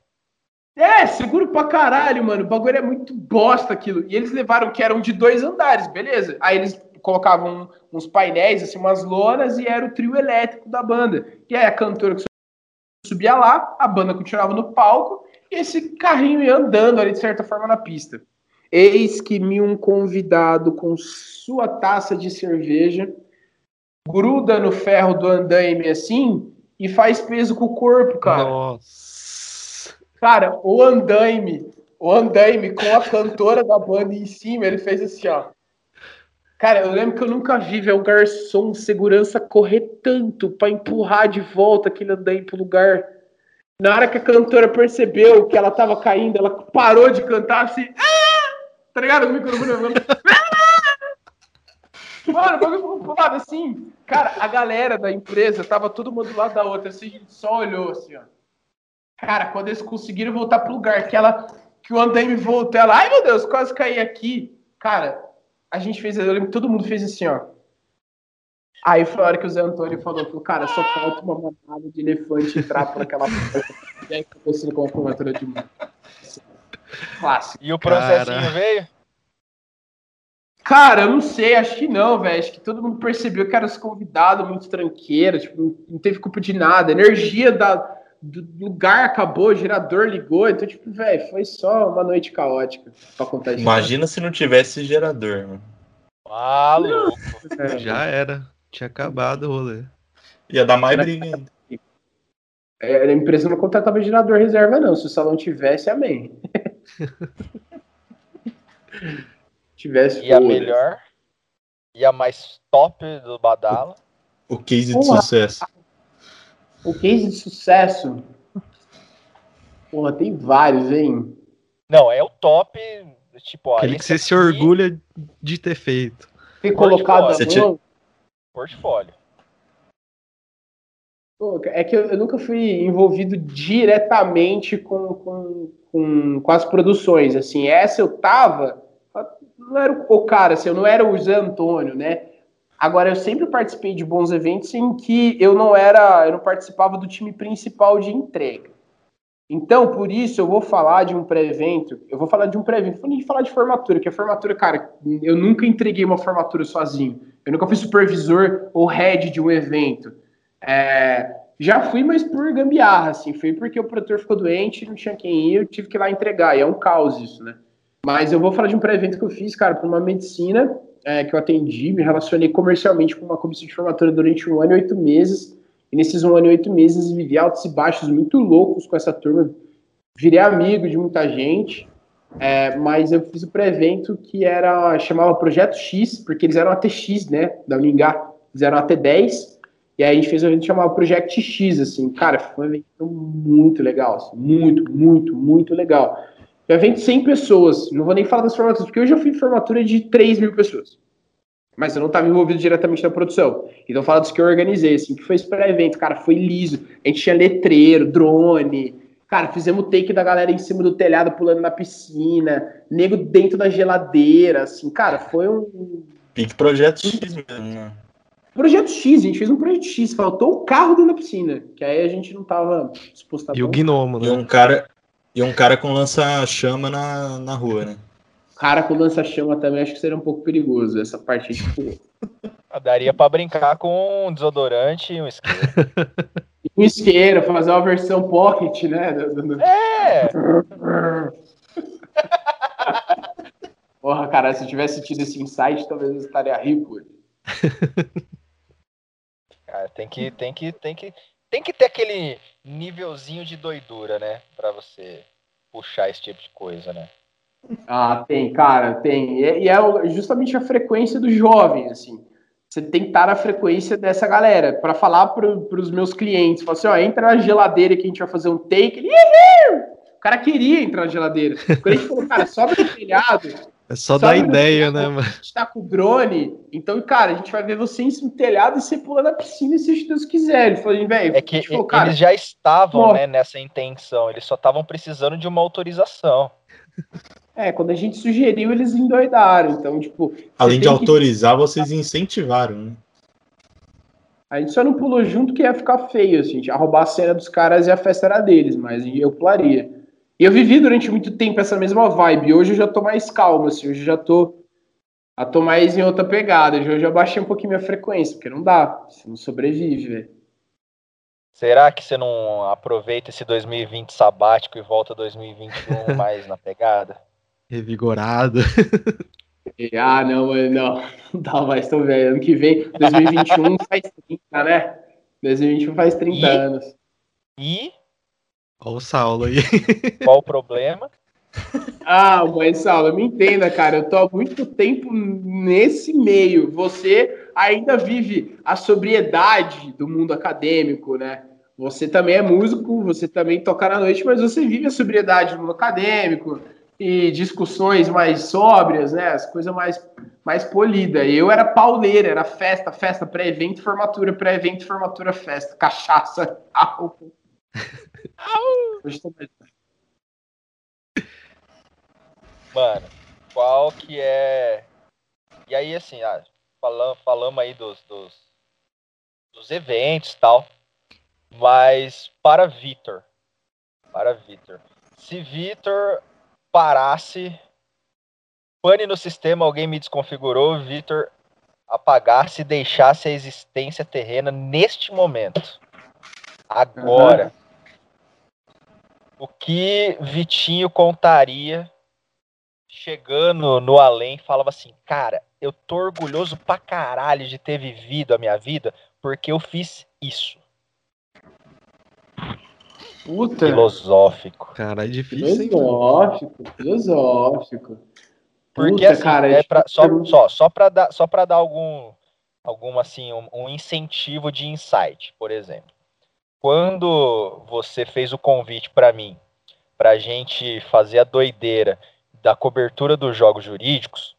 É, seguro pra caralho, mano. O bagulho é muito bosta aquilo. E eles levaram que eram de dois andares, beleza. Aí eles colocavam uns painéis, assim, umas lonas, e era o trio elétrico da banda. E aí a cantora que subia lá, a banda continuava no palco, e esse carrinho ia andando ali, de certa forma, na pista. Eis que me um convidado com sua taça de cerveja gruda no ferro do andaime assim e faz peso com o corpo, cara. Nossa. Cara, o andaime, o andaime com a cantora da banda em cima, ele fez assim, ó. Cara, eu lembro que eu nunca vi ver o garçom segurança correr tanto para empurrar de volta aquele andaime pro lugar. Na hora que a cantora percebeu que ela tava caindo, ela parou de cantar assim. Ah! Tá ligado? O microfone. Mano, o bagulho ficou pulado assim. Cara, a galera da empresa tava todo mundo do lado da outra, assim, a gente só olhou assim, ó. Cara, quando eles conseguiram voltar pro lugar que ela. Que o andaime voltou, ela. Ai meu Deus, quase caí aqui. Cara, a gente fez. Eu lembro que todo mundo fez assim, ó. Aí foi a hora que o Zé Antônio falou, falou cara, só falta uma manada de elefante entrar por aquela porta. e aí aconteceu com a formatura de mão. Clássico. E o processinho cara. veio? Cara, eu não sei, acho que não, velho. Acho que todo mundo percebeu que era os convidados muito tranqueiro, tipo, não teve culpa de nada. A energia da, lugar acabou, o gerador ligou, então, tipo, velho, foi só uma noite caótica pra contar isso. Imagina se não tivesse gerador, mano. Ah, louco. É. Já era. Tinha acabado o rolê. Ia dar mais briga ainda. É, a empresa não contratava gerador reserva, não. Se o salão tivesse, amém. tivesse. E a melhor? E a mais top do Badala? O case de sucesso. O case de sucesso. Porra, tem vários, hein? Não, é o top. Tipo, ó, Aquele que você aqui... se orgulha de ter feito. Ter colocado a mão. Portfólio. É que eu, nunca fui envolvido diretamente com, com, com, com, as produções. Assim, essa eu tava. Não era o cara, assim, eu não era o Zé Antônio, né? Agora, eu sempre participei de bons eventos em que eu não era, eu não participava do time principal de entrega. Então, por isso, eu vou falar de um pré-evento, eu vou falar de um pré-evento, vou nem falar de formatura, que a formatura, cara, eu nunca entreguei uma formatura sozinho. Eu nunca fui supervisor ou head de um evento. É, já fui, mas por gambiarra, assim, fui porque o produtor ficou doente, não tinha quem ir, eu tive que ir lá entregar, e é um caos isso, né? Mas eu vou falar de um pré-evento que eu fiz, cara, para uma medicina, é, que eu atendi, me relacionei comercialmente com uma comissão de formatura durante um ano e oito meses. E nesses um ano e oito meses vivi altos e baixos muito loucos com essa turma. Virei amigo de muita gente. É, mas eu fiz o pré-evento que era chamava Projeto X, porque eles eram ATX, né, da Uningá. Eles eram AT10, e aí a gente fez um evento que chamava Project X, assim. Cara, foi um evento muito legal, assim, muito, muito, muito legal. Um evento 100 pessoas, não vou nem falar das formaturas, porque eu já fui formatura de 3 mil pessoas. Mas eu não estava envolvido diretamente na produção. Então, fala dos que eu organizei, assim, que foi esse pré-evento, cara, foi liso. A gente tinha letreiro, drone, Cara, fizemos o take da galera em cima do telhado pulando na piscina, nego dentro da geladeira, assim, cara, foi um. Pique Projeto X mesmo, né? Projeto X, a gente fez um Projeto X, faltou o carro dentro da piscina, que aí a gente não tava disposto a. E o gnomo, né? E um cara, e um cara com lança-chama na, na rua, né? Cara com lança-chama também acho que seria um pouco perigoso, essa parte, tipo. Daria pra brincar com um desodorante e um isqueiro. um isqueiro, fazer uma versão pocket, né? É! Porra, cara, se eu tivesse tido esse insight, talvez eu estaria rico. Cara, tem que, tem que, tem que, tem que ter aquele nívelzinho de doidura, né? Pra você puxar esse tipo de coisa, né? Ah, tem, cara, tem. E é justamente a frequência do jovem, assim. Você tem que estar na frequência dessa galera. para falar para os meus clientes, falar assim, ó, entra na geladeira que a gente vai fazer um take. Ele, o cara queria entrar na geladeira. Quando a gente falou, cara, sobe no telhado. É só dar ideia, né, mano? A gente tá com o drone, então, cara, a gente vai ver você em cima do telhado e você pula na piscina se Deus quiser. Ele falou, velho. É que falou, cara, eles já estavam, né, nessa intenção, eles só estavam precisando de uma autorização. É, quando a gente sugeriu, eles endoidaram. Então, tipo. Além de autorizar, que... vocês incentivaram, né? A gente só não pulou junto que ia ficar feio, assim. A roubar a cena dos caras e a festa era deles, mas eu pularia. E eu vivi durante muito tempo essa mesma vibe. Hoje eu já tô mais calmo, assim. Hoje eu já tô. Já tô mais em outra pegada. Hoje eu já baixei um pouquinho minha frequência, porque não dá. Você não sobrevive, velho. Será que você não aproveita esse 2020 sabático e volta 2021 mais na pegada? Revigorado. Ah, não, não, não dá mais, tô velho. Ano que vem, 2021 faz 30, né? 2021 faz 30 e, anos. E? Olha o Saulo aí. Qual o problema? Ah, mas Saulo, me entenda, cara. Eu tô há muito tempo nesse meio. Você ainda vive a sobriedade do mundo acadêmico, né? Você também é músico, você também toca na noite, mas você vive a sobriedade do mundo acadêmico e discussões mais sóbrias, né? As coisas mais, mais polidas. Eu era pauleira, era festa, festa, pré-evento, formatura, pré-evento, formatura, festa, cachaça, álcool. Mano, qual que é. E aí, assim, ah, falamos, falamos aí dos, dos, dos eventos e tal. Mas para Vitor. Para Vitor. Se Vitor parasse, pane no sistema, alguém me desconfigurou, Vitor apagasse e deixasse a existência terrena neste momento. Agora. Uhum. O que Vitinho contaria chegando no além, falava assim, cara, eu tô orgulhoso pra caralho de ter vivido a minha vida porque eu fiz isso. Puta. Filosófico. Cara, é difícil. Filosófico, hein? filosófico. Porque Puta, assim, cara, é pra, só, só, só para dar, só para dar algum, algum assim, um, um, incentivo de insight, por exemplo. Quando você fez o convite para mim, para gente fazer a doideira da cobertura dos jogos jurídicos,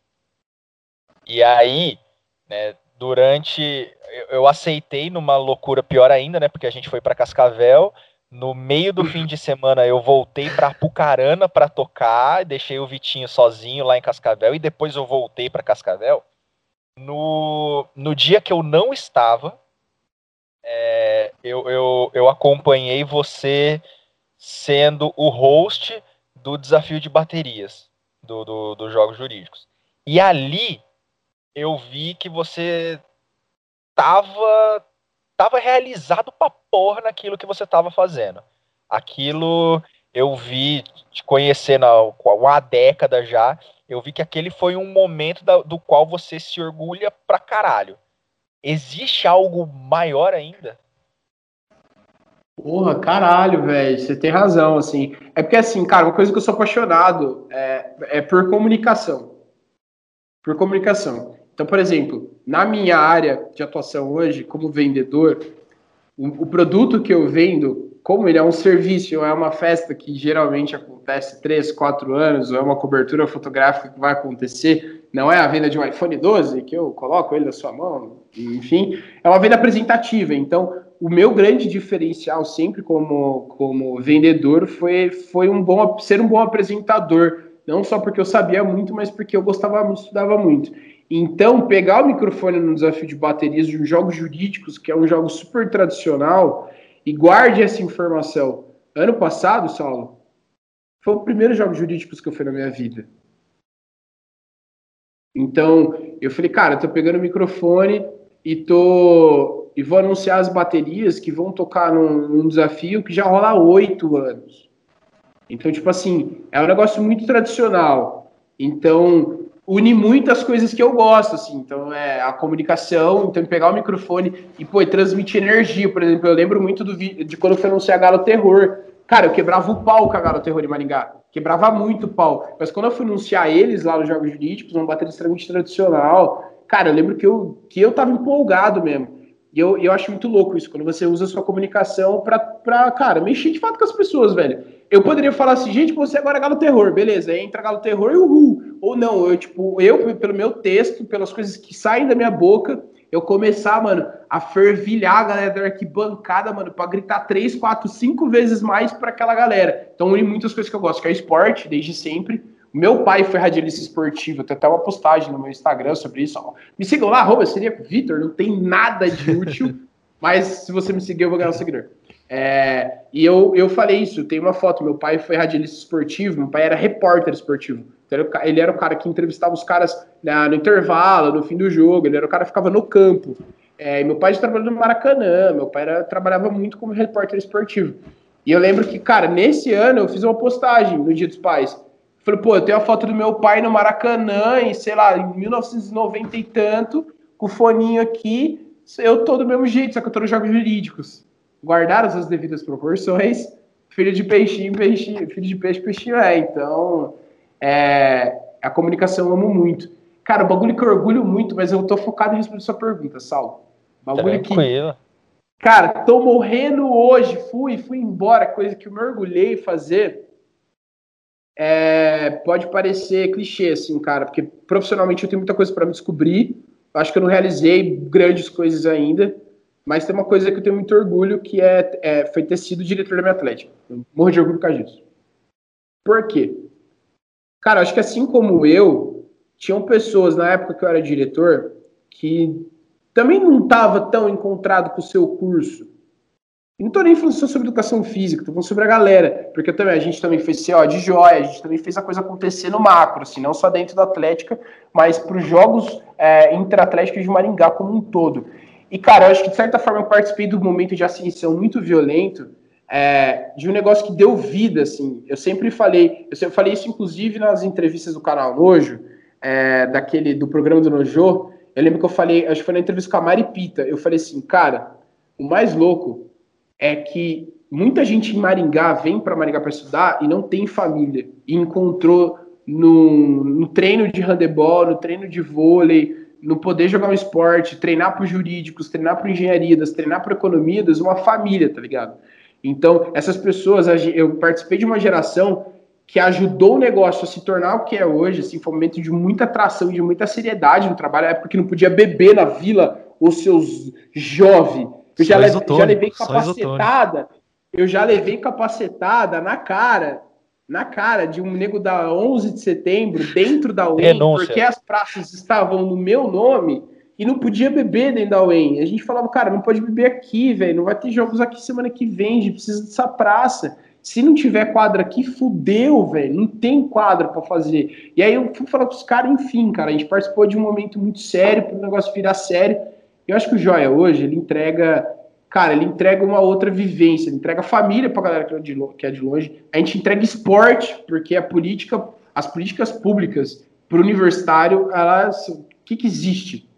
e aí, né, durante eu, aceitei numa loucura pior ainda, né, porque a gente foi para Cascavel no meio do fim de semana eu voltei para Pucarana para tocar, deixei o Vitinho sozinho lá em Cascavel e depois eu voltei para Cascavel. No, no dia que eu não estava, é, eu, eu, eu acompanhei você sendo o host do desafio de baterias do, do, dos Jogos Jurídicos. E ali eu vi que você tava tava realizado pra porra naquilo que você tava fazendo. Aquilo eu vi, te conhecendo há uma década já, eu vi que aquele foi um momento da, do qual você se orgulha pra caralho. Existe algo maior ainda? Porra, caralho, velho, você tem razão, assim. É porque, assim, cara, uma coisa que eu sou apaixonado é, é por comunicação. Por comunicação. Então, por exemplo, na minha área de atuação hoje, como vendedor, o, o produto que eu vendo, como ele é um serviço ou é uma festa que geralmente acontece três, quatro anos, ou é uma cobertura fotográfica que vai acontecer, não é a venda de um iPhone 12 que eu coloco ele na sua mão, enfim, é uma venda apresentativa. Então, o meu grande diferencial sempre como, como vendedor foi, foi um bom, ser um bom apresentador. Não só porque eu sabia muito, mas porque eu gostava muito, estudava muito. Então, pegar o microfone no desafio de baterias de um jogo jurídicos, que é um jogo super tradicional, e guarde essa informação. Ano passado, Saulo, foi o primeiro jogo jurídicos que eu fui na minha vida. Então, eu falei, cara, eu tô pegando o microfone e tô e vou anunciar as baterias que vão tocar num, num desafio que já rola há oito anos. Então, tipo assim, é um negócio muito tradicional. Então, une muitas coisas que eu gosto, assim. Então, é a comunicação, então pegar o microfone e, pô, transmitir energia. Por exemplo, eu lembro muito do de quando eu fui anunciar Galo Terror. Cara, eu quebrava o pau com a Galo Terror de Maringá. Quebrava muito o pau. Mas quando eu fui anunciar eles lá nos Jogos Jurídicos, uma bateria extremamente tradicional, cara, eu lembro que eu, que eu tava empolgado mesmo. E eu, eu acho muito louco isso, quando você usa a sua comunicação pra, pra, cara, mexer de fato com as pessoas, velho. Eu poderia falar assim, gente, você agora é Galo Terror, beleza, entra Galo Terror e uhul. Ou não, eu, tipo, eu, pelo meu texto, pelas coisas que saem da minha boca, eu começar, mano, a fervilhar a galera da arquibancada, mano, pra gritar três, quatro, cinco vezes mais para aquela galera. Então, une muitas coisas que eu gosto, que é esporte, desde sempre, meu pai foi radialista esportivo, tem até uma postagem no meu Instagram sobre isso. Ó. Me sigam lá, arroba, seria Vitor, não tem nada de útil, mas se você me seguir, eu vou ganhar um seguidor. É, e eu, eu falei isso, tem uma foto, meu pai foi radialista esportivo, meu pai era repórter esportivo. Então, ele era o cara que entrevistava os caras no intervalo, no fim do jogo, ele era o cara que ficava no campo. É, meu pai já trabalhou no Maracanã, meu pai era, trabalhava muito como repórter esportivo. E eu lembro que, cara, nesse ano eu fiz uma postagem no Dia dos Pais. Falei, pô, eu tenho a foto do meu pai no Maracanã, em, sei lá, em 1990 e tanto, com o foninho aqui, eu tô do mesmo jeito, só que eu tô nos jogos jurídicos. Guardaram as devidas proporções, filho de peixinho, peixinho, filho de peixe, peixinho é. Então, é, a comunicação eu amo muito. Cara, o bagulho que eu orgulho muito, mas eu tô focado em responder sua pergunta, Sal. Bagulho Tranquilo. que. Cara, tô morrendo hoje, fui, fui embora, coisa que eu me orgulhei fazer é, pode parecer clichê, assim, cara, porque profissionalmente eu tenho muita coisa para me descobrir. Acho que eu não realizei grandes coisas ainda, mas tem uma coisa que eu tenho muito orgulho, que é, é foi ter sido diretor da minha Atlética. Morro de orgulho por causa disso. Por quê? Cara, acho que assim como eu, tinham pessoas na época que eu era diretor que também não estava tão encontrado com o seu curso e não tô nem falando só sobre educação física, tô falando sobre a galera. Porque também a gente também fez CO de joia, a gente também fez a coisa acontecer no macro, assim, não só dentro da Atlética, mas para os jogos é, interatléticos de Maringá como um todo. E, cara, eu acho que de certa forma eu participei do momento de ascensão muito violento, é, de um negócio que deu vida, assim. Eu sempre falei, eu sempre falei isso inclusive nas entrevistas do canal Nojo, é, daquele, do programa do Nojo. Eu lembro que eu falei, acho que foi na entrevista com a Mari Pita, eu falei assim, cara, o mais louco é que muita gente em Maringá vem para Maringá para estudar e não tem família. E encontrou no, no, treino de handebol, no treino de vôlei, no poder jogar um esporte, treinar para jurídicos, treinar para engenharias, treinar para economia, uma família, tá ligado? Então, essas pessoas, eu participei de uma geração que ajudou o negócio a se tornar o que é hoje, assim, foi um momento de muita atração, de muita seriedade no trabalho, é época que não podia beber na vila os seus jovens, eu já, leve, já levei capacetada, eu já levei capacetada na cara, na cara de um nego da 11 de setembro, dentro da UEM, porque as praças estavam no meu nome e não podia beber dentro da UEM. A gente falava, cara, não pode beber aqui, velho, não vai ter jogos aqui semana que vem, a gente precisa dessa praça. Se não tiver quadra aqui, fudeu, velho. Não tem quadra para fazer. E aí eu fui falar com os caras, enfim, cara, a gente participou de um momento muito sério para o negócio virar sério. Eu acho que o Joia hoje, ele entrega, cara, ele entrega uma outra vivência, ele entrega família pra galera que é de, é longe, a gente entrega esporte, porque a política, as políticas públicas para o universitário, elas, o que que existe?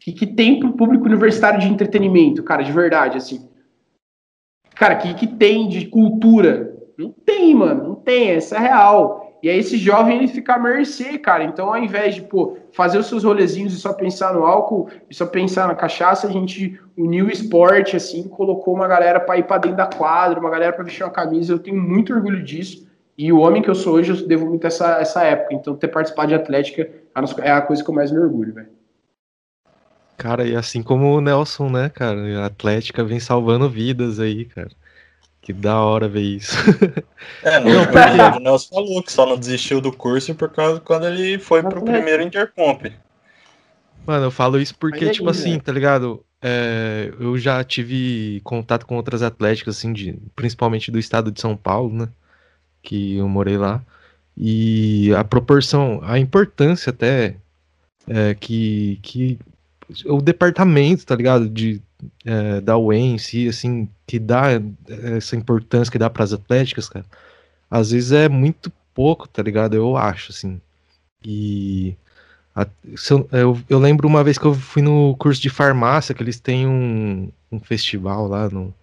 O que, que tem para o público universitário de entretenimento, cara, de verdade, assim? Cara, que, que tem de cultura? Não tem, mano, não tem, essa é real. E aí esse jovem ele fica à mercê, cara. Então, ao invés de pô, fazer os seus rolezinhos e só pensar no álcool e só pensar na cachaça, a gente uniu o esporte, assim, colocou uma galera para ir para dentro da quadra, uma galera para vestir uma camisa. Eu tenho muito orgulho disso. E o homem que eu sou hoje, eu devo muito essa, essa época. Então, ter participado de Atlética é a coisa que eu mais me orgulho, velho. Cara, e assim como o Nelson, né, cara? A Atlética vem salvando vidas aí, cara. Que da hora ver isso. É, no não, episódio, o Nelson falou que só não desistiu do curso por causa quando ele foi pro primeiro Intercomp. Mano, eu falo isso porque, é tipo assim, tá ligado? É, eu já tive contato com outras atléticas, assim, de, principalmente do estado de São Paulo, né? Que eu morei lá. E a proporção, a importância até é, que, que o departamento, tá ligado? De, é, da UEM em si, assim, que dá essa importância que dá para as atléticas, cara, às vezes é muito pouco, tá ligado? Eu acho, assim. E a, eu, eu, eu, lembro uma vez que eu fui no curso de farmácia, que eles têm um, um festival lá no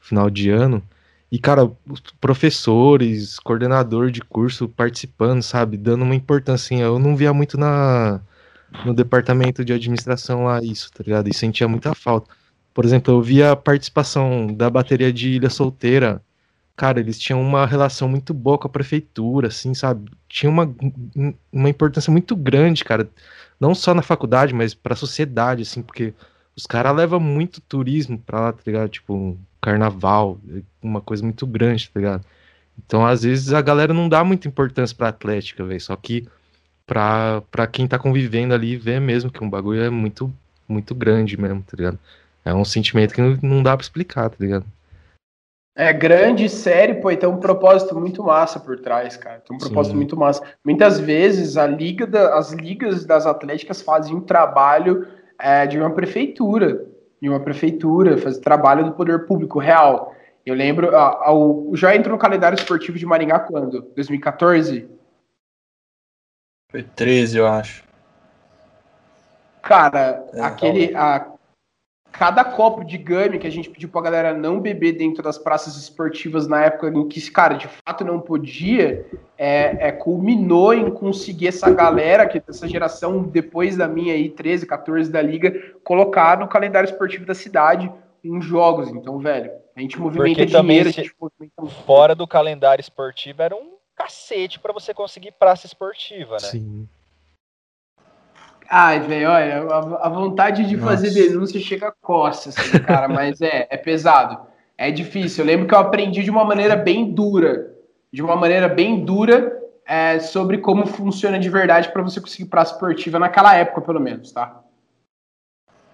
final de ano. E, cara, os professores, coordenador de curso participando, sabe? Dando uma importância. Assim, eu não via muito na, no departamento de administração lá isso, tá ligado? E sentia muita falta. Por exemplo, eu via a participação da bateria de Ilha Solteira. Cara, eles tinham uma relação muito boa com a prefeitura, assim, sabe? Tinha uma, uma importância muito grande, cara. Não só na faculdade, mas pra sociedade, assim, porque os caras levam muito turismo pra lá, tá ligado? Tipo, carnaval, uma coisa muito grande, tá ligado? Então, às vezes, a galera não dá muita importância pra Atlética, velho. Só que pra, pra quem tá convivendo ali ver mesmo que um bagulho é muito, muito grande mesmo, tá ligado? É um sentimento que não dá pra explicar, tá ligado? É grande, sério, pô, e tem um propósito muito massa por trás, cara. Tem um propósito Sim. muito massa. Muitas vezes a liga da, as ligas das atléticas fazem um trabalho é, de uma prefeitura, de uma prefeitura, faz trabalho do poder público real. Eu lembro, a, a, o, já entrou no calendário esportivo de Maringá quando? 2014? Foi 13, eu acho. Cara, é, aquele. A, cada copo de game que a gente pediu pra galera não beber dentro das praças esportivas na época em que, cara, de fato não podia, é, é culminou em conseguir essa galera, que essa geração depois da minha aí, 13, 14 da liga, colocar no calendário esportivo da cidade uns jogos. Então, velho, a gente movimenta Porque dinheiro, também, movimenta... Fora do calendário esportivo era um cacete para você conseguir praça esportiva, né? Sim. Ai, velho, olha, a, vontade de Nossa. fazer denúncia chega a costas, assim, cara, mas é, é pesado. É difícil. Eu lembro que eu aprendi de uma maneira bem dura, de uma maneira bem dura, é, sobre como funciona de verdade para você conseguir praça esportiva naquela época, pelo menos, tá?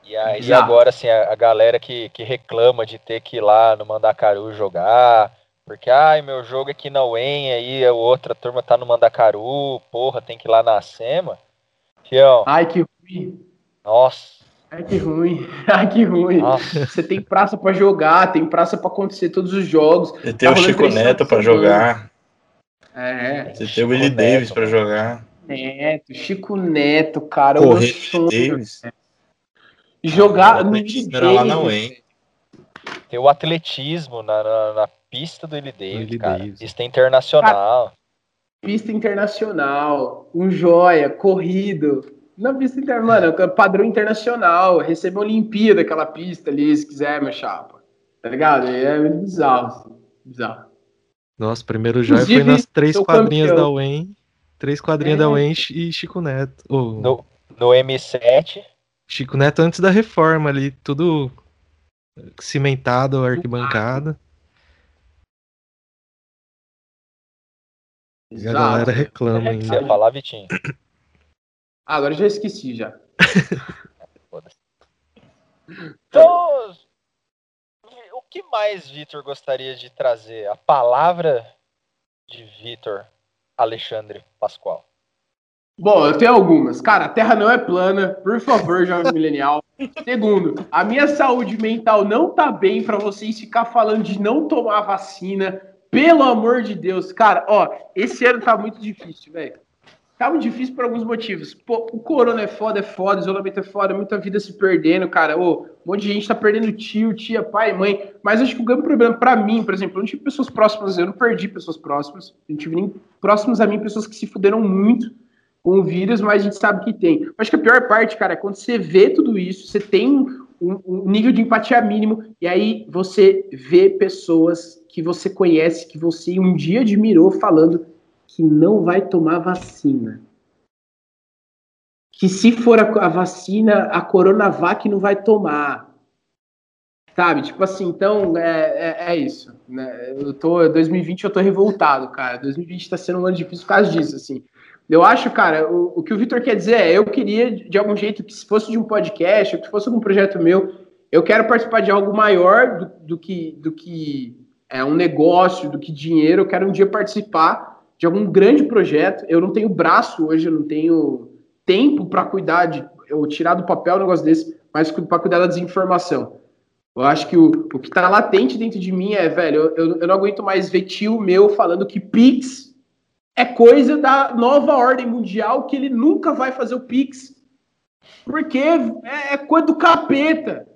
E aí agora, assim, a, a, galera que, que reclama de ter que ir lá no Mandacaru jogar, porque, ai, meu jogo aqui na UEM, aí a outra turma tá no Mandacaru, porra, tem que ir lá na SEMA. Fião. Ai, que ruim. Nossa. Ai, que ruim. Ai, que ruim. Nossa. Você tem praça para jogar, tem praça para acontecer todos os jogos. Você tem tá o Chico Neto para jogar. É. Você tem o Willie Davis para jogar. Neto, Chico Neto, cara. Correr Davis. Jogar no Willie Davis. Lá na UEM. Tem o atletismo na, na, na pista do Willie Davis, cara. Davis. Pista internacional. Cara, pista internacional, um joia, corrido. Na pista internacional, mano, padrão internacional. Recebeu Olimpíada aquela pista ali, se quiser, meu chapa. Tá ligado? É bizarro, assim. bizarro. Nossa, primeiro joia foi nas três quadrinhas campeão. da UEM. Três quadrinhas é. da UEM e Chico Neto. Oh. No, no M7. Chico Neto antes da reforma ali, tudo cimentado, arquibancada. E a galera reclama ainda. Você ia falar, Vitinho? Ah, agora eu já esqueci já. então, o que mais Vitor gostaria de trazer? A palavra de Vitor Alexandre Pascoal. Bom, eu tenho algumas. Cara, a Terra não é plana, por favor, jovem milenial. Segundo, a minha saúde mental não tá bem para vocês ficar falando de não tomar vacina. Pelo amor de Deus, cara, ó, esse ano tá muito difícil, velho. tá muito difícil por alguns motivos. Pô, o corona é foda, é foda, isolamento é foda, muita vida se perdendo, cara. Ô, um monte de gente tá perdendo tio, tia, pai, mãe. Mas acho que o grande problema para mim, por exemplo, eu não tive pessoas próximas, eu não perdi pessoas próximas. Eu não tive nem próximas a mim pessoas que se fuderam muito com o vírus, mas a gente sabe que tem. Acho que a pior parte, cara, é quando você vê tudo isso, você tem um, um nível de empatia mínimo, e aí você vê pessoas que você conhece, que você um dia admirou, falando que não vai tomar vacina. Que se for a, a vacina, a Coronavac não vai tomar. Sabe? Tipo assim, então é, é, é isso. Né? Eu tô, 2020 eu tô revoltado, cara. 2020 tá sendo um ano difícil por causa disso, assim. Eu acho, cara, o, o que o Vitor quer dizer é, eu queria, de algum jeito, que se fosse de um podcast, que fosse algum projeto meu, eu quero participar de algo maior do, do que, do que é um negócio, do que dinheiro, eu quero um dia participar de algum grande projeto. Eu não tenho braço hoje, eu não tenho tempo para cuidar de, eu tirar do papel um negócio desse, mas para cuidar da desinformação. Eu acho que o, o que está latente dentro de mim é, velho, eu, eu não aguento mais ver tio meu falando que Pix é coisa da nova ordem mundial que ele nunca vai fazer o Pix. Porque é, é coisa do capeta.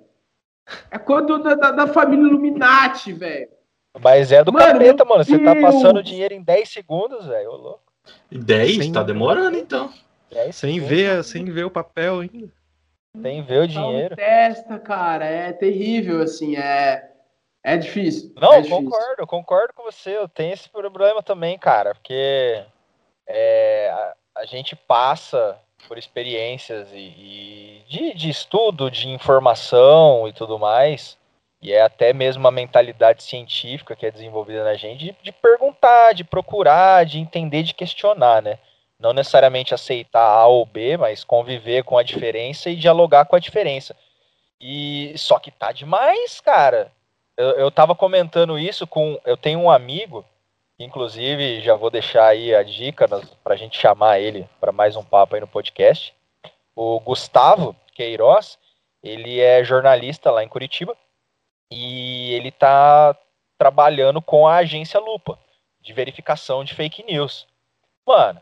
É coisa da, da, da família Illuminati, velho. Mas é do mano, capeta, mano. Você tá passando dinheiro em 10 segundos, velho. louco. 10? Sem... Tá demorando, então. Sem ver, sem ver o papel ainda. Sem ver o dinheiro. Testa, cara. É terrível, assim. É é difícil. Não, é difícil. concordo, concordo com você. Eu tenho esse problema também, cara, porque é, a, a, gente passa por experiências e, e de, de, estudo, de informação e tudo mais, e é até mesmo uma mentalidade científica que é desenvolvida na gente de, de perguntar, de procurar, de entender, de questionar, né? Não necessariamente aceitar A ou B, mas conviver com a diferença e dialogar com a diferença. E só que tá demais, cara eu, eu tava comentando isso com. Eu tenho um amigo, inclusive já vou deixar aí a dica para a gente chamar ele para mais um papo aí no podcast. O Gustavo Queiroz, ele é jornalista lá em Curitiba e ele tá trabalhando com a agência Lupa de verificação de fake news. Mano,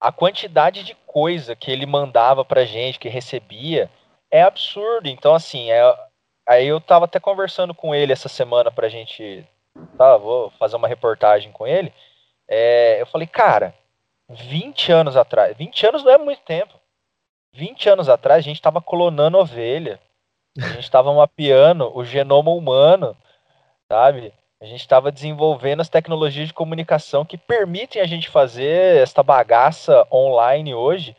a quantidade de coisa que ele mandava pra gente, que recebia, é absurdo. Então, assim, é, Aí eu tava até conversando com ele essa semana pra gente. Tá, vou fazer uma reportagem com ele. É, eu falei, cara, 20 anos atrás. 20 anos não é muito tempo. 20 anos atrás a gente tava clonando ovelha. A gente tava mapeando o genoma humano, sabe? A gente estava desenvolvendo as tecnologias de comunicação que permitem a gente fazer esta bagaça online hoje.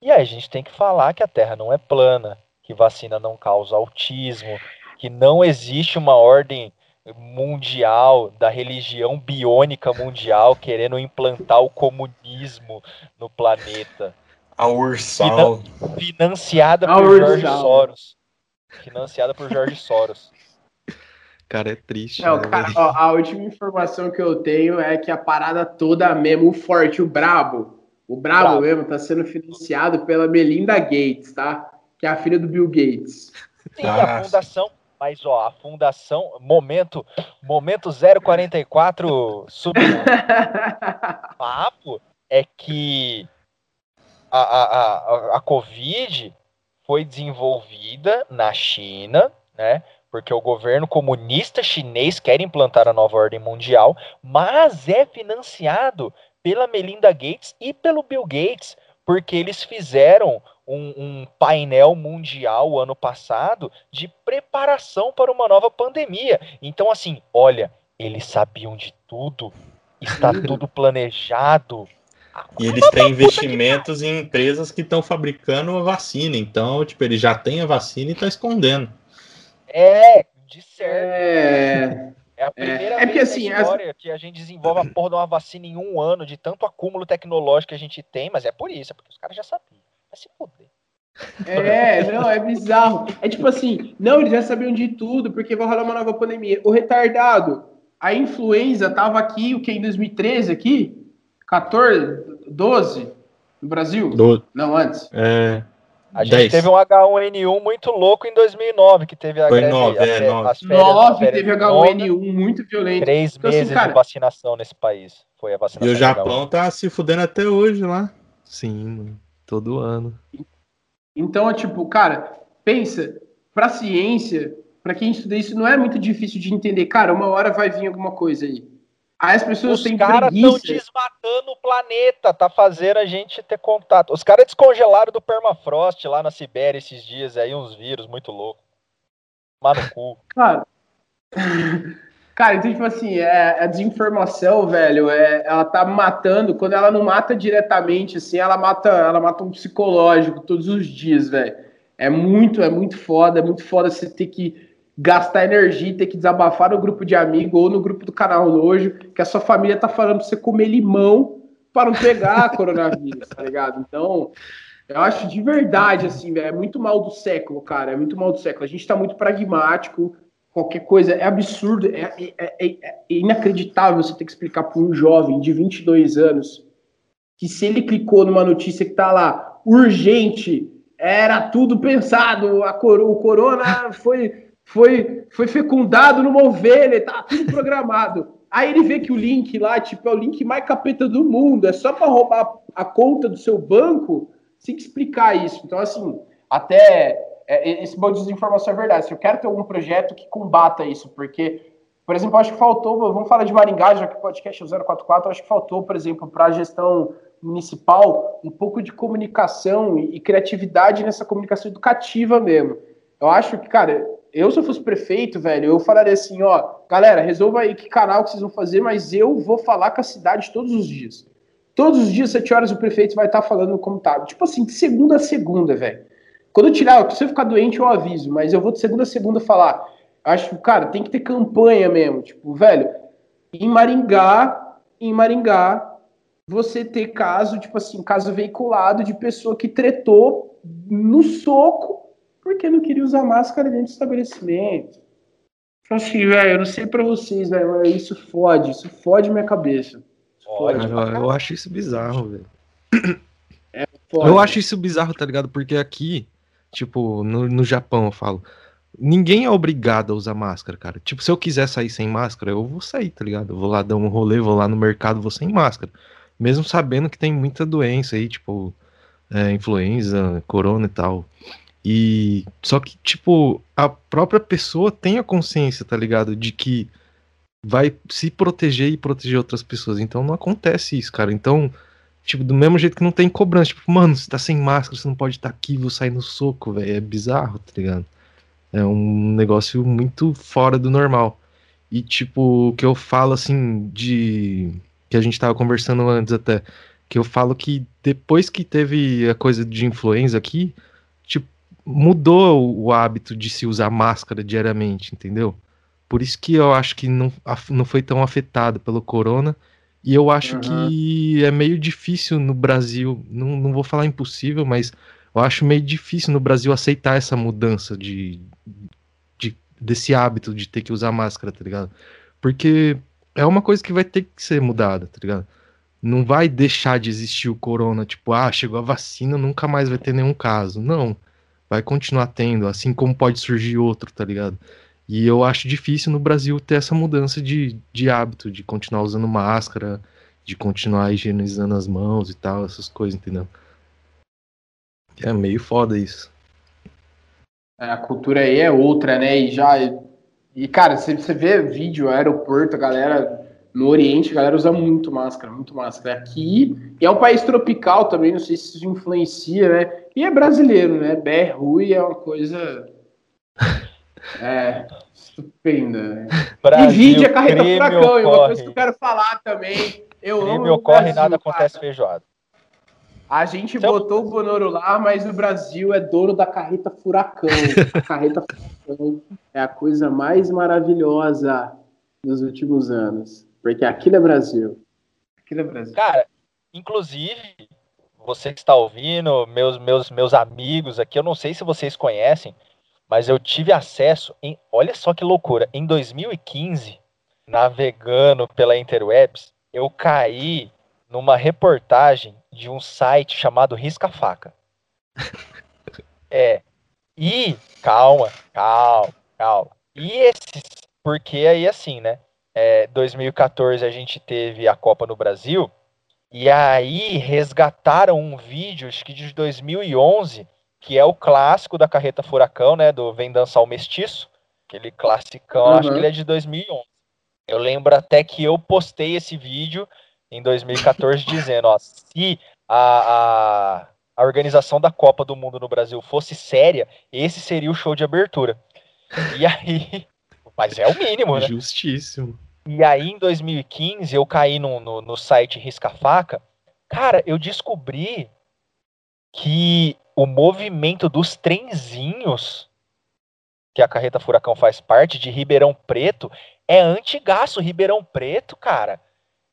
E aí a gente tem que falar que a Terra não é plana, que vacina não causa autismo, que não existe uma ordem mundial da religião biônica mundial querendo implantar o comunismo no planeta. A Ursal. financiada a por Ursal. Jorge Soros. Financiada por Jorge Soros. Cara, é triste. Não, né, cara, ó, a última informação que eu tenho é que a parada toda mesmo, o forte, o brabo, o brabo, brabo. mesmo, tá sendo financiado pela Melinda Gates, tá? Que é a filha do Bill Gates. Sim, a fundação, mas ó, a fundação, momento, momento 044 sub papo é que a, a, a, a Covid foi desenvolvida na China, né? Porque o governo comunista chinês quer implantar a nova ordem mundial, mas é financiado pela Melinda Gates e pelo Bill Gates, porque eles fizeram um, um, painel mundial ano passado de preparação para uma nova pandemia. Então, assim, olha, eles sabiam de tudo, está tudo planejado. E eles têm investimentos em empresas que estão fabricando a vacina. Então, tipo, eles já têm a vacina e estão escondendo. É, de certo. É... É a primeira é, é vez assim, na história as... que a gente desenvolve a porra de uma vacina em um ano, de tanto acúmulo tecnológico que a gente tem, mas é por isso, é porque os caras já sabiam. Vai se fuder. É, não, é bizarro. É tipo assim, não, eles já sabiam de tudo, porque vai rolar uma nova pandemia. O retardado, a influenza tava aqui, o que, em 2013 aqui? 14, 12 no Brasil? Do... Não, antes. É. A gente 10. teve um H1N1 muito louco em 2009, que teve a Foi greve, 9, é, 9. As férias, 9 teve H1N1 muito violento. Três então, assim, meses assim, cara, de vacinação nesse país. Foi a vacinação. E o Japão tá se fudendo até hoje lá. Sim, mano. Todo ano. Então, tipo, cara, pensa, pra ciência, pra quem estuda isso, não é muito difícil de entender. Cara, uma hora vai vir alguma coisa aí. Aí as pessoas Os têm caras estão preguiça. desmatando o planeta, tá fazendo a gente ter contato. Os caras descongelaram do permafrost lá na Sibéria esses dias aí, uns vírus muito loucos. Mano cu. Cara, cara, então, tipo assim, é, a desinformação, velho, é, ela tá matando, quando ela não mata diretamente, assim, ela mata, ela mata um psicológico todos os dias, velho. É muito, é muito foda, é muito foda você ter que gastar energia, ter que desabafar no grupo de amigo ou no grupo do canal Nojo, que a sua família tá falando pra você comer limão para não pegar coronavírus, tá ligado? Então, eu acho de verdade, assim, velho, é muito mal do século, cara, é muito mal do século. A gente tá muito pragmático, qualquer coisa é absurdo, é, é- é- é inacreditável você ter que explicar para um jovem de 22 anos que se ele clicou numa notícia que tá lá, urgente, era tudo pensado, a coro- o corona foi, foi, foi fecundado numa ovelha, tá tudo programado. Aí ele vê que o link lá, tipo, é o link mais capeta do mundo, é só para roubar a conta do seu banco, tem que explicar isso. Então, assim, até é, esse monte de desinformação é verdade. Se eu quero ter algum projeto que combata isso, porque, por exemplo, acho que faltou, vamos falar de Maringá, já que o podcast é o 044, eu acho que faltou, por exemplo, para a gestão municipal, um pouco de comunicação e, e criatividade nessa comunicação educativa mesmo. Eu acho que, cara, eu se eu fosse prefeito, velho, eu falaria assim, ó, galera, resolva aí que canal que vocês vão fazer, mas eu vou falar com a cidade todos os dias. Todos os dias, 7 horas, o prefeito vai estar falando como tá. Tipo assim, de segunda a segunda, velho. Quando eu tirar, se eu ficar doente, eu aviso, mas eu vou de segunda a segunda falar. Acho que, cara, tem que ter campanha mesmo. Tipo, velho, em Maringá, em Maringá, você ter caso, tipo assim, caso veiculado de pessoa que tretou no soco porque não queria usar máscara dentro do estabelecimento. Então, assim, velho, eu não sei pra vocês, velho, mas isso fode, isso fode minha cabeça. Fode. Cara, eu, acho isso bizarro, velho. fode. Eu acho isso bizarro, tá ligado? Porque aqui, tipo, no, no Japão, eu falo, ninguém é obrigado a usar máscara, cara. Tipo, se eu quiser sair sem máscara, eu vou sair, tá ligado? Eu vou lá dar um rolê, vou lá no mercado, vou sem máscara. Mesmo sabendo que tem muita doença aí, tipo, é, influenza, corona e tal. E só que, tipo, a própria pessoa tem a consciência, tá ligado? De que vai se proteger e proteger outras pessoas. Então não acontece isso, cara. Então, tipo, do mesmo jeito que não tem cobrança. Tipo, mano, você tá sem máscara, você não pode estar aqui, vou sair no soco, velho. É bizarro, tá ligado? É um negócio muito fora do normal. E, tipo, o que eu falo, assim, de. Que a gente tava conversando antes até. Que eu falo que depois que teve a coisa de influenza aqui, tipo, mudou o hábito de se usar máscara diariamente, entendeu? Por isso que eu acho que não, não foi tão afetado pelo corona. E eu acho Aham. que é meio difícil no Brasil, não, não vou falar impossível, mas eu acho meio difícil no Brasil aceitar essa mudança de, de- desse hábito de ter que usar máscara, tá ligado? Porque é uma coisa que vai ter que ser mudada, tá ligado? Não vai deixar de existir o corona, tipo, ah, chegou a vacina, nunca mais vai ter nenhum caso. Não, vai continuar tendo, assim como pode surgir outro, tá ligado? E eu acho difícil no Brasil ter essa mudança de, de hábito, de continuar usando máscara, de continuar higienizando as mãos e tal, essas coisas, entendeu? É meio foda isso. É, A cultura aí é outra, né? E já. E, cara, você, você vê vídeo, aeroporto, a galera. No Oriente, a galera usa muito máscara, muito máscara. Aqui, e é um país tropical também, não sei se isso influencia, né? E é brasileiro, né? BR Rui é uma coisa. É. Estupenda, né? E Brasil, vídeo é carreta crime furacão, e uma ocorre. coisa que eu quero falar também. Eu amo Crime o ocorre e Brasil, nada cara. acontece feijoada. A gente Então- botou o Bonoro lá, mas o Brasil é dono da carreta furacão. A carreta furacão é a coisa mais maravilhosa dos últimos anos. Porque aquilo é Brasil. Aquilo é Brasil. Cara, inclusive, você que está ouvindo, meus, meus, meus amigos aqui, eu não sei se vocês conhecem, mas eu tive acesso em. Olha só que loucura! Em 2015, navegando pela Interwebs, eu caí numa reportagem de um site chamado Risca Faca. É. E. Calma, calma, calma. E esses. Porque aí, assim, né? É, 2014 a gente teve a Copa no Brasil. E aí resgataram um vídeo, acho que de 2011, que é o clássico da Carreta Furacão, né, do Vem Dançar o Mestiço, aquele classicão, uhum. acho que ele é de 2011. Eu lembro até que eu postei esse vídeo em 2014 dizendo, ó, se a, a, a organização da Copa do Mundo no Brasil fosse séria, esse seria o show de abertura. E aí, mas é o mínimo, né? Justíssimo. E aí, em 2015, eu caí no, no, no site Risca Faca. Cara, eu descobri que o movimento dos trenzinhos que a Carreta Furacão faz parte de Ribeirão Preto é antigaço. Ribeirão Preto, cara,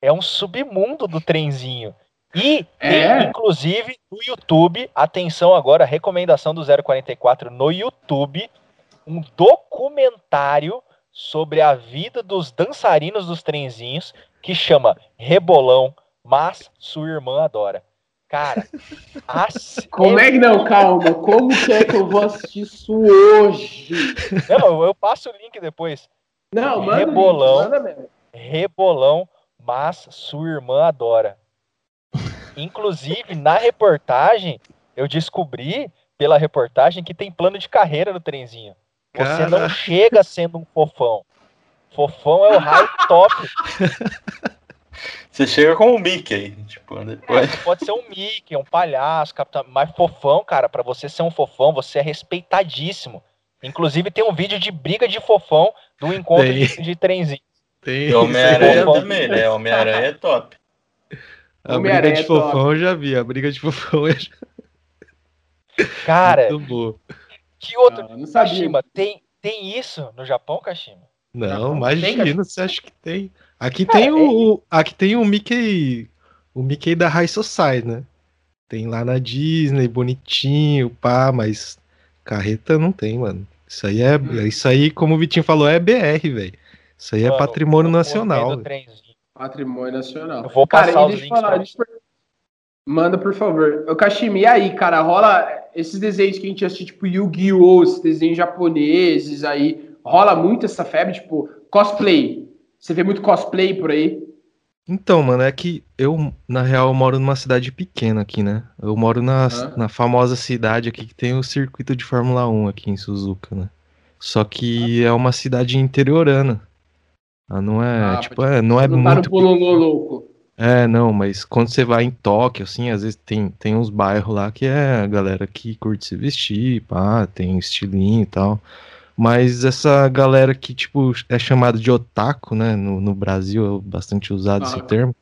é um submundo do trenzinho. E é. tem, inclusive, no YouTube, atenção agora, recomendação do 044 no YouTube, um documentário sobre a vida dos dançarinos dos trenzinhos que chama Rebolão, mas sua irmã adora. Cara, assim... como é que não? Calma, como que é que eu vou assistir isso hoje? Não, eu passo o link depois. Não, manda Rebolão, link, Rebolão, mas sua irmã adora. Inclusive, na reportagem, eu descobri pela reportagem que tem plano de carreira no trenzinho. Você não chega sendo um fofão. Fofão é o high top. Você chega com um Mickey, tipo, depois... é, pode ser um Mickey, um palhaço, capitão, mas fofão, cara, para você ser um fofão, você é respeitadíssimo. Inclusive tem um vídeo de briga de fofão do encontro de, de trenzinho. Tem. Homem-Aranha também, né? Homem-Aranha é top. A briga de é fofão eu já vi, a briga de fofão eu já... Cara, Muito boa. Que outro? Não, não Kashima, tem, tem isso no Japão, Kashima? Não, imagina, você acha que tem? Aqui tem o, aqui tem o Mickey, o Mickey da High Society, né? Tem lá na Disney, bonitinho, pá, mas carreta não tem, mano. Isso aí é, hum. isso aí, como o Vitinho falou, é BR, velho. Isso aí é mano, é patrimônio nacional. Patrimônio nacional. Eu vou passar cara, os links falar, pra... Manda, por favor. O Kashimi, e aí, cara, rola esses desenhos que a gente assiste, tipo Yu-Gi-Oh!, esses desenhos japoneses aí, rola muito essa febre, tipo, cosplay. Você vê muito cosplay por aí? Então, mano, é que eu, na real, eu moro numa cidade pequena aqui, né? Eu moro na, na famosa cidade aqui que tem o circuito de Fórmula 1 aqui em Suzuka, né? Só que é uma cidade interiorana. Ah, não é, ah, tipo, é, não é não muito... Tá no louco. É, não, mas quando você vai em Tóquio, assim, às vezes tem, tem uns bairros lá que é a galera que curte se vestir, pá, tem estilinho e tal. Mas essa galera que, tipo, é chamada de otaku, né? No, no Brasil é bastante usado ah, esse termo.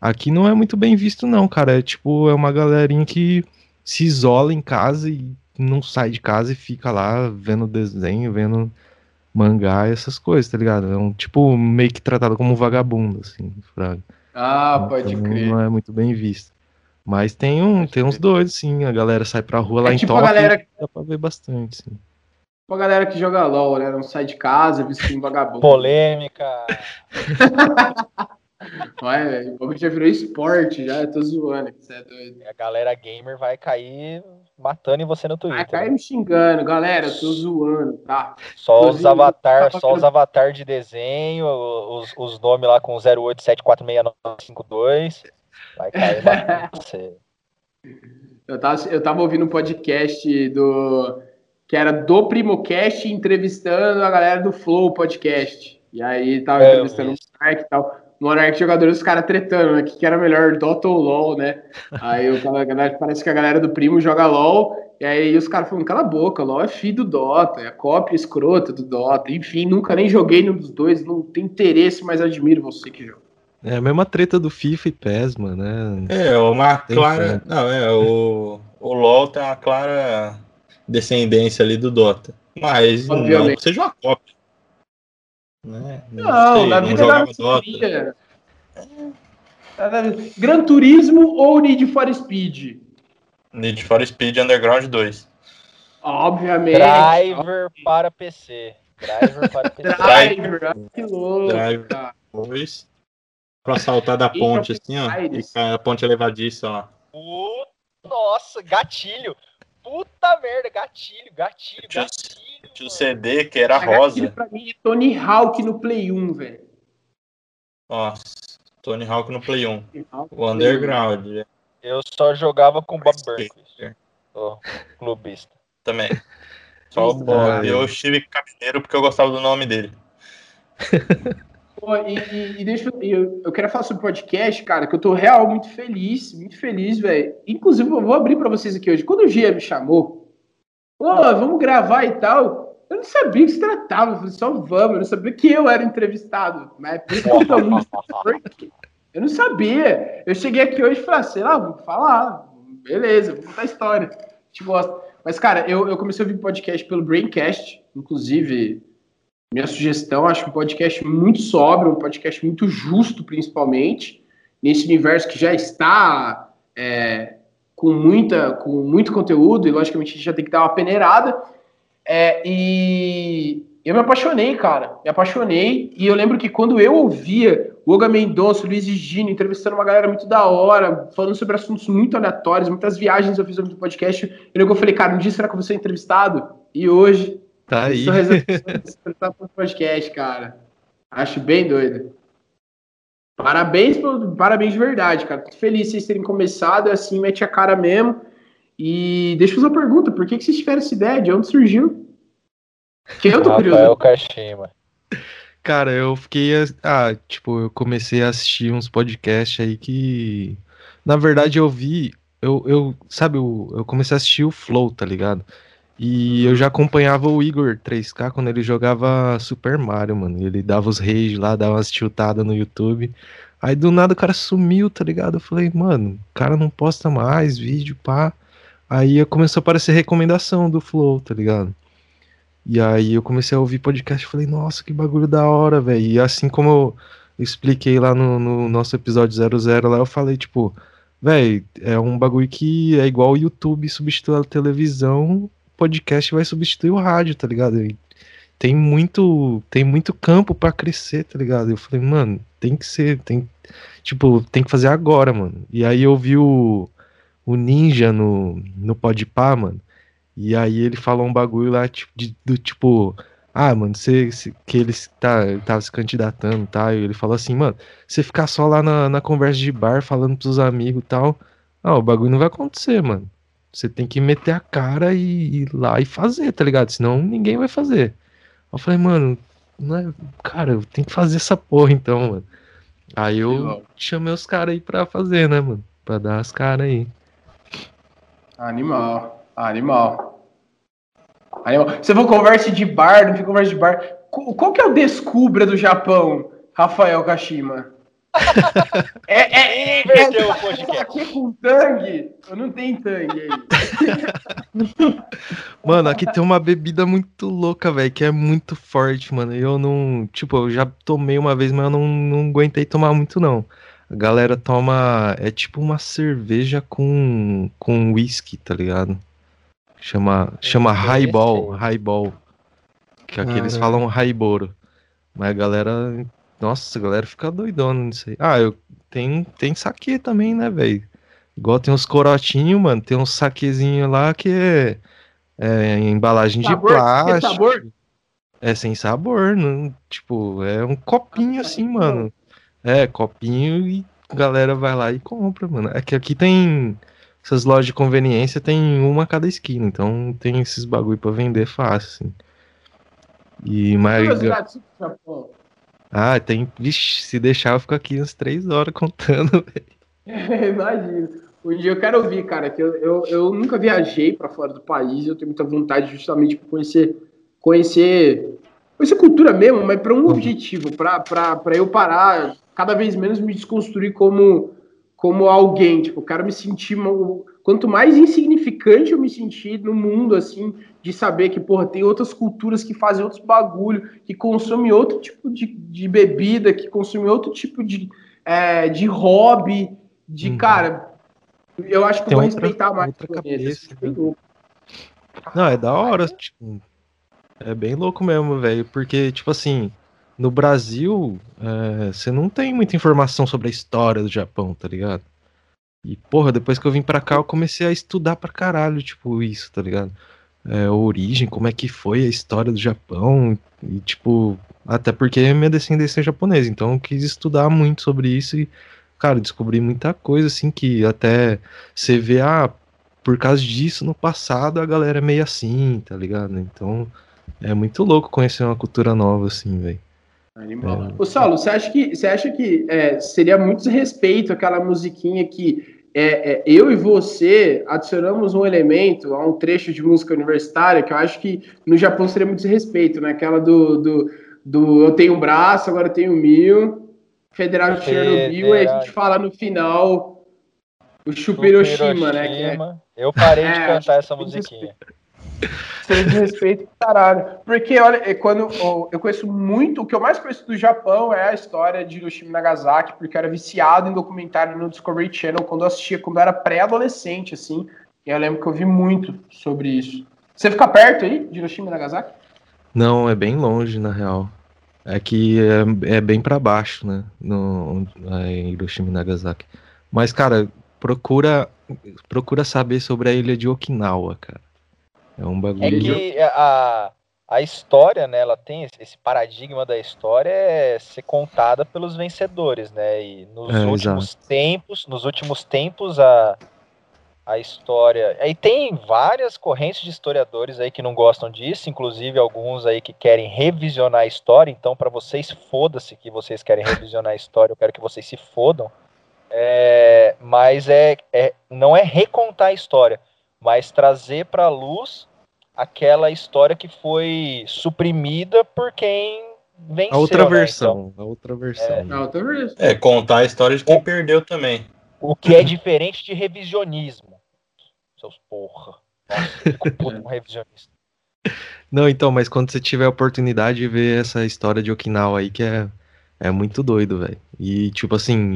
Aqui não é muito bem visto, não, cara. É tipo, é uma galerinha que se isola em casa e não sai de casa e fica lá vendo desenho, vendo mangá e essas coisas, tá ligado? É um tipo meio que tratado como um vagabundo, assim, fraga. Ah, pode então, crer. Não é muito bem visto. Mas tem, um, tem uns doidos, sim. A galera sai pra rua lá é em tipo Tóquio. Galera... Dá pra ver bastante, sim. Tipo a galera que joga LOL, né? Não sai de casa, vestindo vagabundo. Polêmica. Vai, velho. O já virou esporte, já. Eu tô zoando. Você é doido. A galera gamer vai cair matando em você no Twitter. Vai cair me xingando. Galera, eu tô zoando, tá? Só os avatar, tá só os avatar de desenho, os, os nomes lá com 08746952. Vai cair matando você. Eu tava, eu tava ouvindo um podcast do que era do Primocast entrevistando a galera do Flow Podcast. E aí tava é, entrevistando o Monark e tal. Monark jogadores, os caras tretando, né? Que era melhor, Dota ou LOL, né? Aí o cara, parece que a galera do Primo joga LOL. E aí os caras falam, cala a boca, LOL é filho do Dota, é cópia escrota do Dota. Enfim, nunca nem joguei nenhum dos dois, não tem interesse, mas admiro você que joga. É a mesma treta do FIFA e PES, mano, né? É, uma tem clara. Não, é, o, o LOL tem uma clara descendência ali do Dota. Mas Obviamente. não seja uma cópia. Né? Não, não sei, na vida não Dota. Gran Turismo ou Need for Speed? Need for Speed Underground 2. Obviamente. Driver para PC. Driver para PC. Driver, que louco. Driver 2. Pra saltar da ponte, assim, ó. E a ponte elevadiça, ó. nossa, gatilho. Puta merda, gatilho, gatilho, tinha, gatilho. Tinha o CD que era a rosa. Pra mim é Tony Hawk no Play 1, velho. Nossa. Tony Hawk no Play 1. O Underground. né? Eu só jogava com o Bob Burnquist. Sou clubista. Também. Só o Bob. Eu estive capineiro porque eu gostava do nome dele. Pô, e, e- e deixa eu, eu, quero falar sobre podcast, cara, que eu tô real muito feliz, muito feliz, velho. Inclusive, eu vou abrir pra vocês aqui hoje. Quando o Gia me chamou, pô, vamos gravar e tal, eu não sabia que se tratava, eu falei, só vamos, eu não sabia que eu era entrevistado. Mas por eu tô muito eu não sabia. Eu cheguei aqui hoje e falei, ah, sei lá, vou falar. Beleza, vou contar a história. A gente gosta. Mas, cara, eu, eu comecei a ouvir podcast pelo Braincast, inclusive. Minha sugestão, acho um podcast muito sóbrio, um podcast muito justo, principalmente, nesse universo que já está é, com, muita, com muito conteúdo, e logicamente a gente já tem que dar uma peneirada. É, e eu me apaixonei, cara. Me apaixonei. E eu lembro que quando eu ouvia o Olga Mendonça, o Luiz Gino, entrevistando uma galera muito da hora, falando sobre assuntos muito aleatórios, muitas viagens eu fiz no podcast, eu falei, cara, um dia será que eu vou ser entrevistado? E hoje Tá aí. Resolvendo escutar pro podcast, cara. Acho bem doido. Parabéns, parabéns de verdade, cara. Tô feliz vocês terem começado, assim, mete a cara mesmo. E deixa eu fazer uma pergunta, por que, que vocês tiveram essa ideia? De onde surgiu? Que eu tô Rafael curioso. Kashima. Cara, eu fiquei. Ah, tipo, eu comecei a assistir uns podcasts aí que. Na verdade, eu vi. Eu, eu sabe, eu, eu comecei a assistir o Flow, tá ligado? E eu já acompanhava o Igor 3K quando ele jogava Super Mario, mano. Ele dava os rage lá, dava umas tiltadas no YouTube. Aí do nada o cara sumiu, tá ligado? Eu falei, mano, o cara não posta mais vídeo, pá. Aí começou a aparecer recomendação do Flow, tá ligado? E aí eu comecei a ouvir podcast e falei, nossa, que bagulho da hora, velho. E assim como eu expliquei lá no, no nosso episódio 00 lá, eu falei, tipo, velho, é um bagulho que é igual o YouTube substitui a televisão, podcast vai substituir o rádio, tá ligado? E tem muito, tem muito campo pra crescer, tá ligado? Eu falei, mano, tem que ser, tem, tipo, tem que fazer agora, mano. E aí eu vi o, o Ninja no, no Podpah, mano. E aí ele falou um bagulho lá, tipo, de- do tipo, ah, mano, você, que ele tá, tava se candidatando tal, e ele falou assim, mano, você ficar só lá na, na conversa de bar, falando pros amigos e tal, ah, o bagulho não vai acontecer, mano. Você tem que meter a cara e ir lá e fazer, tá ligado? Senão ninguém vai fazer. Eu falei, mano, não é- cara, eu tenho que fazer essa porra então, mano. Aí eu chamei os caras aí pra fazer, né, mano? Pra dar as caras aí. Animal, animal. Animal. Você for conversa de bar, não fica conversa de bar. Qu- Qual que é o descubra do Japão, Rafael Kashima? É, é, é, é, Inverteu o podcast. aqui com tangue? Eu não tenho tangue aí. Mano, aqui tem uma bebida muito louca, velho, que é muito forte, mano. Eu não. Tipo, eu já tomei uma vez, mas eu não, não aguentei tomar muito, não. A galera toma. É tipo uma cerveja com. com whisky, tá ligado? Chama. Chama highball. Highball. Que aqui eles Caralho. falam raiboro. Mas a galera. Nossa, a galera fica doidona nisso aí. Ah, eu. Tem, tem saque também, né, velho? Igual tem uns corotinhos, mano. Tem uns saquezinhos lá que é. É, embalagem de Sabor? Que plástico. sabor? É sem sabor, não, tipo, é um copinho assim, mano. É, copinho e a galera vai lá e compra, mano. É que aqui tem essas lojas de conveniência, tem uma a cada esquina, então tem esses bagulho pra vender fácil, assim. E mais. Ah, tem. Vixe, se deixar eu fico aqui umas três horas contando, velho. Imagino. Um dia eu quero ouvir, cara, que eu, eu, eu nunca viajei pra fora do país, eu tenho muita vontade justamente para conhecer, conhecer, conhecer cultura mesmo, mas para um objetivo, para eu parar cada vez menos me desconstruir como, como alguém, tipo, eu quero me sentir, mo- quanto mais insignificante eu me sentir no mundo, assim, de saber que, porra, tem outras culturas que fazem outros bagulho, que consomem outro tipo de, de bebida, que consomem outro tipo de, é, de hobby, de, Uhum. cara, eu acho que Tem eu vou outra- respeitar mais outra cabeça, bem né? Não, é da hora, tipo, é bem louco mesmo, velho, porque, tipo assim, no Brasil, é, você não tem muita informação sobre a história do Japão, tá ligado? E, porra, depois que eu vim pra cá, eu comecei a estudar pra caralho, tipo, isso, tá ligado? É, a origem, como é que foi a história do Japão, e, tipo, Até porque minha descendência é japonesa, então eu quis estudar muito sobre isso e, cara, descobri muita coisa, assim, que até você vê, ah, por causa disso, no passado a galera é meio assim, tá ligado? Então é muito louco conhecer uma cultura nova, assim, velho. Animal. É. Ô, Saulo, você acha que, você acha que é, seria muito desrespeito aquela musiquinha que é, é, eu e você adicionamos um elemento a um trecho de música universitária que eu acho que no Japão seria muito desrespeito, né? Aquela do, do, do eu tenho um braço, agora eu tenho mil, Federal de Chernobyl, e a gente fala no final o Chupiroshima, né? É... Eu parei de é, cantar essa musiquinha. Sem respeito, caralho. Porque, olha, é quando eu conheço muito, o que eu mais conheço do Japão é a história de Hiroshima e Nagasaki, porque eu era viciado em documentário no Discovery Channel quando eu assistia, quando eu era pré-adolescente, assim. E eu lembro que eu vi muito sobre isso. Você fica perto aí de Hiroshima e Nagasaki? Não, é bem longe, na real. É que é, é bem para baixo, né? No, em Hiroshima e Nagasaki. Mas, cara, procura, procura saber sobre a ilha de Okinawa, cara. É um bagulho. É que a, a história, né, ela tem esse paradigma da história é ser contada pelos vencedores, né? E nos é, últimos exato. tempos, nos últimos tempos a a história. Aí tem várias correntes de historiadores aí que não gostam disso, inclusive alguns aí que querem revisionar a história. Então, para vocês, foda-se que vocês querem revisionar a história, eu quero que vocês se fodam. É, mas é, é, não é recontar a história, mas trazer para a luz aquela história que foi suprimida por quem venceu. A outra né? versão. Então, a outra versão. É, a outra versão. É, contar a história de quem o, perdeu também. O que é diferente de revisionismo. Seus porra. Nossa, um revisionista. Não, então, mas quando você tiver a oportunidade de ver essa história de Okinawa aí, que é, é muito doido, velho. E, tipo assim,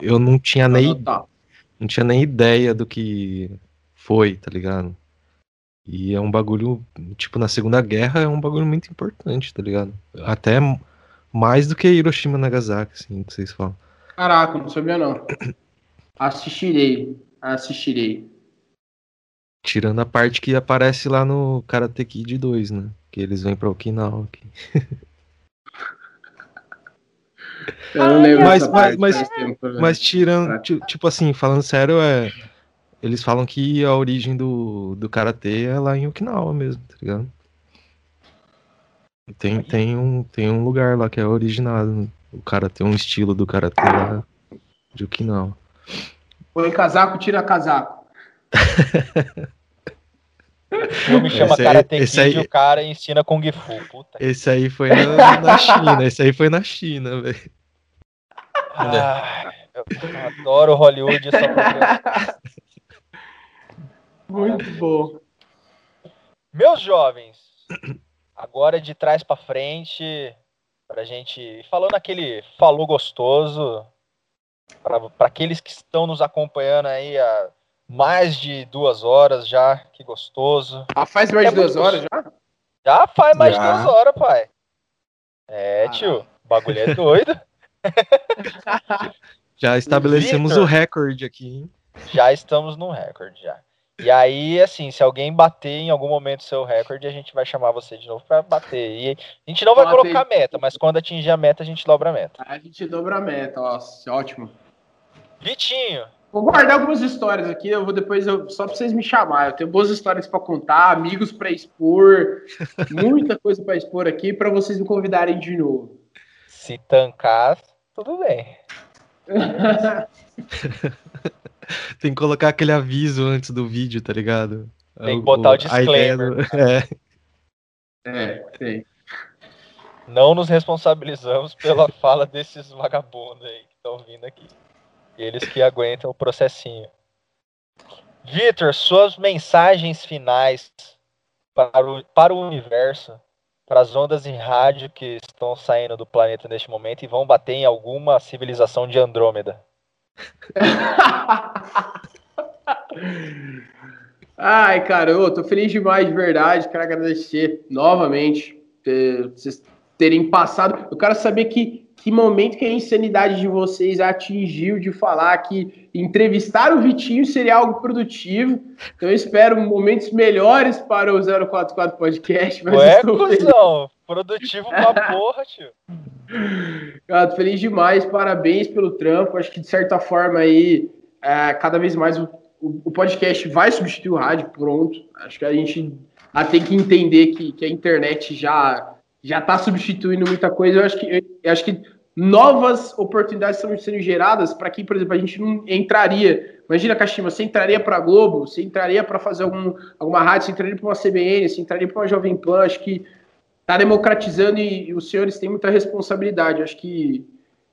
eu não tinha nem. Não tinha nem ideia do que foi, tá ligado? E é um bagulho, tipo, na Segunda Guerra é um bagulho muito importante, tá ligado? Até mais do que Hiroshima e Nagasaki, assim, que vocês falam. Caraca, não sabia não. Assistirei, assistirei. Tirando a parte que aparece lá no Karate Kid 2, né? Que eles vêm pra Okinawa aqui. Eu não lembro mas, mas, mas, mas tirando, tipo assim, falando sério, é eles falam que a origem do, do karatê é lá em Okinawa mesmo, tá ligado? Tem, tem, um, tem um lugar lá que é originado. O cara tem um estilo do karatê lá de Okinawa. Põe casaco, tira casaco. O filme chama esse Karate aí, Kid aí, e o cara ensina Kung Fu. Puta. Esse aí foi na, na China. Esse aí foi na China, velho. Ah, eu adoro Hollywood só porque... Muito bom. Meus jovens, agora de trás para frente, pra gente falando aquele falou gostoso para aqueles que estão nos acompanhando aí há mais de duas horas já, que gostoso. Ah, faz mais é de duas horas já? Já faz mais já. de duas horas, pai. É, ah, tio, o bagulho é doido. já estabelecemos Victor, o recorde aqui, hein? Já estamos no recorde já. E aí, assim, se alguém bater em algum momento seu recorde, a gente vai chamar você de novo para bater. E a gente não vai colocar meta, mas quando atingir a meta, a gente dobra a meta. A gente dobra a meta, nossa, ótimo. Vitinho. Vou guardar algumas histórias aqui, eu vou depois, eu, só para vocês me chamar. Eu tenho boas histórias para contar, amigos para expor, muita coisa para expor aqui, para vocês me convidarem de novo. Se tancar, tudo bem. Tem que colocar aquele aviso antes do vídeo, tá ligado? Tem que botar o, o disclaimer. Do... É. É, tem. Não nos responsabilizamos pela fala desses vagabundos aí que estão vindo aqui. Eles que aguentam o processinho. Vitor, suas mensagens finais para o, para o universo, para as ondas em rádio que estão saindo do planeta neste momento e vão bater em alguma civilização de Andrômeda. Ai, cara, eu tô feliz demais de verdade. Quero agradecer novamente vocês terem passado. Eu quero saber que que momento que a insanidade de vocês atingiu de falar que entrevistar o Vitinho seria algo produtivo. Então eu espero momentos melhores para o 044 Podcast. Mas Ué, cuzão, produtivo pra porra, tio. Cara, tô feliz demais, parabéns pelo trampo. Acho que de certa forma aí, é, cada vez mais o, o, o, podcast vai substituir o rádio, pronto. Acho que a gente tem que entender que, que a internet já já está substituindo muita coisa. Eu acho que, eu acho que novas oportunidades estão sendo geradas para que, por exemplo, a gente não entraria. Imagina, Kashima, você entraria para a Globo, você entraria para fazer algum, alguma rádio, você entraria para uma CBN, você entraria para uma Jovem Pan. Acho que está democratizando e, e, os senhores têm muita responsabilidade. Acho que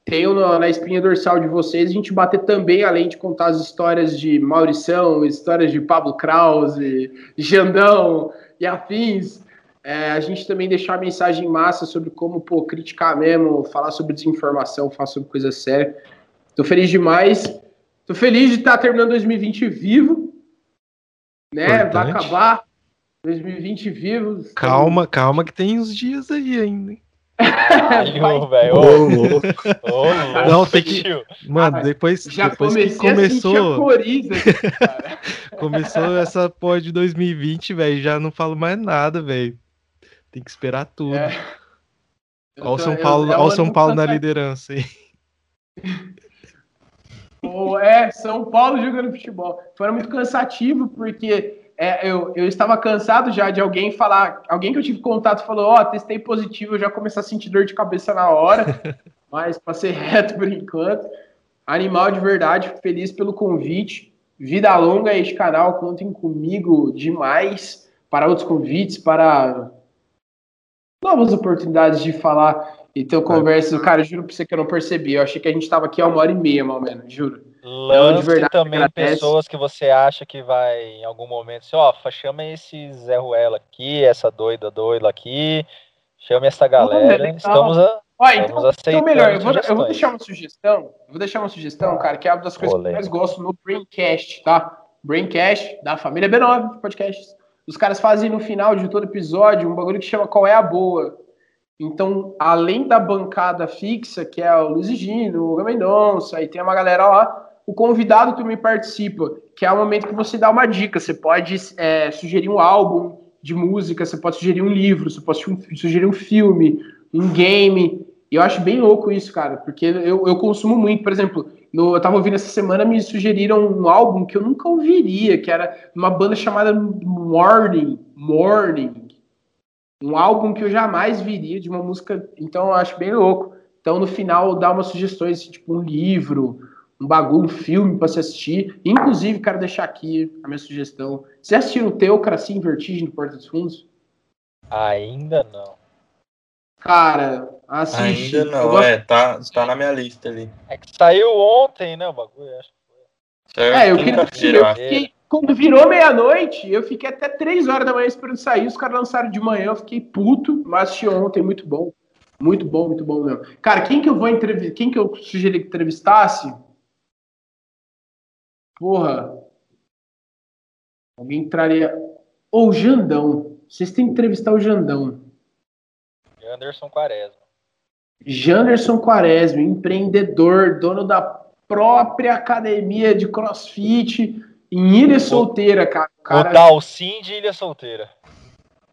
tenho na, na espinha dorsal de vocês a gente bater também, além de contar as histórias de Maurição, histórias de Pablo Krause, Jandão e afins é, a gente também deixar a mensagem massa sobre como, pô, criticar mesmo, falar sobre desinformação, falar sobre coisa séria. Tô feliz demais. Tô feliz de estar tá terminando 2020 vivo. Né? Importante. Vai acabar 2020 vivo. Calma, calma que tem uns dias aí ainda. Caralho, velho. Não, tem que. Mano, depois, Já depois que começou. Coriza, começou essa porra de 2020, velho. Já não falo mais nada, velho. Tem que esperar tudo. É. Olha o São Paulo, olha o São Paulo na liderança aí. Oh, é, São Paulo jogando futebol. Foi muito cansativo, porque é, eu, eu estava cansado já de alguém falar. Alguém que eu tive contato falou: Ó, oh, testei positivo, eu já comecei a sentir dor de cabeça na hora. mas passei reto por enquanto. Animal de verdade, feliz pelo convite. Vida longa este canal, contem comigo demais para outros convites, para novas oportunidades de falar e ter conversa. Cara, juro pra você que eu não percebi. Eu achei que a gente tava aqui há uma hora e meia, mal menos, juro. Lance verdade, também agradece. pessoas que você acha que vai em algum momento, assim, ó, chama esse Zé Ruela aqui, essa doida doida aqui, chame essa galera. Estamos a. Olha, então, então melhor, eu vou, eu vou, deixar uma sugestão. vou deixar uma sugestão, cara, que é uma das coisas Olê. que eu mais gosto no Braincast, tá? Braincast, da família B9 podcasts. Os caras fazem no final de todo episódio um bagulho que chama Qual é a Boa. Então, além da bancada fixa, que é o Luiz Gino, o Gamendonça, aí tem uma galera lá, o convidado também participa, que é o momento que você dá uma dica. Você pode é, sugerir um álbum de música, você pode sugerir um livro, você pode sugerir um filme, um game. E eu acho bem louco isso, cara, porque eu, eu consumo muito. Por exemplo, no, eu tava ouvindo essa semana, me sugeriram um álbum que eu nunca ouviria, que era uma banda chamada Morning. Morning. Um álbum que eu jamais viria de uma música. Então eu acho bem louco. Então no final dá umas sugestões, tipo um livro, um bagulho, um filme para se assistir. Inclusive, quero deixar aqui a minha sugestão. Você assistiu o Teocracia em Vertigem do Porta dos Fundos? Ainda não. Cara, assiste. Ainda não, gosto... é, tá, tá na minha lista ali. É que saiu ontem, né, o bagulho, acho que É, eu queria eu fiquei, quando virou meia-noite, eu fiquei até três horas da manhã esperando sair, os caras lançaram de manhã, eu fiquei puto, mas assisti ontem, muito bom. Muito bom, muito bom mesmo. Cara, quem que eu vou entrevistar? Quem que eu sugeri que entrevistasse? Porra. Alguém entraria. Ou o Jandão. Vocês têm que entrevistar o Jandão. Janderson Quaresma. Janderson Quaresma, empreendedor, dono da própria academia de crossfit em Ilha Solteira, cara. O, cara... o Dalcin de Ilha Solteira.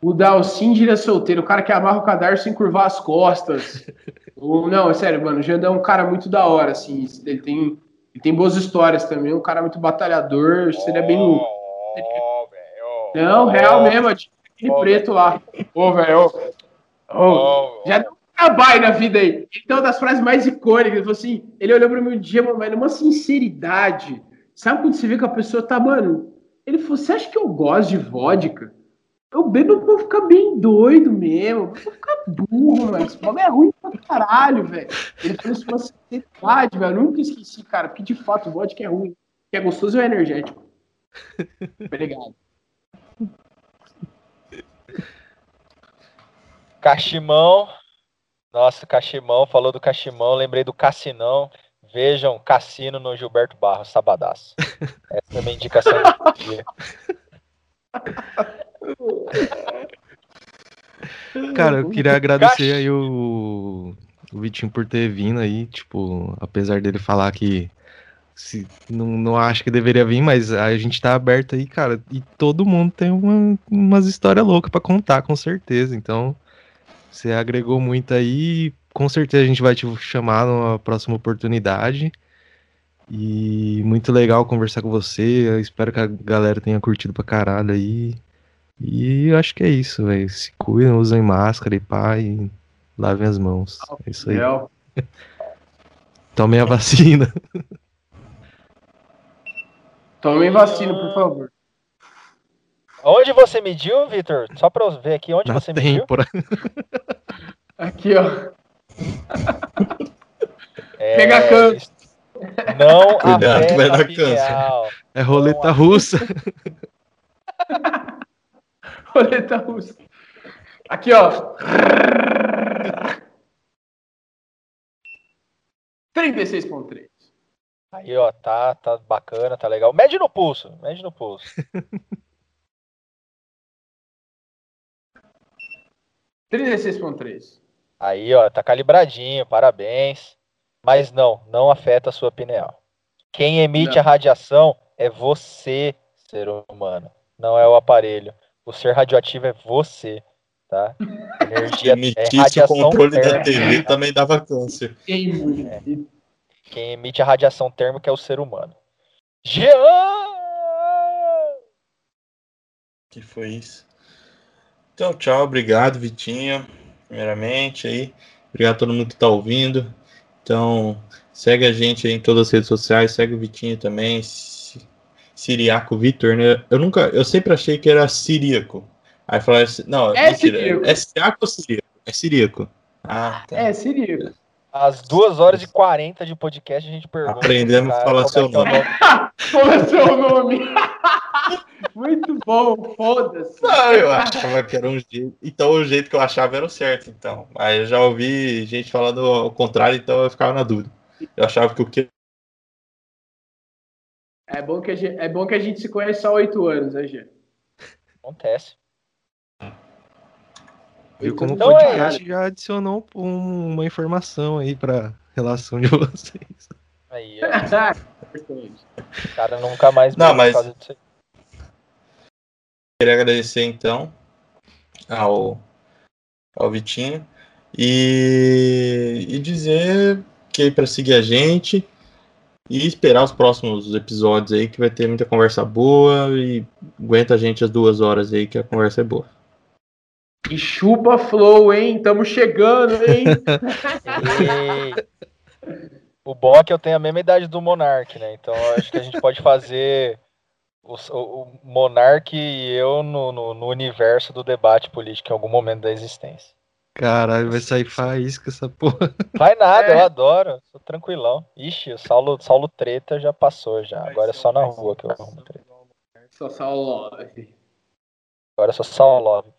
O Dalcin de Ilha Solteira, o cara que amarra o cadarço sem curvar as costas. o, não, é sério, mano, o Jandão é um cara muito da hora, assim. Ele tem, ele tem boas histórias também, um cara muito batalhador, seria bem louco. Oh, não, real mesmo, aquele oh, preto lá. Ô, velho, Oh, já deu trabalho na vida aí. Então, das frases mais icônicas, ele falou assim: ele olhou para mim um dia, mas numa sinceridade. Sabe quando você vê que a pessoa tá, mano? Ele falou: Você acha que eu gosto de vodka? Eu bebo pra ficar bem doido mesmo, pra ficar burro, mano. Esse bagulho é ruim pra caralho, velho. Ele falou isso com sinceridade, velho. Eu nunca esqueci, cara, porque de fato vodka é ruim. Que é gostoso é energético. Obrigado. Cachimão. Nossa, Cachimão, falou do Cachimão, lembrei do Cassinão. Vejam Cassino no Gilberto Barros, sabadaço. Essa é a minha indicação do dia. Cara, eu queria agradecer aí o, o Vitinho por ter vindo aí, tipo, apesar dele falar que se, não, não acho que deveria vir, mas a gente tá aberto aí, cara, e todo mundo tem uma, umas histórias loucas para contar, com certeza. Então, você agregou muito aí, com certeza a gente vai te chamar numa próxima oportunidade. E muito legal conversar com você. Eu espero que a galera tenha curtido pra caralho aí. E eu acho que é isso, velho. Se cuidem, usem máscara e pá, e lavem as mãos. É isso aí. Tomem a vacina. Tomem vacina, por favor. Onde você mediu, Vitor? Só pra eu ver aqui onde Na você mediu. têmpora. Aqui, ó. É, Pega câncer. Não Cuidado que vai dar a pineal. É roleta russa. Roleta russa. Aqui, ó. 36.3. Aí, ó, tá, tá bacana, tá legal. Mede no pulso, mede no pulso. 36.3. Aí, ó, tá calibradinho, parabéns. Mas não, não afeta a sua pineal. Quem emite Não. a radiação é você, ser humano. Não é o aparelho. O ser radioativo é você, tá? Se Energia é emitisse o radiação controle da térmica. TV também dava câncer. Quem Quem emite a radiação térmica é o ser humano. Jean! que foi isso? Então, tchau, obrigado, Vitinho. Primeiramente aí. Obrigado a todo mundo que tá ouvindo. Então, segue a gente aí em todas as redes sociais, segue o Vitinho também. Si- Siriaco Vitor, né? Eu nunca, eu sempre achei que era Siríaco. Aí falaram assim, não, É mentira, Siríaco. é Siriaco ou Siríaco? É Siríaco. Ah, tá. É, Sirico. Às 2 horas e 40 de podcast a gente pergunta. Aprendemos a falar é seu é o nome. Como é seu nome? Muito bom, foda-se. Não, eu achava que era um jeito. Então o jeito que eu achava era o certo, então. Aí eu já ouvi gente falando ao contrário, então eu ficava na dúvida. Eu achava que o que É bom que a gente, é bom que a gente se conhece há oito anos, né, Gê? Acontece. Viu como o Então é podcast já adicionou um- uma informação aí pra relação de vocês. Aí, ó, Importante. o cara nunca mais Não, mas- por causa disso aí. queria agradecer então ao, ao Vitinho e, e dizer que para seguir a gente e esperar os próximos episódios aí que vai ter muita conversa boa e aguenta a gente as duas horas aí que a conversa é boa. E chupa flow, hein? Tamo chegando, hein? O bom é que eu tenho a mesma idade do Monark, né? Então acho que a gente pode fazer o, o, Monark e eu no, no, no universo do debate político em algum momento da existência. Caralho, vai sair faísca essa porra. Vai nada, É. eu adoro. Sou tranquilão. Ixi, o Saulo, Saulo Treta já passou já. Agora é só na rua que eu arrumo treta. Só salve. Agora é só Saulo Love.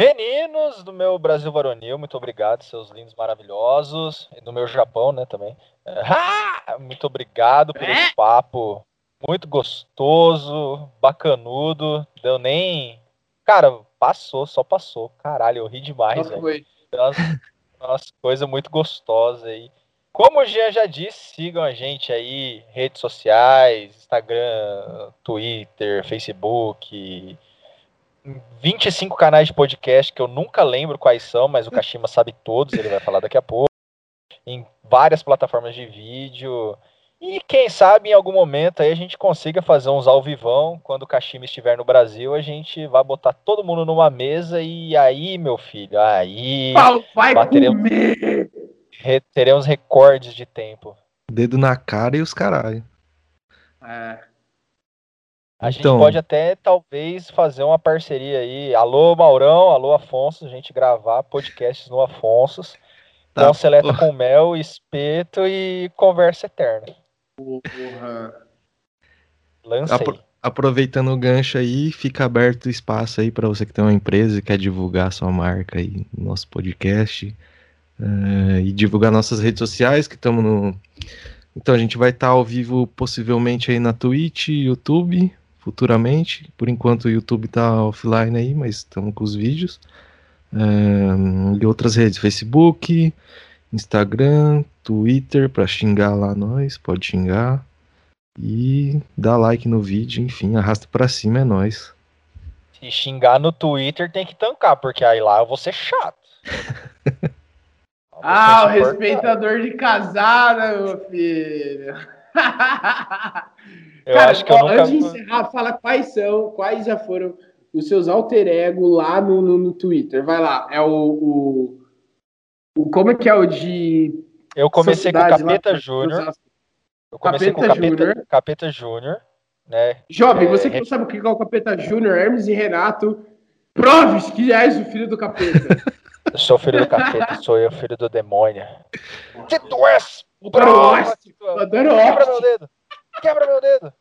Meninos do meu Brasil Varonil, muito obrigado, seus lindos maravilhosos. E do meu Japão, né, também. Ah, muito obrigado por esse papo muito gostoso, bacanudo. Deu nem. Cara, passou, só passou. Caralho, eu ri demais, velho. umas coisas muito gostosas aí. Como o Jean já disse, sigam a gente aí, redes sociais, Instagram, Twitter, Facebook, 25 canais de podcast que eu nunca lembro quais são, mas o Kashima sabe todos, ele vai falar daqui a pouco. Em várias plataformas de vídeo. E quem sabe em algum momento aí a gente consiga fazer uns ao vivão. Quando o Kashima estiver no Brasil, a gente vai botar todo mundo numa mesa e aí, meu filho, aí Pau vai Bateremos. comer! re- teremos recordes de tempo. Dedo na cara e os caralho. É. A gente Então. pode até, talvez, fazer uma parceria aí. Alô, Maurão, alô, Afonso, a gente gravar podcasts no Afonsos. Tá, com seleta porra. com mel, espeto e conversa eterna. Porra. Lancei. Apro- Aproveitando o gancho aí, fica aberto o espaço aí para você que tem uma empresa e quer divulgar sua marca aí no nosso podcast eh, e divulgar nossas redes sociais que estamos no. Então a gente vai estar ao vivo possivelmente aí na Twitch, YouTube, futuramente. Por enquanto o YouTube tá offline aí, mas estamos com os vídeos. E outras redes, Facebook, Instagram, Twitter, pra xingar lá nós, pode xingar. E dá like no vídeo, enfim, arrasta pra cima, é nós. Se xingar no Twitter tem que tancar, porque aí lá eu vou ser chato. ah, o respeitador de casada, meu filho. eu Cara, acho que eu nunca... Antes de encerrar, fala quais são, quais já foram os seus alter ego lá no, no, no Twitter. Vai lá, é o, o, o, Como é que é o de. Eu comecei com o Capeta Júnior. Eu comecei Capeta com o Capeta, Capeta Júnior, né? Jovem, é, você que não sabe o que é o Capeta Júnior, Hermes e Renato, proves que és o filho do Capeta. eu sou o filho do Capeta, sou eu, filho do demônio. Que tu és? Prova que tu és. Quebra meu dedo.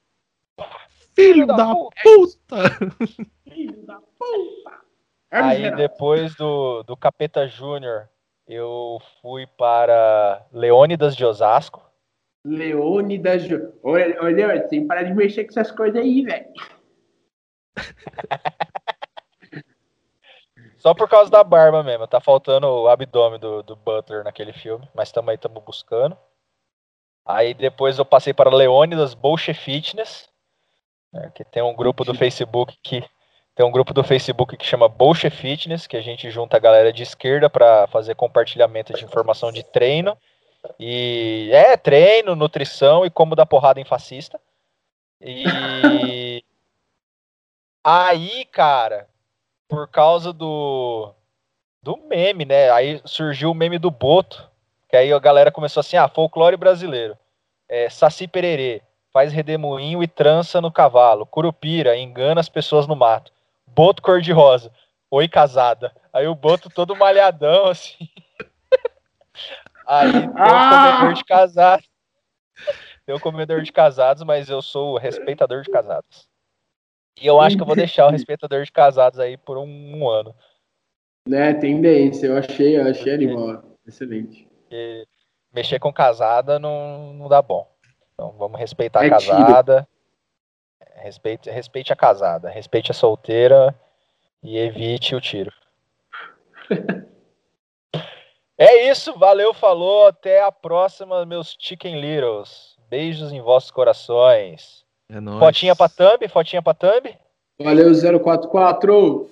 Filho, da, da, puta. Filho da puta. Aí depois do, do Capeta Júnior, eu fui para Leônidas de Osasco. Leônidas. Olha, olha, tem que parar de mexer com essas coisas aí, velho. Só por causa da barba mesmo. Tá faltando o abdômen do, do Butler naquele filme, mas também estamos buscando. Aí depois eu passei para Leônidas Bolche Fitness, né, que tem um grupo do Facebook que tem um grupo do Facebook que chama Bolche Fitness, que a gente junta a galera de esquerda para fazer compartilhamento de informação de treino e é treino, nutrição e como dar porrada em fascista. E aí, cara, por causa do do meme, né? Aí surgiu o meme do Boto, que aí a galera começou assim: "Ah, folclore brasileiro. É, Saci Pererê, faz redemoinho e trança no cavalo. Curupira, engana as pessoas no mato. Boto cor-de-rosa. Oi, casada. Aí o Boto todo malhadão, assim. Aí tem ah! um comedor de casados. Um comedor de casados, mas eu sou o respeitador de casados. E eu acho que eu vou deixar o respeitador de casados aí por um, um ano. Né, tendência, eu achei, eu achei animal. Excelente. E mexer com casada não, não dá bom. Então vamos respeitar é a casada. Respeite, respeite a casada, respeite a solteira e evite o tiro. É isso, valeu, falou, até a próxima, meus Chicken Littles. Beijos em vossos corações. É nóis. Fotinha pra thumb, fotinha pra thumb. Valeu, 044.